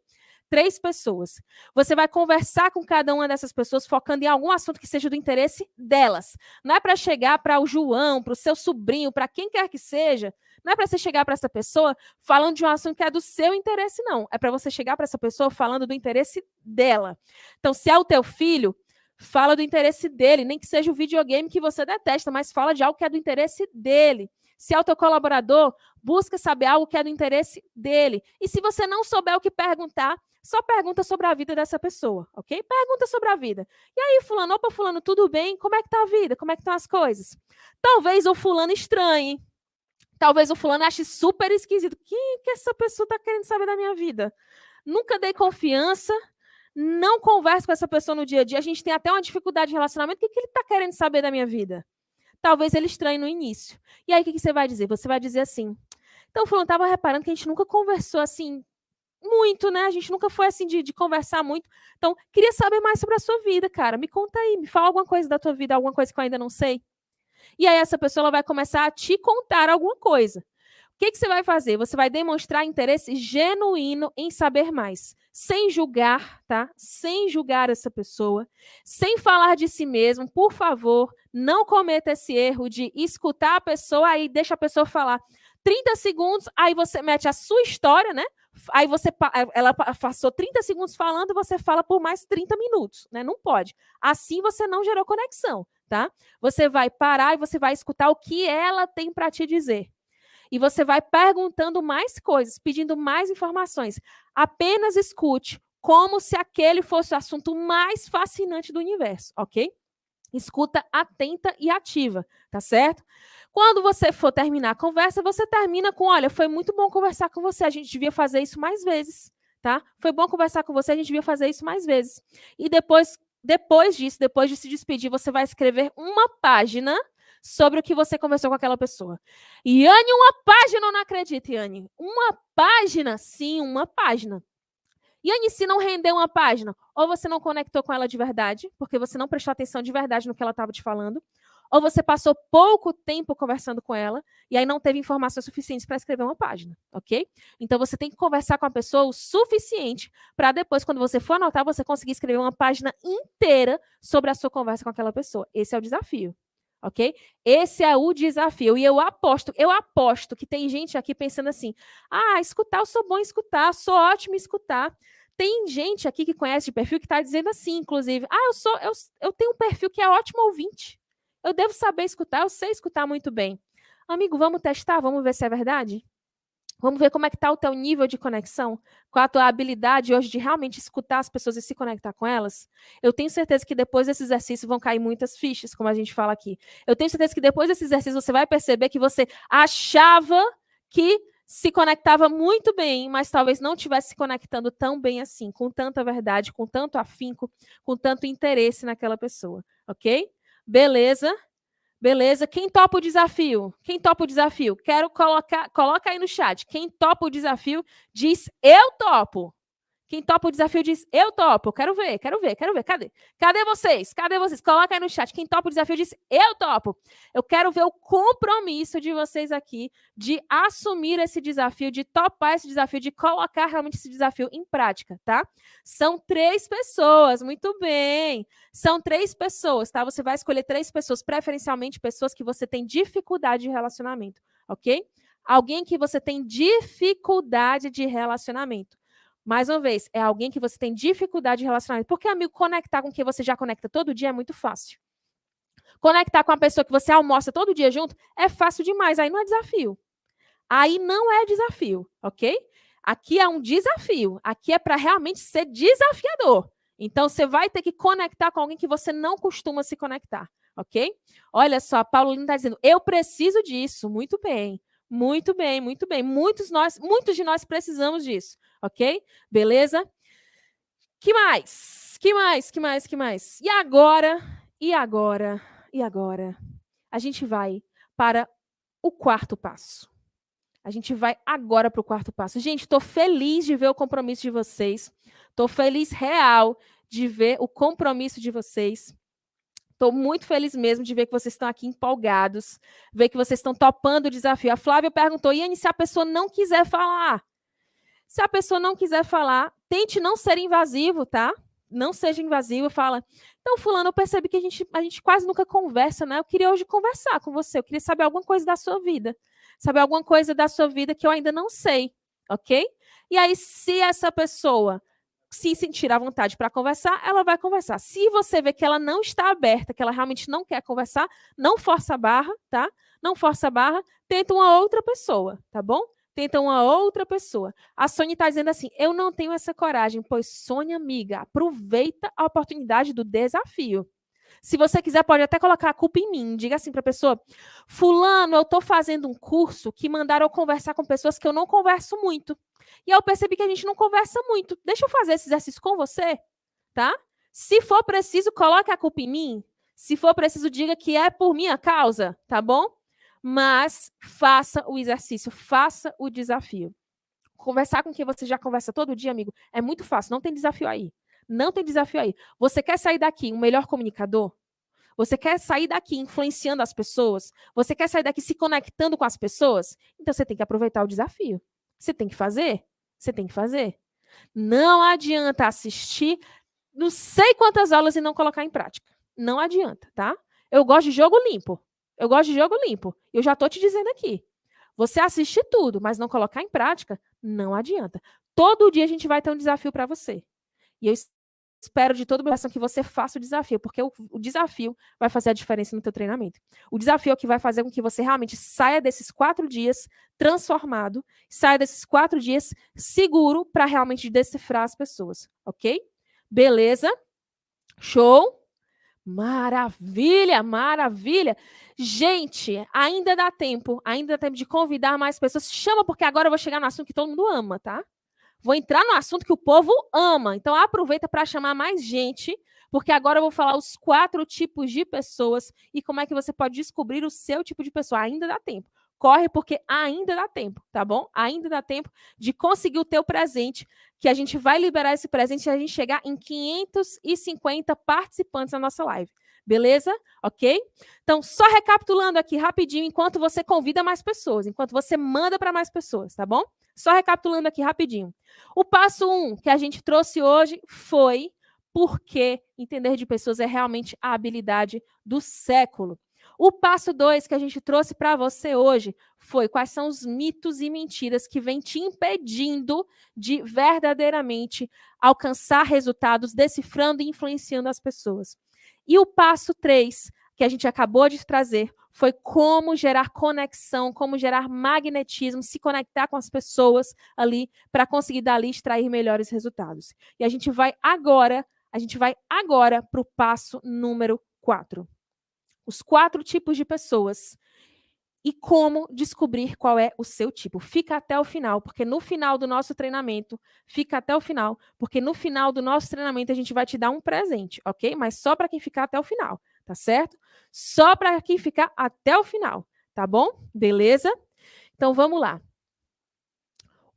três pessoas. Você vai conversar com cada uma dessas pessoas focando em algum assunto que seja do interesse delas. Não é para chegar para o João, para o seu sobrinho, para quem quer que seja. Não é para você chegar para essa pessoa falando de um assunto que é do seu interesse, não. É para você chegar para essa pessoa falando do interesse dela. Então, se é o teu filho, fala do interesse dele, nem que seja o videogame que você detesta, mas fala de algo que é do interesse dele. Se é o teu colaborador, busca saber algo que é do interesse dele. E se você não souber o que perguntar, só pergunta sobre a vida dessa pessoa, ok? Pergunta sobre a vida. E aí, fulano, opa, fulano, tudo bem? Como é que tá a vida? Como é que estão as coisas? Talvez o fulano estranhe. Talvez o fulano ache super esquisito. O que, essa pessoa tá querendo saber da minha vida? Nunca dei confiança, não converso com essa pessoa no dia a dia. A gente tem até uma dificuldade de relacionamento. O que, que ele tá querendo saber da minha vida? talvez ele estranhe no início. E aí o que, que você vai dizer? Você vai dizer assim: então, fulano, estava reparando que a gente nunca conversou assim muito, né? A gente nunca foi assim de, de, conversar muito. Então, queria saber mais sobre a sua vida, cara. Me conta aí, me fala alguma coisa da tua vida, alguma coisa que eu ainda não sei. E aí essa pessoa vai começar a te contar alguma coisa. O que, que você vai fazer? Você vai demonstrar interesse genuíno em saber mais, sem julgar, tá? Sem julgar essa pessoa, sem falar de si mesmo. Por favor, não cometa esse erro de escutar a pessoa e deixa a pessoa falar 30 segundos, aí você mete a sua história, né? Aí você ela passou 30 segundos falando, você fala por mais 30 minutos, né? Não pode. Assim você não gerou conexão, tá? Você vai parar e você vai escutar o que ela tem para te dizer. E você vai perguntando mais coisas, pedindo mais informações. Apenas escute como se aquele fosse o assunto mais fascinante do universo, ok? Escuta atenta e ativa, tá certo? Quando você for terminar a conversa, você termina com: olha, foi muito bom conversar com você, a gente devia fazer isso mais vezes, tá? Foi bom conversar com você, a gente devia fazer isso mais vezes. E depois, depois disso, depois de se despedir, você vai escrever uma página sobre o que você conversou com aquela pessoa. Yane, uma página, eu não acredito, Yane. Uma página? Sim, uma página. Yane, se não rendeu uma página, ou você não conectou com ela de verdade, porque você não prestou atenção de verdade no que ela estava te falando, ou você passou pouco tempo conversando com ela e aí não teve informações suficientes para escrever uma página, ok? Então você tem que conversar com a pessoa o suficiente para depois, quando você for anotar, você conseguir escrever uma página inteira sobre a sua conversa com aquela pessoa. Esse é o desafio. Ok? Esse é o desafio. E eu aposto, eu aposto que tem gente aqui pensando assim: ah, escutar, eu sou bom em escutar, sou ótimo em escutar. Tem gente aqui que conhece de perfil que está dizendo assim, inclusive, ah, eu sou, eu, eu tenho um perfil que é ótimo ouvinte. Eu devo saber escutar, eu sei escutar muito bem. Amigo, vamos testar, vamos ver se é verdade? Vamos ver como é que está o teu nível de conexão, qual a tua habilidade hoje de realmente escutar as pessoas e se conectar com elas. Eu tenho certeza que depois desse exercício vão cair muitas fichas, como a gente fala aqui. Eu tenho certeza que depois desse exercício você vai perceber que você achava que se conectava muito bem, mas talvez não estivesse se conectando tão bem assim, com tanta verdade, com tanto afinco, com tanto interesse naquela pessoa, ok? Beleza? Beleza? Quem topa o desafio? Quem topa o desafio? Quero colocar, coloca aí no chat. Quem topa o desafio diz eu topo. Quem topa o desafio diz, eu topo. Quero ver, quero ver, quero ver. Cadê? Cadê vocês? Cadê vocês? Coloca aí no chat. Quem topa o desafio diz, eu topo. Eu quero ver o compromisso de vocês aqui de assumir esse desafio, de topar esse desafio, de colocar realmente esse desafio em prática, tá? São três pessoas, muito bem. São três pessoas, tá? Você vai escolher três pessoas, preferencialmente pessoas que você tem dificuldade de relacionamento, ok? Alguém que você tem dificuldade de relacionamento. Mais uma vez, é alguém que você tem dificuldade de relacionamento. Porque, amigo, conectar com quem você já conecta todo dia é muito fácil. Conectar com a pessoa que você almoça todo dia junto é fácil demais. Aí não é desafio. Aí não é desafio, ok? Aqui é um desafio. Aqui é para realmente ser desafiador. Então, você vai ter que conectar com alguém que você não costuma se conectar, ok? Olha só, a Paulina está dizendo: eu preciso disso. Muito bem. Muito bem, muito bem. Muitos, nós, muitos de nós precisamos disso, ok? Beleza? Que mais? Que mais? Que mais? Que mais? E agora? E agora? E agora? A gente vai para o quarto passo. A gente vai agora para o quarto passo. Gente, estou feliz de ver o compromisso de vocês. Estou feliz real de ver o compromisso de vocês. Estou muito feliz mesmo de ver que vocês estão aqui empolgados, ver que vocês estão topando o desafio. A Flávia perguntou, Iane, se a pessoa não quiser falar? Se a pessoa não quiser falar, tente não ser invasivo, tá? Não seja invasivo, fala. Então, fulano, eu percebi que a gente, a gente quase nunca conversa, né? Eu queria hoje conversar com você, eu queria saber alguma coisa da sua vida. Saber alguma coisa da sua vida que eu ainda não sei, ok? E aí, se essa pessoa se sentir à vontade para conversar, ela vai conversar. Se você vê que ela não está aberta, que ela realmente não quer conversar, não força a barra, tá? Não força a barra, tenta uma outra pessoa, tá bom? Tenta uma outra pessoa. A Sônia está dizendo assim: eu não tenho essa coragem, pois Sônia, amiga, aproveita a oportunidade do desafio. Se você quiser, pode até colocar a culpa em mim. Diga assim para a pessoa: Fulano, eu estou fazendo um curso que mandaram eu conversar com pessoas que eu não converso muito. E eu percebi que a gente não conversa muito. Deixa eu fazer esse exercício com você, tá? Se for preciso, coloque a culpa em mim. Se for preciso, diga que é por minha causa, tá bom? Mas faça o exercício, faça o desafio. Conversar com quem você já conversa todo dia, amigo, é muito fácil, não tem desafio aí. Não tem desafio aí. Você quer sair daqui um melhor comunicador? Você quer sair daqui influenciando as pessoas? Você quer sair daqui se conectando com as pessoas? Então você tem que aproveitar o desafio. Você tem que fazer. Você tem que fazer. Não adianta assistir não sei quantas aulas e não colocar em prática. Não adianta, tá? Eu gosto de jogo limpo. Eu gosto de jogo limpo. Eu já tô te dizendo aqui. Você assiste tudo, mas não colocar em prática, não adianta. Todo dia a gente vai ter um desafio para você. E eu espero de todo o coração que você faça o desafio, porque o, o, desafio vai fazer a diferença no teu treinamento. O desafio é o que vai fazer com que você realmente saia desses quatro dias transformado, saia desses quatro dias seguro para realmente decifrar as pessoas, ok? Beleza? Show? Maravilha, maravilha. Gente, ainda dá tempo, ainda dá tempo de convidar mais pessoas. Chama, porque agora eu vou chegar no assunto que todo mundo ama, tá? Vou entrar no assunto que o povo ama. Então aproveita para chamar mais gente, porque agora eu vou falar os quatro tipos de pessoas e como é que você pode descobrir o seu tipo de pessoa. Ainda dá tempo. Corre porque ainda dá tempo, tá bom? Ainda dá tempo de conseguir o teu presente, que a gente vai liberar esse presente e a gente chegar em 550 participantes na nossa live. Beleza? Ok? Então, só recapitulando aqui rapidinho, enquanto você convida mais pessoas, enquanto você manda para mais pessoas, tá bom? Só recapitulando aqui rapidinho. O passo um que a gente trouxe hoje foi porque entender de pessoas é realmente a habilidade do século. O passo dois que a gente trouxe para você hoje foi quais são os mitos e mentiras que vêm te impedindo de verdadeiramente alcançar resultados, decifrando e influenciando as pessoas. E o passo três que a gente acabou de trazer foi como gerar conexão, como gerar magnetismo, se conectar com as pessoas ali para conseguir dali extrair melhores resultados. E a gente vai agora, a gente vai agora para o passo número 4. Os quatro tipos de pessoas e como descobrir qual é o seu tipo. Fica até o final, porque no final do nosso treinamento, fica até o final, porque no final do nosso treinamento a gente vai te dar um presente, ok? Mas só para quem ficar até o final tá certo? Só para quem ficar até o final, tá bom? Beleza? Então vamos lá.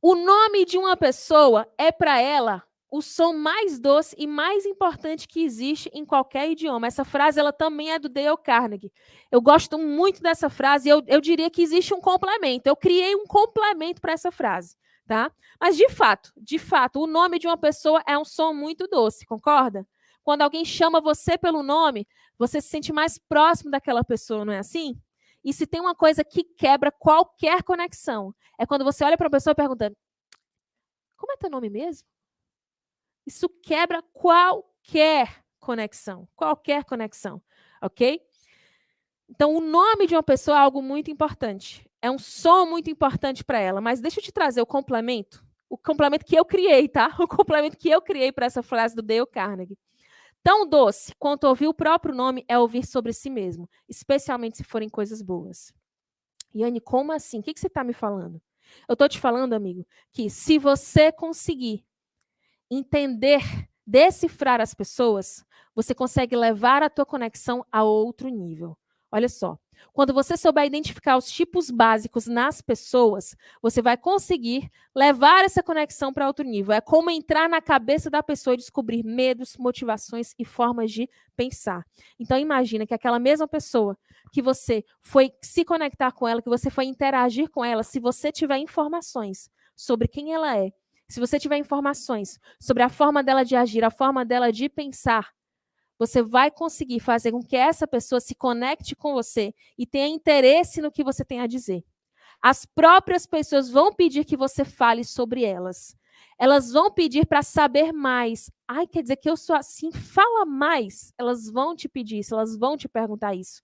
O nome de uma pessoa é para ela o som mais doce e mais importante que existe em qualquer idioma. Essa frase ela também é do Dale Carnegie. Eu gosto muito dessa frase e eu, eu diria que existe um complemento. Eu criei um complemento para essa frase, tá? Mas de fato, de fato, o nome de uma pessoa é um som muito doce, concorda? Quando alguém chama você pelo nome, você se sente mais próximo daquela pessoa, não é assim? E se tem uma coisa que quebra qualquer conexão, é quando você olha para a pessoa e pergunta: Como é teu nome mesmo? Isso quebra qualquer conexão, qualquer conexão, ok? Então, o nome de uma pessoa é algo muito importante. É um som muito importante para ela. Mas deixa eu te trazer o complemento. O complemento que eu criei, tá? [laughs] O complemento que eu criei para essa frase do Dale Carnegie. Tão doce quanto ouvir o próprio nome é ouvir sobre si mesmo, especialmente se forem coisas boas. Yane, como assim? O que, que você está me falando? Eu estou te falando, amigo, que se você conseguir entender, decifrar as pessoas, você consegue levar a tua conexão a outro nível. Olha só, quando você souber identificar os tipos básicos nas pessoas, você vai conseguir levar essa conexão para outro nível. É como entrar na cabeça da pessoa e descobrir medos, motivações e formas de pensar. Então imagina que aquela mesma pessoa que você foi se conectar com ela, que você foi interagir com ela, se você tiver informações sobre quem ela é, se você tiver informações sobre a forma dela de agir, a forma dela de pensar, você vai conseguir fazer com que essa pessoa se conecte com você e tenha interesse no que você tem a dizer. As próprias pessoas vão pedir que você fale sobre elas. Elas vão pedir para saber mais. Ai, quer dizer que eu sou assim? Fala mais. Elas vão te pedir isso, elas vão te perguntar isso.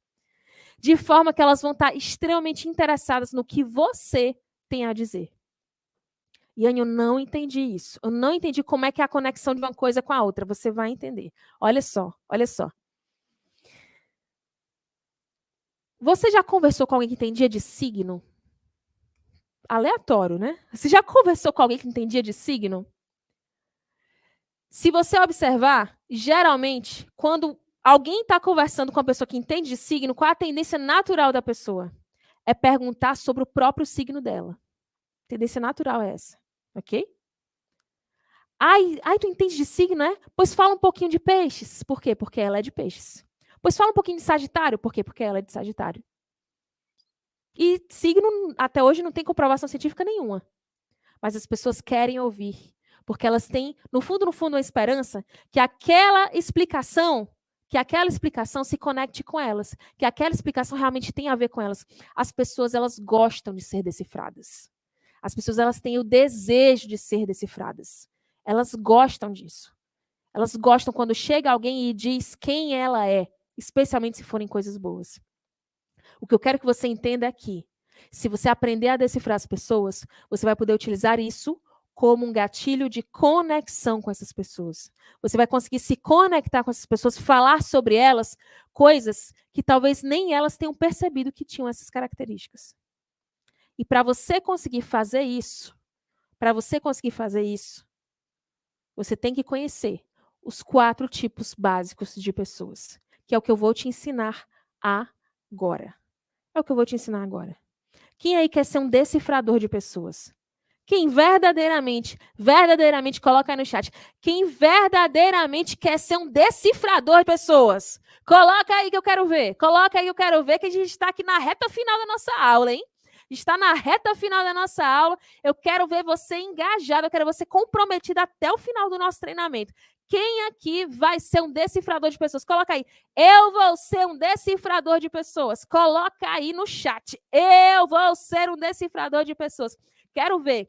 De forma que elas vão estar extremamente interessadas no que você tem a dizer. Iane, eu não entendi isso. Eu não entendi como é que é a conexão de uma coisa com a outra. Você vai entender. Olha só, olha só. Você já conversou com alguém que entendia de signo? Aleatório, né? Você já conversou com alguém que entendia de signo? Se você observar, geralmente, quando alguém está conversando com uma pessoa que entende de signo, qual a tendência natural da pessoa? É perguntar sobre o próprio signo dela. A tendência natural é essa, ok? Ai, ai, tu entende de signo, é? Pois fala um pouquinho de peixes. Por quê? Porque ela é de peixes. Pois fala um pouquinho de Sagitário. Por quê? Porque ela é de Sagitário. E signo, até hoje, não tem comprovação científica nenhuma. Mas as pessoas querem ouvir. Porque elas têm, no fundo, no fundo, a esperança que aquela explicação, que aquela explicação se conecte com elas. Que aquela explicação realmente tenha a ver com elas. As pessoas, elas gostam de ser decifradas. As pessoas, elas têm o desejo de ser decifradas. Elas gostam disso. Elas gostam quando chega alguém e diz quem ela é, especialmente se forem coisas boas. O que eu quero que você entenda é que, se você aprender a decifrar as pessoas, você vai poder utilizar isso como um gatilho de conexão com essas pessoas. Você vai conseguir se conectar com essas pessoas, falar sobre elas coisas que talvez nem elas tenham percebido que tinham essas características. E para você conseguir fazer isso, para você conseguir fazer isso, você tem que conhecer os quatro tipos básicos de pessoas, que é o que eu vou te ensinar agora. É o que eu vou te ensinar agora. Quem aí quer ser um decifrador de pessoas? Quem verdadeiramente, verdadeiramente, coloca aí no chat. Quem verdadeiramente quer ser um decifrador de pessoas? Coloca aí que eu quero ver. Coloca aí que eu quero ver que a gente está aqui na reta final da nossa aula, hein? Está na reta final da nossa aula. Eu quero ver você engajado, eu quero você comprometido até o final do nosso treinamento. Quem aqui vai ser um decifrador de pessoas? Coloca aí. Eu vou ser um decifrador de pessoas. Coloca aí no chat. Eu vou ser um decifrador de pessoas. Quero ver.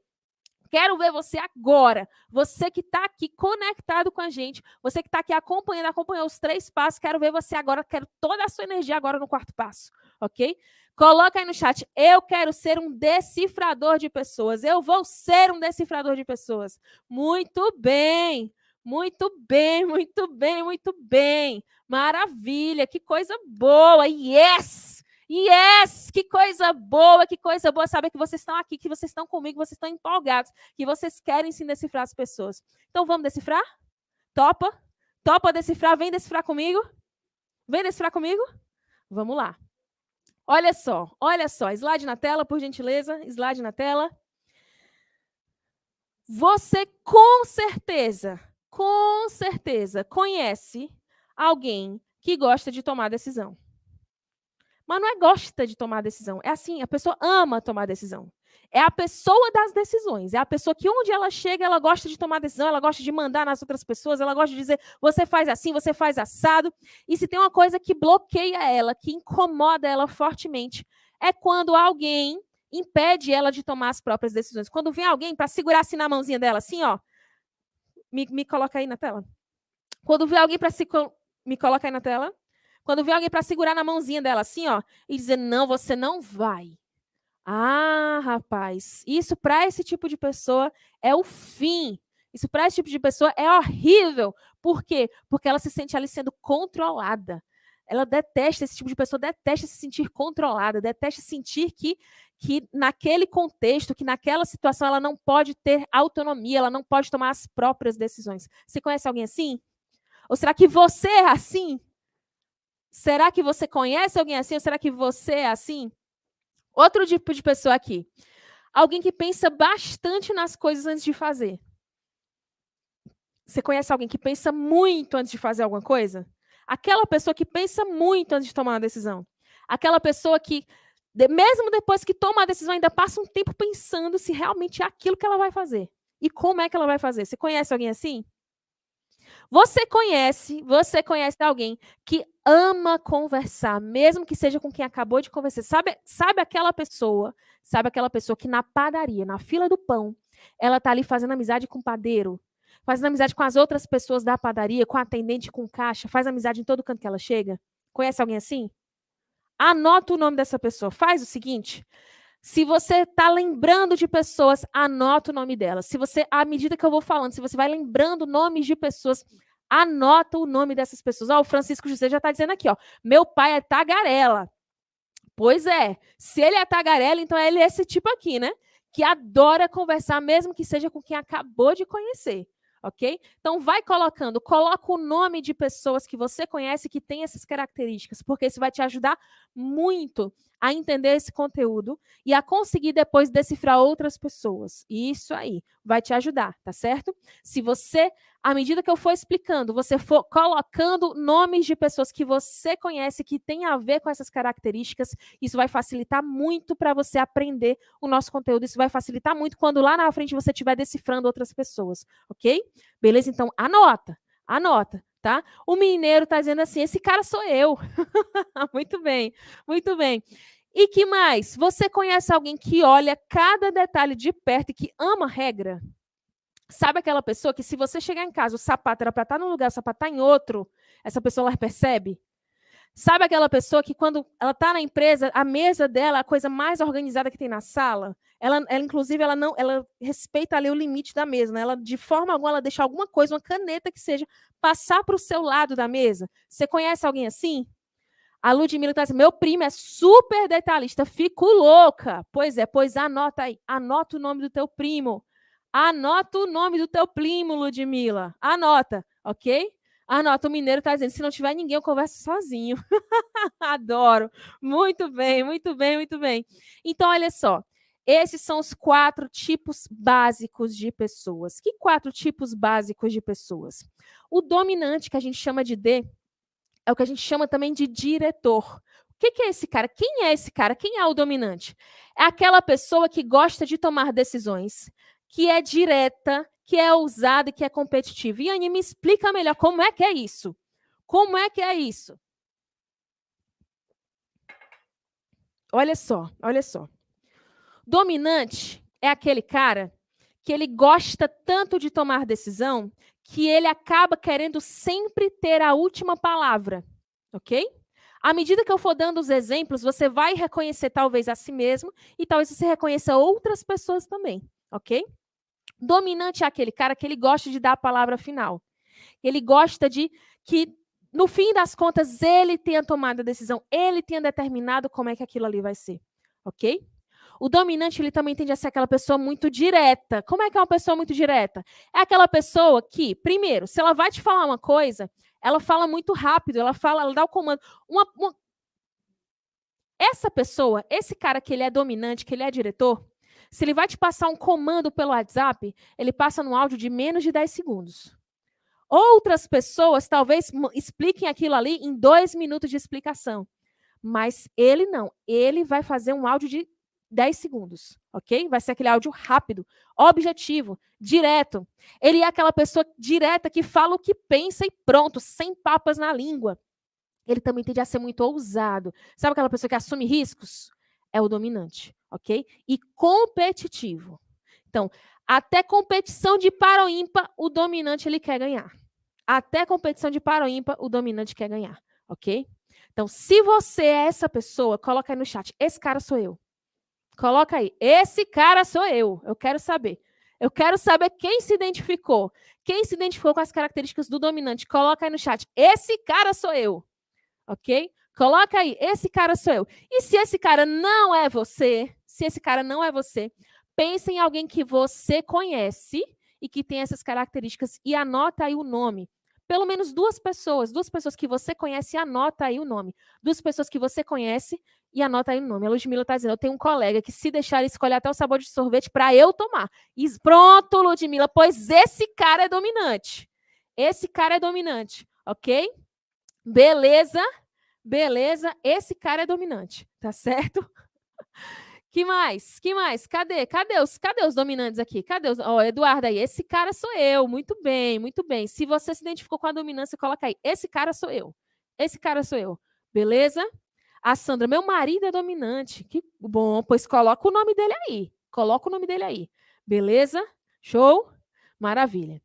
Quero ver você agora. Você que está aqui conectado com a gente. Você que está aqui acompanhando, acompanhou os três passos. Quero ver você agora. Quero toda a sua energia agora no quarto passo. Ok? Coloca aí no chat. Eu quero ser um decifrador de pessoas. Eu vou ser um decifrador de pessoas. Muito bem. Muito bem, muito bem, muito bem. Maravilha, que coisa boa. Yes! Yes! Que coisa boa, que coisa boa saber que vocês estão aqui, que vocês estão comigo, vocês estão empolgados, que vocês querem sim decifrar as pessoas. Então vamos decifrar? Topa? Topa decifrar? Vem decifrar comigo? Vem decifrar comigo? Vamos lá. Olha só, olha só. Slide na tela, por gentileza. Slide na tela. Você com certeza, com certeza conhece alguém que gosta de tomar decisão. Mas não é gosta de tomar decisão. É assim, a pessoa ama tomar decisão. É a pessoa das decisões. É a pessoa que onde ela chega, ela gosta de tomar decisão, ela gosta de mandar nas outras pessoas, ela gosta de dizer, você faz assim, você faz assado. E se tem uma coisa que bloqueia ela, que incomoda ela fortemente, é quando alguém impede ela de tomar as próprias decisões. Quando vem alguém para segurar assim na mãozinha dela, assim, ó. Me, me coloca aí na tela. Quando vem alguém para se. Me coloca aí na tela. Quando vem alguém para segurar na mãozinha dela, assim, ó, e dizer: não, você não vai. Ah, rapaz, isso para esse tipo de pessoa é o fim. Isso para esse tipo de pessoa é horrível. Por quê? Porque ela se sente ali sendo controlada. Ela detesta esse tipo de pessoa, detesta se sentir controlada, detesta sentir que, que naquele contexto, que naquela situação ela não pode ter autonomia, ela não pode tomar as próprias decisões. Você conhece alguém assim? Ou será que você é assim? Será que você conhece alguém assim? Ou será que você é assim? Outro tipo de pessoa aqui. Alguém que pensa bastante nas coisas antes de fazer. Você conhece alguém que pensa muito antes de fazer alguma coisa? Aquela pessoa que pensa muito antes de tomar uma decisão. Aquela pessoa que, mesmo depois que toma a decisão, ainda passa um tempo pensando se realmente é aquilo que ela vai fazer. E como é que ela vai fazer. Você conhece alguém assim? Você conhece, você conhece alguém que ama conversar, mesmo que seja com quem acabou de conversar. Sabe, sabe aquela pessoa, sabe aquela pessoa que na padaria, na fila do pão, ela tá ali fazendo amizade com o padeiro, fazendo amizade com as outras pessoas da padaria, com a atendente, com caixa, faz amizade em todo canto que ela chega? Conhece alguém assim? Anota o nome dessa pessoa. Faz o seguinte, se você está lembrando de pessoas, anota o nome delas. Se você, à medida que eu vou falando, se você vai lembrando nomes de pessoas, anota o nome dessas pessoas. Ó, o Francisco José já está dizendo aqui, ó. Meu pai é tagarela. Pois é, se ele é tagarela, então ele é esse tipo aqui, né? Que adora conversar, mesmo que seja com quem acabou de conhecer. ok? Então vai colocando, coloca o nome de pessoas que você conhece que tem essas características, porque isso vai te ajudar muito a entender esse conteúdo e a conseguir depois decifrar outras pessoas. Isso aí vai te ajudar, tá certo? Se você, à medida que eu for explicando, você for colocando nomes de pessoas que você conhece que tem a ver com essas características, isso vai facilitar muito para você aprender o nosso conteúdo. Isso vai facilitar muito quando lá na frente você estiver decifrando outras pessoas, ok? Beleza? Então anota, anota tá? O mineiro está dizendo assim: esse cara sou eu. [laughs] muito bem, muito bem. E que mais? Você conhece alguém que olha cada detalhe de perto e que ama regra? Sabe aquela pessoa que se você chegar em casa, o sapato era para estar tá num lugar, o sapato está em outro, essa pessoa ela percebe? Sabe aquela pessoa que quando ela está na empresa, a mesa dela é a coisa mais organizada que tem na sala? Ela, ela inclusive, ela não, ela respeita ali o limite da mesa, né? Ela de forma alguma ela deixa alguma coisa, uma caneta que seja passar para o seu lado da mesa. Você conhece alguém assim? A Ludmilla está dizendo, meu primo é super detalhista, fico louca. Pois é, pois anota aí, anota o nome do teu primo. Anota o nome do teu primo, Ludmilla. Anota, ok? Anota, o mineiro está dizendo, se não tiver ninguém, eu converso sozinho. [laughs] Adoro. Muito bem, muito bem, muito bem. Então, olha só. Esses são os quatro tipos básicos de pessoas. Que quatro tipos básicos de pessoas? O dominante, que a gente chama de D, é o que a gente chama também de diretor. O que é esse cara? Quem é esse cara? Quem é o dominante? É aquela pessoa que gosta de tomar decisões, que é direta, que é ousada e que é competitiva. E Anne, me explica melhor como é que é isso. Como é que é isso? Olha só, olha só. Dominante é aquele cara que ele gosta tanto de tomar decisão que ele acaba querendo sempre ter a última palavra, ok? À medida que eu for dando os exemplos, você vai reconhecer talvez a si mesmo e talvez você reconheça outras pessoas também, ok? Dominante é aquele cara que ele gosta de dar a palavra final. Ele gosta de que, no fim das contas, ele tenha tomado a decisão, ele tenha determinado como é que aquilo ali vai ser, ok? O dominante, ele também tende a ser aquela pessoa muito direta. Como é que é uma pessoa muito direta? É aquela pessoa que, primeiro, se ela vai te falar uma coisa, ela fala muito rápido, ela fala, ela dá o comando. Uma, uma... Essa pessoa, esse cara que ele é dominante, que ele é diretor, se ele vai te passar um comando pelo WhatsApp, ele passa no áudio de menos de 10 segundos. Outras pessoas talvez expliquem aquilo ali em dois minutos de explicação. Mas ele não. Ele vai fazer um áudio de 10 segundos, ok? Vai ser aquele áudio rápido, objetivo, direto. Ele é aquela pessoa direta que fala o que pensa e pronto, sem papas na língua. Ele também tende a ser muito ousado. Sabe aquela pessoa que assume riscos? É o dominante, ok? E competitivo. Então, até competição de ímpar, o dominante ele quer ganhar. Até competição de ímpar, o dominante quer ganhar, ok? Então, se você é essa pessoa, coloca aí no chat. Esse cara sou eu. Coloca aí. Esse cara sou eu. Eu quero saber. Eu quero saber quem se identificou. Quem se identificou com as características do dominante. Coloca aí no chat. Esse cara sou eu. Ok? Coloca aí. Esse cara sou eu. E se esse cara não é você, se esse cara não é você, pense em alguém que você conhece e que tem essas características e anota aí o nome. Pelo menos duas pessoas, duas pessoas que você conhece, anota aí o nome. Duas pessoas que você conhece e anota aí o nome. A Ludmilla está dizendo: eu tenho um colega que, se deixar, escolhe até o sabor de sorvete para eu tomar. E, pronto, Ludmilla, pois esse cara é dominante. Esse cara é dominante, ok? Beleza, beleza. Esse cara é dominante, tá certo? [laughs] Que mais? Que mais? Cadê? Cadê os, cadê os dominantes aqui? Cadê os. Ó, oh, Eduardo aí. Esse cara sou eu. Muito bem, muito bem. Se você se identificou com a dominância, coloca aí. Esse cara sou eu. Esse cara sou eu. Beleza? A Sandra, meu marido é dominante. Que bom, pois coloca o nome dele aí. Coloca o nome dele aí. Beleza? Show? Maravilha.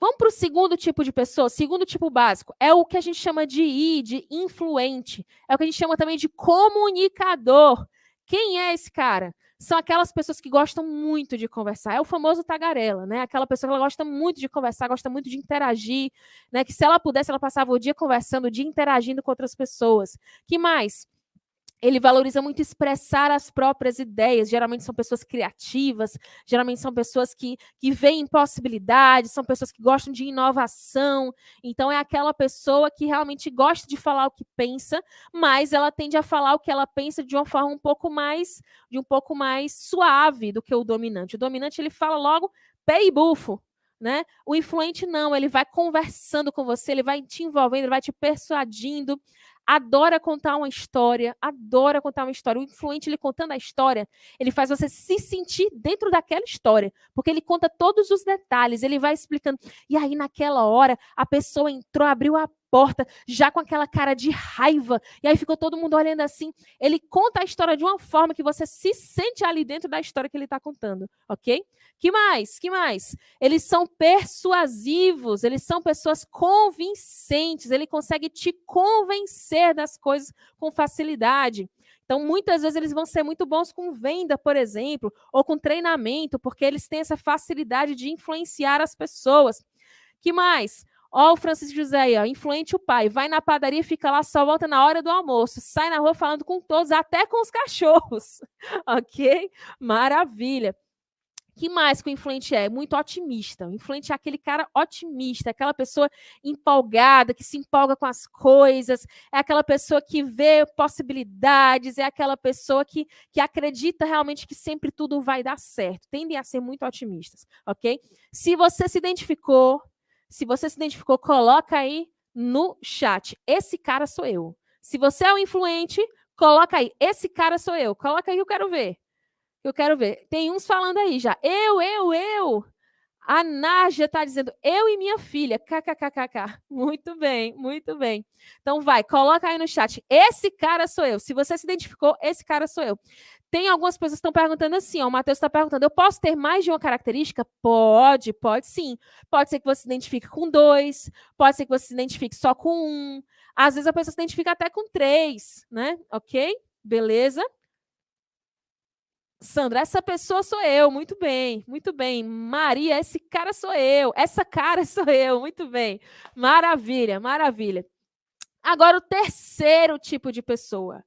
Vamos para o segundo tipo de pessoa, segundo tipo básico. É o que a gente chama de I, de influente. É o que a gente chama também de comunicador. Quem é esse cara? São aquelas pessoas que gostam muito de conversar. É o famoso tagarela, né? Aquela pessoa que ela gosta muito de conversar, gosta muito de interagir, né? Que se ela pudesse, ela passava o dia conversando, o dia interagindo com outras pessoas. Que mais? Ele valoriza muito expressar as próprias ideias. Geralmente são pessoas criativas, geralmente são pessoas que, que veem possibilidades, são pessoas que gostam de inovação. Então, é aquela pessoa que realmente gosta de falar o que pensa, mas ela tende a falar o que ela pensa de uma forma um pouco mais, de um pouco mais suave do que o dominante. O dominante ele fala logo pé e bufo. Né? O influente não, ele vai conversando com você, ele vai te envolvendo, ele vai te persuadindo, adora contar uma história, adora contar uma história. O influente, ele contando a história, ele faz você se sentir dentro daquela história, porque ele conta todos os detalhes, ele vai explicando. E aí, naquela hora, a pessoa entrou, abriu a porta, já com aquela cara de raiva. E aí ficou todo mundo olhando assim. Ele conta a história de uma forma que você se sente ali dentro da história que ele está contando, ok? Que mais? Que mais? Eles são persuasivos, eles são pessoas convincentes, ele consegue te convencer das coisas com facilidade. Então, muitas vezes eles vão ser muito bons com venda, por exemplo, ou com treinamento, porque eles têm essa facilidade de influenciar as pessoas. Que mais? Ó, o Francisco José aí, ó, influente o pai. Vai na padaria, fica lá, só volta na hora do almoço. Sai na rua falando com todos, até com os [laughs] cachorros. ok? Maravilha. que mais que o influente é? Muito otimista. O influente é aquele cara otimista, aquela pessoa empolgada, que se empolga com as coisas, é aquela pessoa que vê possibilidades, é aquela pessoa que, que acredita realmente que sempre tudo vai dar certo. Tendem a ser muito otimistas, ok? Se você se identificou, se você se identificou, coloca aí no chat. Esse cara sou eu. Se você é um influente, coloca aí. Esse cara sou eu. Coloca aí que eu quero ver. Eu quero ver. Tem uns falando aí já. Eu, eu, eu. A Nádia está dizendo, eu e minha filha, kkkk. [laughs] Muito bem, muito bem. Então vai, coloca aí no chat. Esse cara sou eu. Se você se identificou, esse cara sou eu. Tem algumas pessoas que estão perguntando assim, ó, o Matheus está perguntando, eu posso ter mais de uma característica? Pode, pode sim. Pode ser que você se identifique com dois, pode ser que você se identifique só com um. Às vezes a pessoa se identifica até com três, né? Ok? Beleza? Sandra, essa pessoa sou eu, muito bem, muito bem. Maria, esse cara sou eu, essa cara [laughs] sou eu, muito bem. Maravilha, maravilha. Agora, o terceiro tipo de pessoa.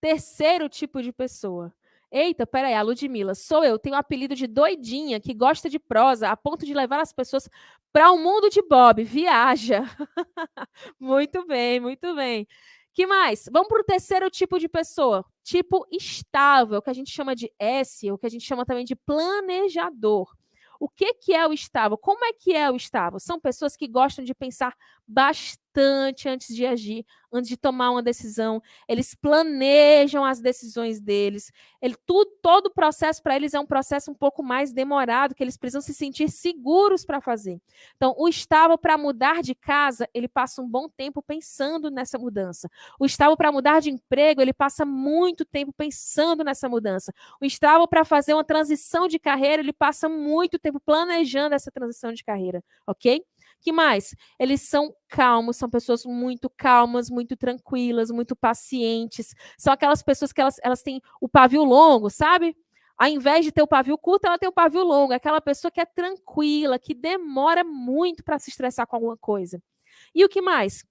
Terceiro tipo de pessoa. Eita, peraí, a Ludmilla, sou eu, tenho o um apelido de doidinha, que gosta de prosa, a ponto de levar as pessoas para o um mundo de Bob, viaja. [laughs] muito bem, muito bem. Que mais? Vamos para o terceiro tipo de pessoa, tipo estável, que a gente chama de S, ou que a gente chama também de planejador. O que, que é o estável? Como é que é o estável? São pessoas que gostam de pensar bastante antes de agir, antes de tomar uma decisão. Eles planejam as decisões deles. Ele, tudo, todo o processo para eles é um processo um pouco mais demorado, que eles precisam se sentir seguros para fazer. Então, o estável para mudar de casa, ele passa um bom tempo pensando nessa mudança. O estável para mudar de emprego, ele passa muito tempo pensando nessa mudança. O estável para fazer uma transição de carreira, ele passa muito tempo planejando essa transição de carreira, ok? Que mais? Eles são calmos, são pessoas muito calmas, muito tranquilas, muito pacientes. São aquelas pessoas que elas, elas têm o pavio longo, sabe? Ao invés de ter o pavio curto, ela tem o pavio longo. Aquela pessoa que é tranquila, que demora muito para se estressar com alguma coisa. E o que mais?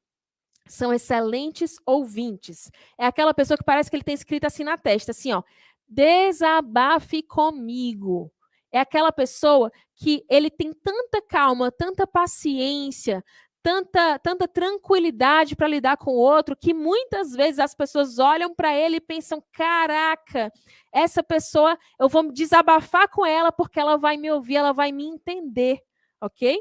São excelentes ouvintes. É aquela pessoa que parece que ele tem escrito assim na testa, assim, ó. Desabafe comigo. É aquela pessoa que ele tem tanta calma, tanta paciência, tanta, tanta tranquilidade para lidar com o outro, que muitas vezes as pessoas olham para ele e pensam: caraca, essa pessoa, eu vou desabafar com ela porque ela vai me ouvir, ela vai me entender, ok?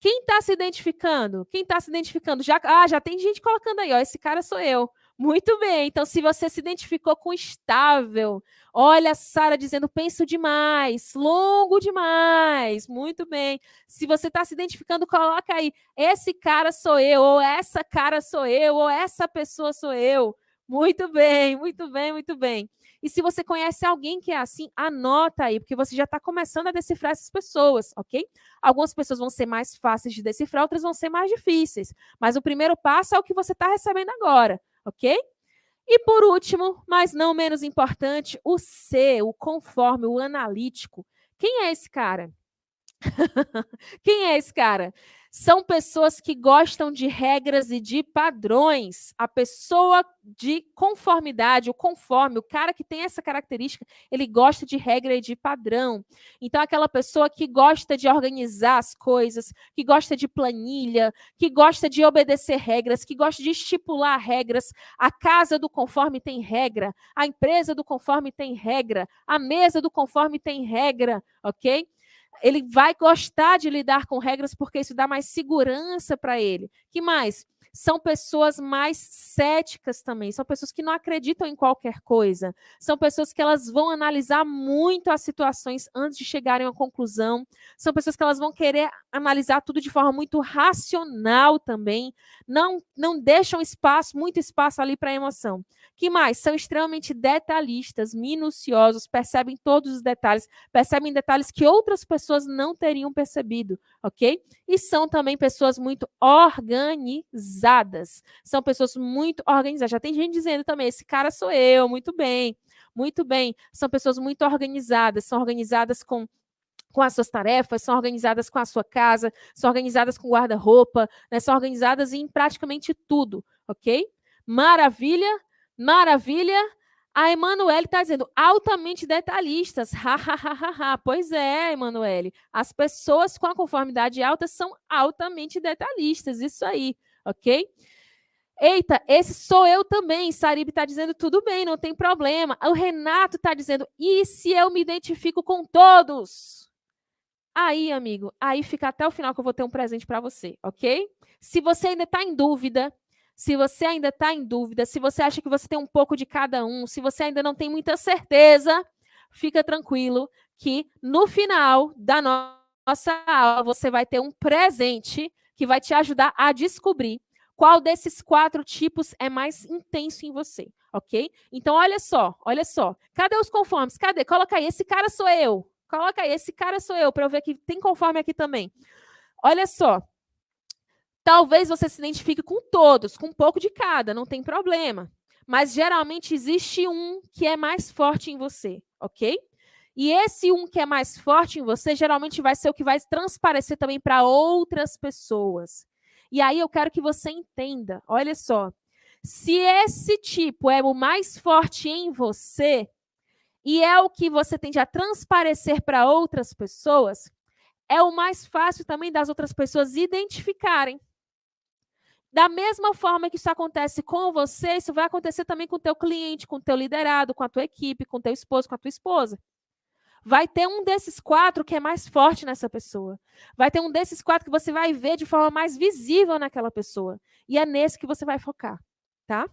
Quem está se identificando? Quem está se identificando? Já, ah, já tem gente colocando aí, ó, esse cara sou eu. Muito bem. Então, se você se identificou com estável, olha a Sara dizendo penso demais, longo demais. Muito bem. Se você está se identificando, coloca aí. Esse cara sou eu, ou essa cara sou eu, ou essa pessoa sou eu. Muito bem, muito bem, muito bem. E se você conhece alguém que é assim, anota aí, porque você já está começando a decifrar essas pessoas, ok? Algumas pessoas vão ser mais fáceis de decifrar, outras vão ser mais difíceis. Mas o primeiro passo é o que você está recebendo agora ok? E por último, mas não menos importante, o C, o conforme, o analítico. Quem é esse cara? [laughs] Quem é esse cara? São pessoas que gostam de regras e de padrões. A pessoa de conformidade, o conforme, o cara que tem essa característica, ele gosta de regra e de padrão. Então, aquela pessoa que gosta de organizar as coisas, que gosta de planilha, que gosta de obedecer regras, que gosta de estipular regras. A casa do conforme tem regra, a empresa do conforme tem regra, a mesa do conforme tem regra, ok? Ele vai gostar de lidar com regras porque isso dá mais segurança para ele. Que mais? São pessoas mais céticas também, são pessoas que não acreditam em qualquer coisa, são pessoas que elas vão analisar muito as situações antes de chegarem uma conclusão, são pessoas que elas vão querer analisar tudo de forma muito racional também, não não deixam espaço, muito espaço ali para emoção. Que mais? São extremamente detalhistas, minuciosos, percebem todos os detalhes, percebem detalhes que outras pessoas não teriam percebido, ok? E são também pessoas muito organizadas. São pessoas muito organizadas. Já tem gente dizendo também: esse cara sou eu, muito bem, muito bem. São pessoas muito organizadas, são organizadas com com as suas tarefas, são organizadas com a sua casa, são organizadas com guarda-roupa, né, são organizadas em praticamente tudo, ok? Maravilha, Maravilha. A Emanuele está dizendo altamente detalhistas. [laughs] pois é, Emanuele. As pessoas com a conformidade alta são altamente detalhistas. Isso aí, ok? Eita, esse sou eu também. Sarib está dizendo tudo bem, não tem problema. O Renato está dizendo, e se eu me identifico com todos? Aí, amigo, aí fica até o final que eu vou ter um presente para você, ok? Se você ainda está em dúvida, se você ainda está em dúvida, se você acha que você tem um pouco de cada um, se você ainda não tem muita certeza, fica tranquilo que no final da nossa aula você vai ter um presente que vai te ajudar a descobrir qual desses quatro tipos é mais intenso em você, ok? Então, olha só, olha só. Cadê os conformes? Cadê? Coloca aí, esse cara sou eu. Coloca aí, esse cara sou eu, para eu ver que tem conforme aqui também. Olha só, Talvez você se identifique com todos, com um pouco de cada, não tem problema. Mas geralmente existe um que é mais forte em você, ok? E esse um que é mais forte em você, geralmente vai ser o que vai transparecer também para outras pessoas. E aí eu quero que você entenda, olha só. Se esse tipo é o mais forte em você e é o que você tende a transparecer para outras pessoas, é o mais fácil também das outras pessoas identificarem. Da mesma forma que isso acontece com você, isso vai acontecer também com o teu cliente, com o teu liderado, com a tua equipe, com o teu esposo, com a tua esposa. Vai ter um desses quatro que é mais forte nessa pessoa. Vai ter um desses quatro que você vai ver de forma mais visível naquela pessoa. E é nesse que você vai focar, tá?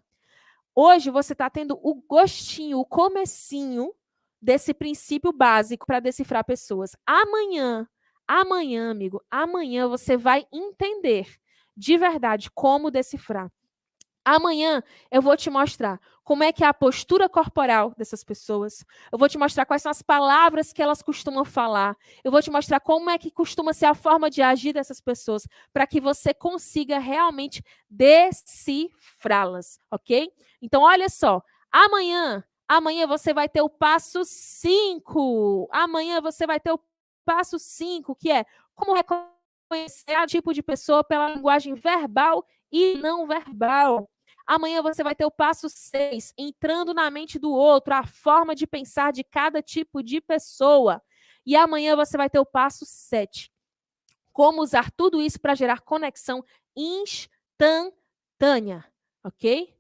Hoje você está tendo o gostinho, o comecinho desse princípio básico para decifrar pessoas. Amanhã, amanhã, amigo, amanhã você vai entender de verdade como decifrar. Amanhã eu vou te mostrar como é que é a postura corporal dessas pessoas. Eu vou te mostrar quais são as palavras que elas costumam falar. Eu vou te mostrar como é que costuma ser a forma de agir dessas pessoas, para que você consiga realmente decifrá-las, ok? Então, olha só. Amanhã, amanhã você vai ter o passo 5. Amanhã você vai ter o passo 5, que é como reconhecer conhecer o tipo de pessoa pela linguagem verbal e não verbal. Amanhã você vai ter o passo 6, entrando na mente do outro, a forma de pensar de cada tipo de pessoa. E amanhã você vai ter o passo 7, como usar tudo isso para gerar conexão instantânea, ok?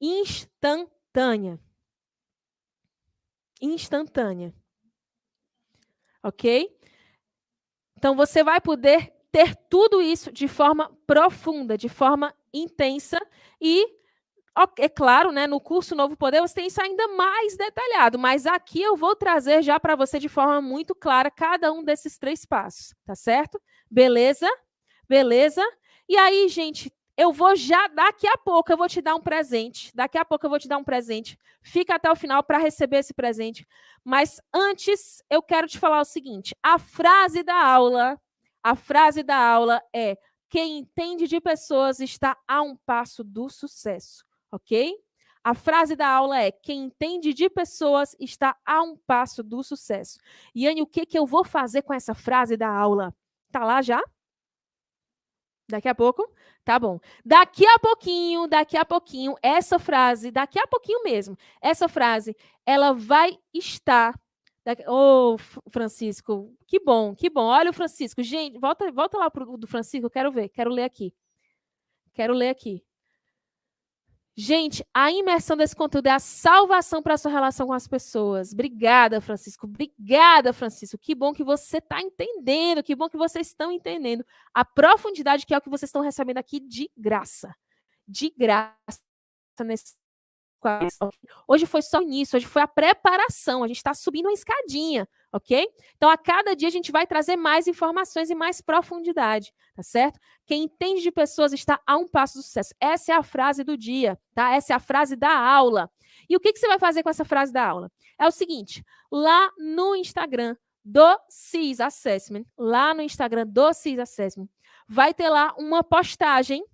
Instantânea. Instantânea. Ok? Então você vai poder ter tudo isso de forma profunda, de forma intensa e é claro, né, no curso Novo Poder você tem isso ainda mais detalhado, mas aqui eu vou trazer já para você de forma muito clara cada um desses três passos, tá certo? Beleza? Beleza? E aí, gente, eu vou já, daqui a pouco, eu vou te dar um presente. Daqui a pouco eu vou te dar um presente. Fica até o final para receber esse presente. Mas antes, eu quero te falar o seguinte: a frase da aula, a frase da aula é: quem entende de pessoas está a um passo do sucesso, ok? A frase da aula é: quem entende de pessoas está a um passo do sucesso. Yane, o que, que eu vou fazer com essa frase da aula? Tá lá já? Daqui a pouco? Tá bom. Daqui a pouquinho, daqui a pouquinho, essa frase, daqui a pouquinho mesmo, essa frase, ela vai estar. Ô, oh, Francisco, que bom, que bom. Olha o Francisco. Gente, volta, volta lá pro do Francisco, quero ver, quero ler aqui. Quero ler aqui. Gente, a imersão desse conteúdo é a salvação para a sua relação com as pessoas. Obrigada, Francisco. Obrigada, Francisco. Que bom que você está entendendo, que bom que vocês estão entendendo a profundidade que é o que vocês estão recebendo aqui de graça. De graça nesse Hoje foi só o início, hoje foi a preparação. A gente está subindo uma escadinha, ok? Então, a cada dia a gente vai trazer mais informações e mais profundidade, tá certo? Quem entende de pessoas está a um passo do sucesso. Essa é a frase do dia, tá? Essa é a frase da aula. E o que, que você vai fazer com essa frase da aula? É o seguinte: lá no Instagram do CIS Assessment, lá no Instagram do CIS Assessment, vai ter lá uma postagem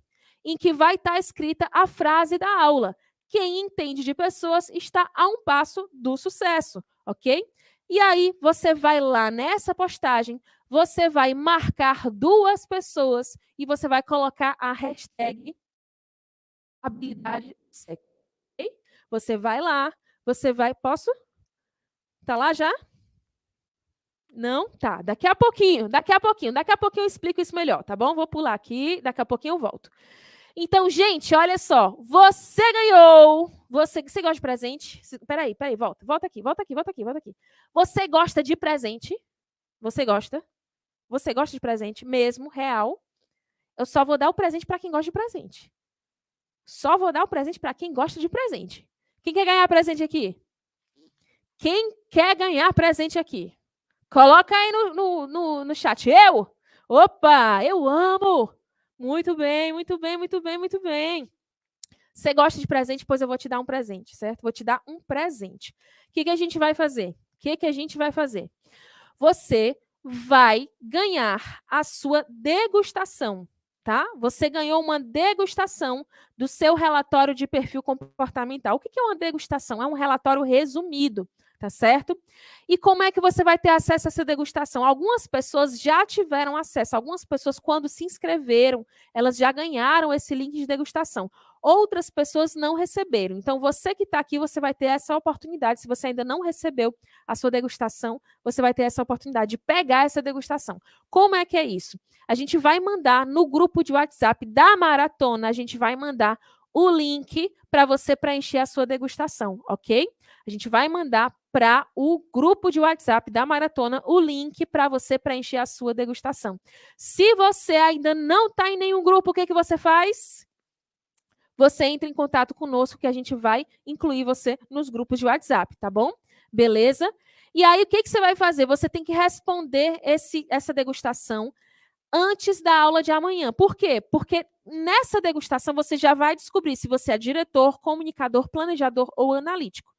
em que vai estar tá escrita a frase da aula. Quem entende de pessoas está a um passo do sucesso, ok? E aí você vai lá nessa postagem, você vai marcar duas pessoas e você vai colocar a hashtag habilidade? Você vai lá, você vai. Posso? Tá lá já? Não? Tá. Daqui a pouquinho, daqui a pouquinho, daqui a pouquinho eu explico isso melhor, tá bom? Vou pular aqui, daqui a pouquinho eu volto. Então, gente, olha só. Você ganhou. Você, você gosta de presente? Peraí, peraí, volta. Volta aqui, volta aqui, volta aqui, volta aqui. Você gosta de presente? Você gosta? Você gosta de presente mesmo, real? Eu só vou dar o presente para quem gosta de presente. Só vou dar o presente para quem gosta de presente. Quem quer ganhar presente aqui? Quem quer ganhar presente aqui? Coloca aí no, no, no, no chat. Eu? Opa, eu amo! Muito bem, muito bem, muito bem, muito bem. Você gosta de presente? Pois eu vou te dar um presente, certo? Vou te dar um presente. O que, que a gente vai fazer? O que, que a gente vai fazer? Você vai ganhar a sua degustação, tá? Você ganhou uma degustação do seu relatório de perfil comportamental. O que, que é uma degustação? É um relatório resumido tá certo? E como é que você vai ter acesso a essa degustação? Algumas pessoas já tiveram acesso, algumas pessoas, quando se inscreveram, elas já ganharam esse link de degustação. Outras pessoas não receberam. Então, você que está aqui, você vai ter essa oportunidade. Se você ainda não recebeu a sua degustação, você vai ter essa oportunidade de pegar essa degustação. Como é que é isso? A gente vai mandar no grupo de WhatsApp da maratona, a gente vai mandar o link para você preencher a sua degustação, ok? A gente vai mandar para o grupo de WhatsApp da maratona o link para você preencher a sua degustação. Se você ainda não está em nenhum grupo, o que, que você faz? Você entra em contato conosco que a gente vai incluir você nos grupos de WhatsApp, tá bom? Beleza? E aí, o que, que você vai fazer? Você tem que responder esse, essa degustação antes da aula de amanhã. Por quê? Porque nessa degustação você já vai descobrir se você é diretor, comunicador, planejador ou analítico.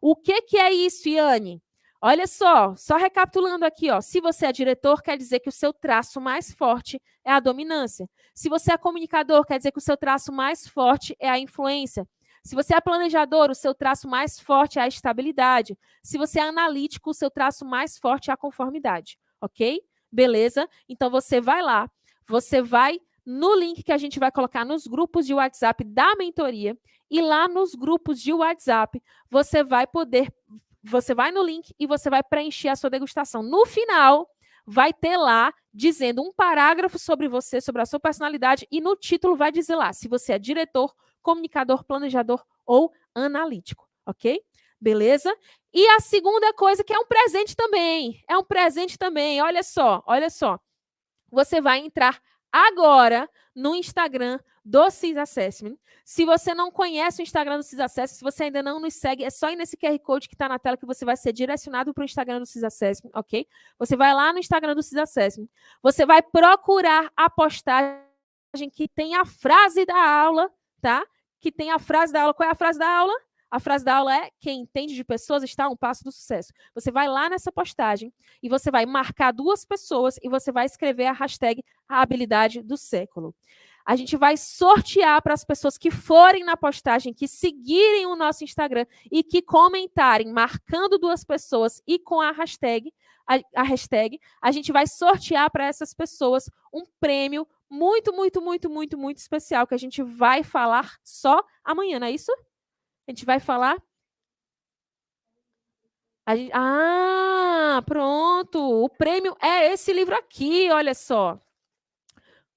O que, que é isso, Iane? Olha só, só recapitulando aqui, ó. Se você é diretor, quer dizer que o seu traço mais forte é a dominância. Se você é comunicador, quer dizer que o seu traço mais forte é a influência. Se você é planejador, o seu traço mais forte é a estabilidade. Se você é analítico, o seu traço mais forte é a conformidade, ok? Beleza? Então você vai lá, você vai no link que a gente vai colocar nos grupos de WhatsApp da mentoria e lá nos grupos de WhatsApp você vai poder você vai no link e você vai preencher a sua degustação. No final, vai ter lá dizendo um parágrafo sobre você, sobre a sua personalidade, e no título vai dizer lá se você é diretor, comunicador, planejador ou analítico, ok? Beleza? E a segunda coisa que é um presente também, é um presente também. Olha só, olha só. Você vai entrar agora no Instagram do CIS Assessment. Se você não conhece o Instagram do CIS Assessment, se você ainda não nos segue, é só ir nesse QR Code que está na tela que você vai ser direcionado para o Instagram do CIS Assessment, ok? Você vai lá no Instagram do CIS Assessment, você vai procurar a postagem que tem a frase da aula, tá? Que tem a frase da aula. Qual é a frase da aula? A frase da aula é: quem entende de pessoas está a um passo do sucesso. Você vai lá nessa postagem e você vai marcar duas pessoas e você vai escrever a hashtag a habilidade do século. A gente vai sortear para as pessoas que forem na postagem, que seguirem o nosso Instagram e que comentarem, marcando duas pessoas e com a hashtag, a, a hashtag, a gente vai sortear para essas pessoas um prêmio muito, muito, muito, muito, muito especial que a gente vai falar só amanhã, não é isso? A gente vai falar. Gente... Ah, pronto! O prêmio é esse livro aqui, olha só.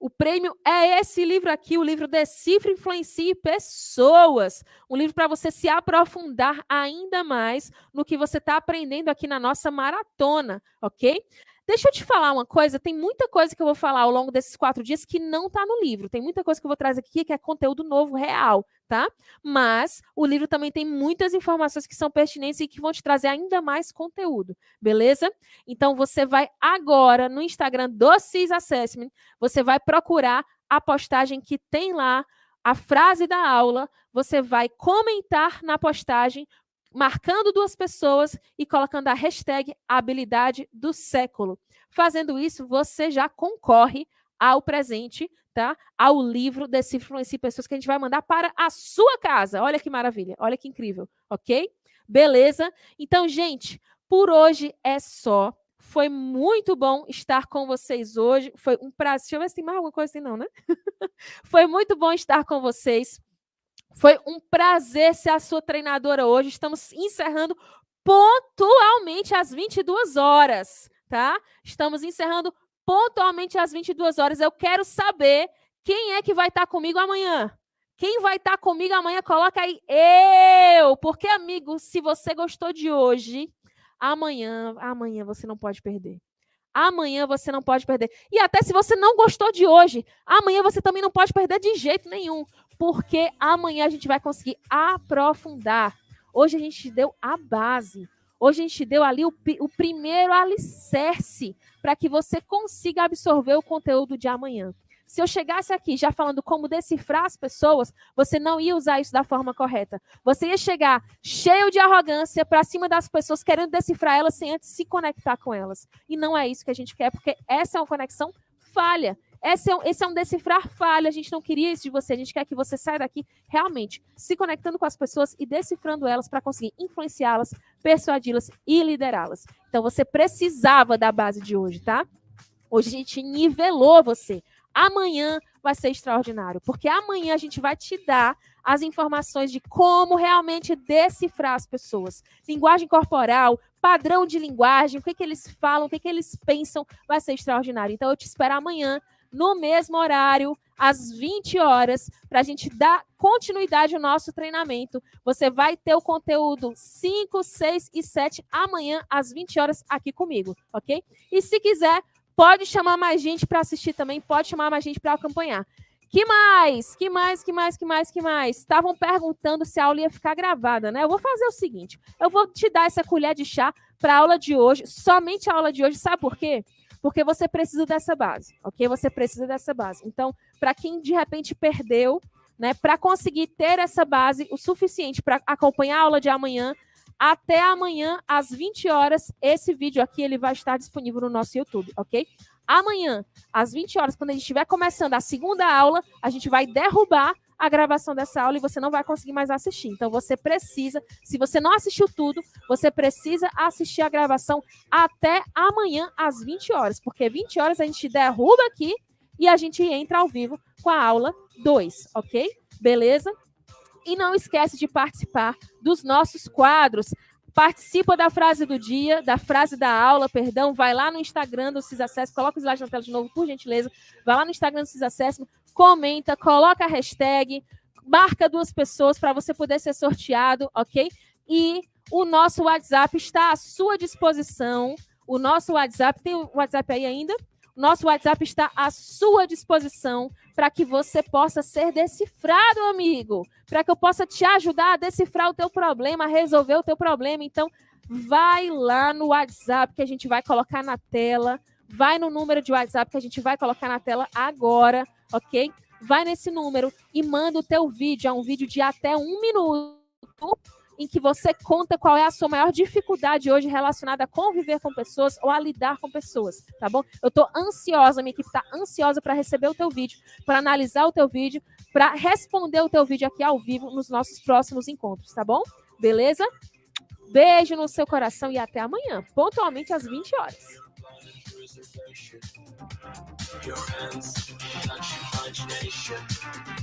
O prêmio é esse livro aqui, o livro Decifra, Influencie Pessoas. Um livro para você se aprofundar ainda mais no que você está aprendendo aqui na nossa maratona, ok? Deixa eu te falar uma coisa, tem muita coisa que eu vou falar ao longo desses quatro dias que não está no livro. Tem muita coisa que eu vou trazer aqui que é conteúdo novo, real, tá? Mas o livro também tem muitas informações que são pertinentes e que vão te trazer ainda mais conteúdo, beleza? Então você vai agora no Instagram do CIS Assessment, você vai procurar a postagem que tem lá a frase da aula, você vai comentar na postagem marcando duas pessoas e colocando a hashtag habilidade do século. Fazendo isso, você já concorre ao presente, tá? Ao livro desse Influencie Pessoas que a gente vai mandar para a sua casa. Olha que maravilha, olha que incrível, ok? Beleza? Então, gente, por hoje é só. Foi muito bom estar com vocês hoje. Foi um prazer. Deixa eu ver se tem mais alguma coisa assim, não, né? [laughs] Foi muito bom estar com vocês. Foi um prazer ser a sua treinadora hoje. Estamos encerrando pontualmente às 22 horas, tá? Estamos encerrando pontualmente às 22 horas. Eu quero saber quem é que vai estar comigo amanhã. Quem vai estar comigo amanhã, coloca aí eu. Porque, amigo, se você gostou de hoje, amanhã, amanhã você não pode perder. Amanhã você não pode perder. E até se você não gostou de hoje, amanhã você também não pode perder de jeito nenhum porque amanhã a gente vai conseguir aprofundar. Hoje a gente deu a base. Hoje a gente deu ali o, o primeiro alicerce para que você consiga absorver o conteúdo de amanhã. Se eu chegasse aqui já falando como decifrar as pessoas, você não ia usar isso da forma correta. Você ia chegar cheio de arrogância para cima das pessoas, querendo decifrar elas sem antes se conectar com elas. E não é isso que a gente quer, porque essa é uma conexão falha. Esse é, um, esse é um decifrar falha. A gente não queria isso de você. A gente quer que você saia daqui realmente se conectando com as pessoas e decifrando elas para conseguir influenciá-las, persuadi-las e liderá-las. Então você precisava da base de hoje, tá? Hoje a gente nivelou você. Amanhã vai ser extraordinário, porque amanhã a gente vai te dar as informações de como realmente decifrar as pessoas. Linguagem corporal, padrão de linguagem, o que, que eles falam, o que, que eles pensam, vai ser extraordinário. Então eu te espero amanhã no mesmo horário, às 20 horas, para a gente dar continuidade ao nosso treinamento. Você vai ter o conteúdo 5, 6 e 7 amanhã, às 20 horas, aqui comigo, ok? E se quiser, pode chamar mais gente para assistir também, pode chamar mais gente para acompanhar. Que mais? Que mais? Que mais? Que mais? Que mais? Estavam perguntando se a aula ia ficar gravada, né? Eu vou fazer o seguinte: eu vou te dar essa colher de chá para a aula de hoje, somente a aula de hoje, sabe por quê? porque você precisa dessa base, ok? Você precisa dessa base. Então, para quem de repente perdeu, né, para conseguir ter essa base o suficiente para acompanhar a aula de amanhã, até amanhã às 20 horas, esse vídeo aqui ele vai estar disponível no nosso YouTube, ok? Amanhã, às 20 horas, quando a gente estiver começando a segunda aula, a gente vai derrubar a gravação dessa aula e você não vai conseguir mais assistir. Então você precisa, se você não assistiu tudo, você precisa assistir a gravação até amanhã às 20 horas, porque 20 horas a gente derruba aqui e a gente entra ao vivo com a aula 2, ok? Beleza? E não esquece de participar dos nossos quadros. Participa da frase do dia, da frase da aula, perdão. Vai lá no Instagram do CISACESS, coloca o slide na tela de novo, por gentileza. Vai lá no Instagram do CISACESS, comenta, coloca a hashtag, marca duas pessoas para você poder ser sorteado, ok? E o nosso WhatsApp está à sua disposição. O nosso WhatsApp, tem o WhatsApp aí ainda? Nosso WhatsApp está à sua disposição para que você possa ser decifrado, amigo. Para que eu possa te ajudar a decifrar o teu problema, a resolver o teu problema. Então, vai lá no WhatsApp que a gente vai colocar na tela. Vai no número de WhatsApp que a gente vai colocar na tela agora ok? Vai nesse número e manda o teu vídeo, é um vídeo de até um minuto, em que você conta qual é a sua maior dificuldade hoje relacionada a conviver com pessoas ou a lidar com pessoas, tá bom? Eu tô ansiosa, minha equipe tá ansiosa para receber o teu vídeo, para analisar o teu vídeo, para responder o teu vídeo aqui ao vivo nos nossos próximos encontros, tá bom? Beleza? Beijo no seu coração e até amanhã, pontualmente às 20 horas. your hands, touch imagination.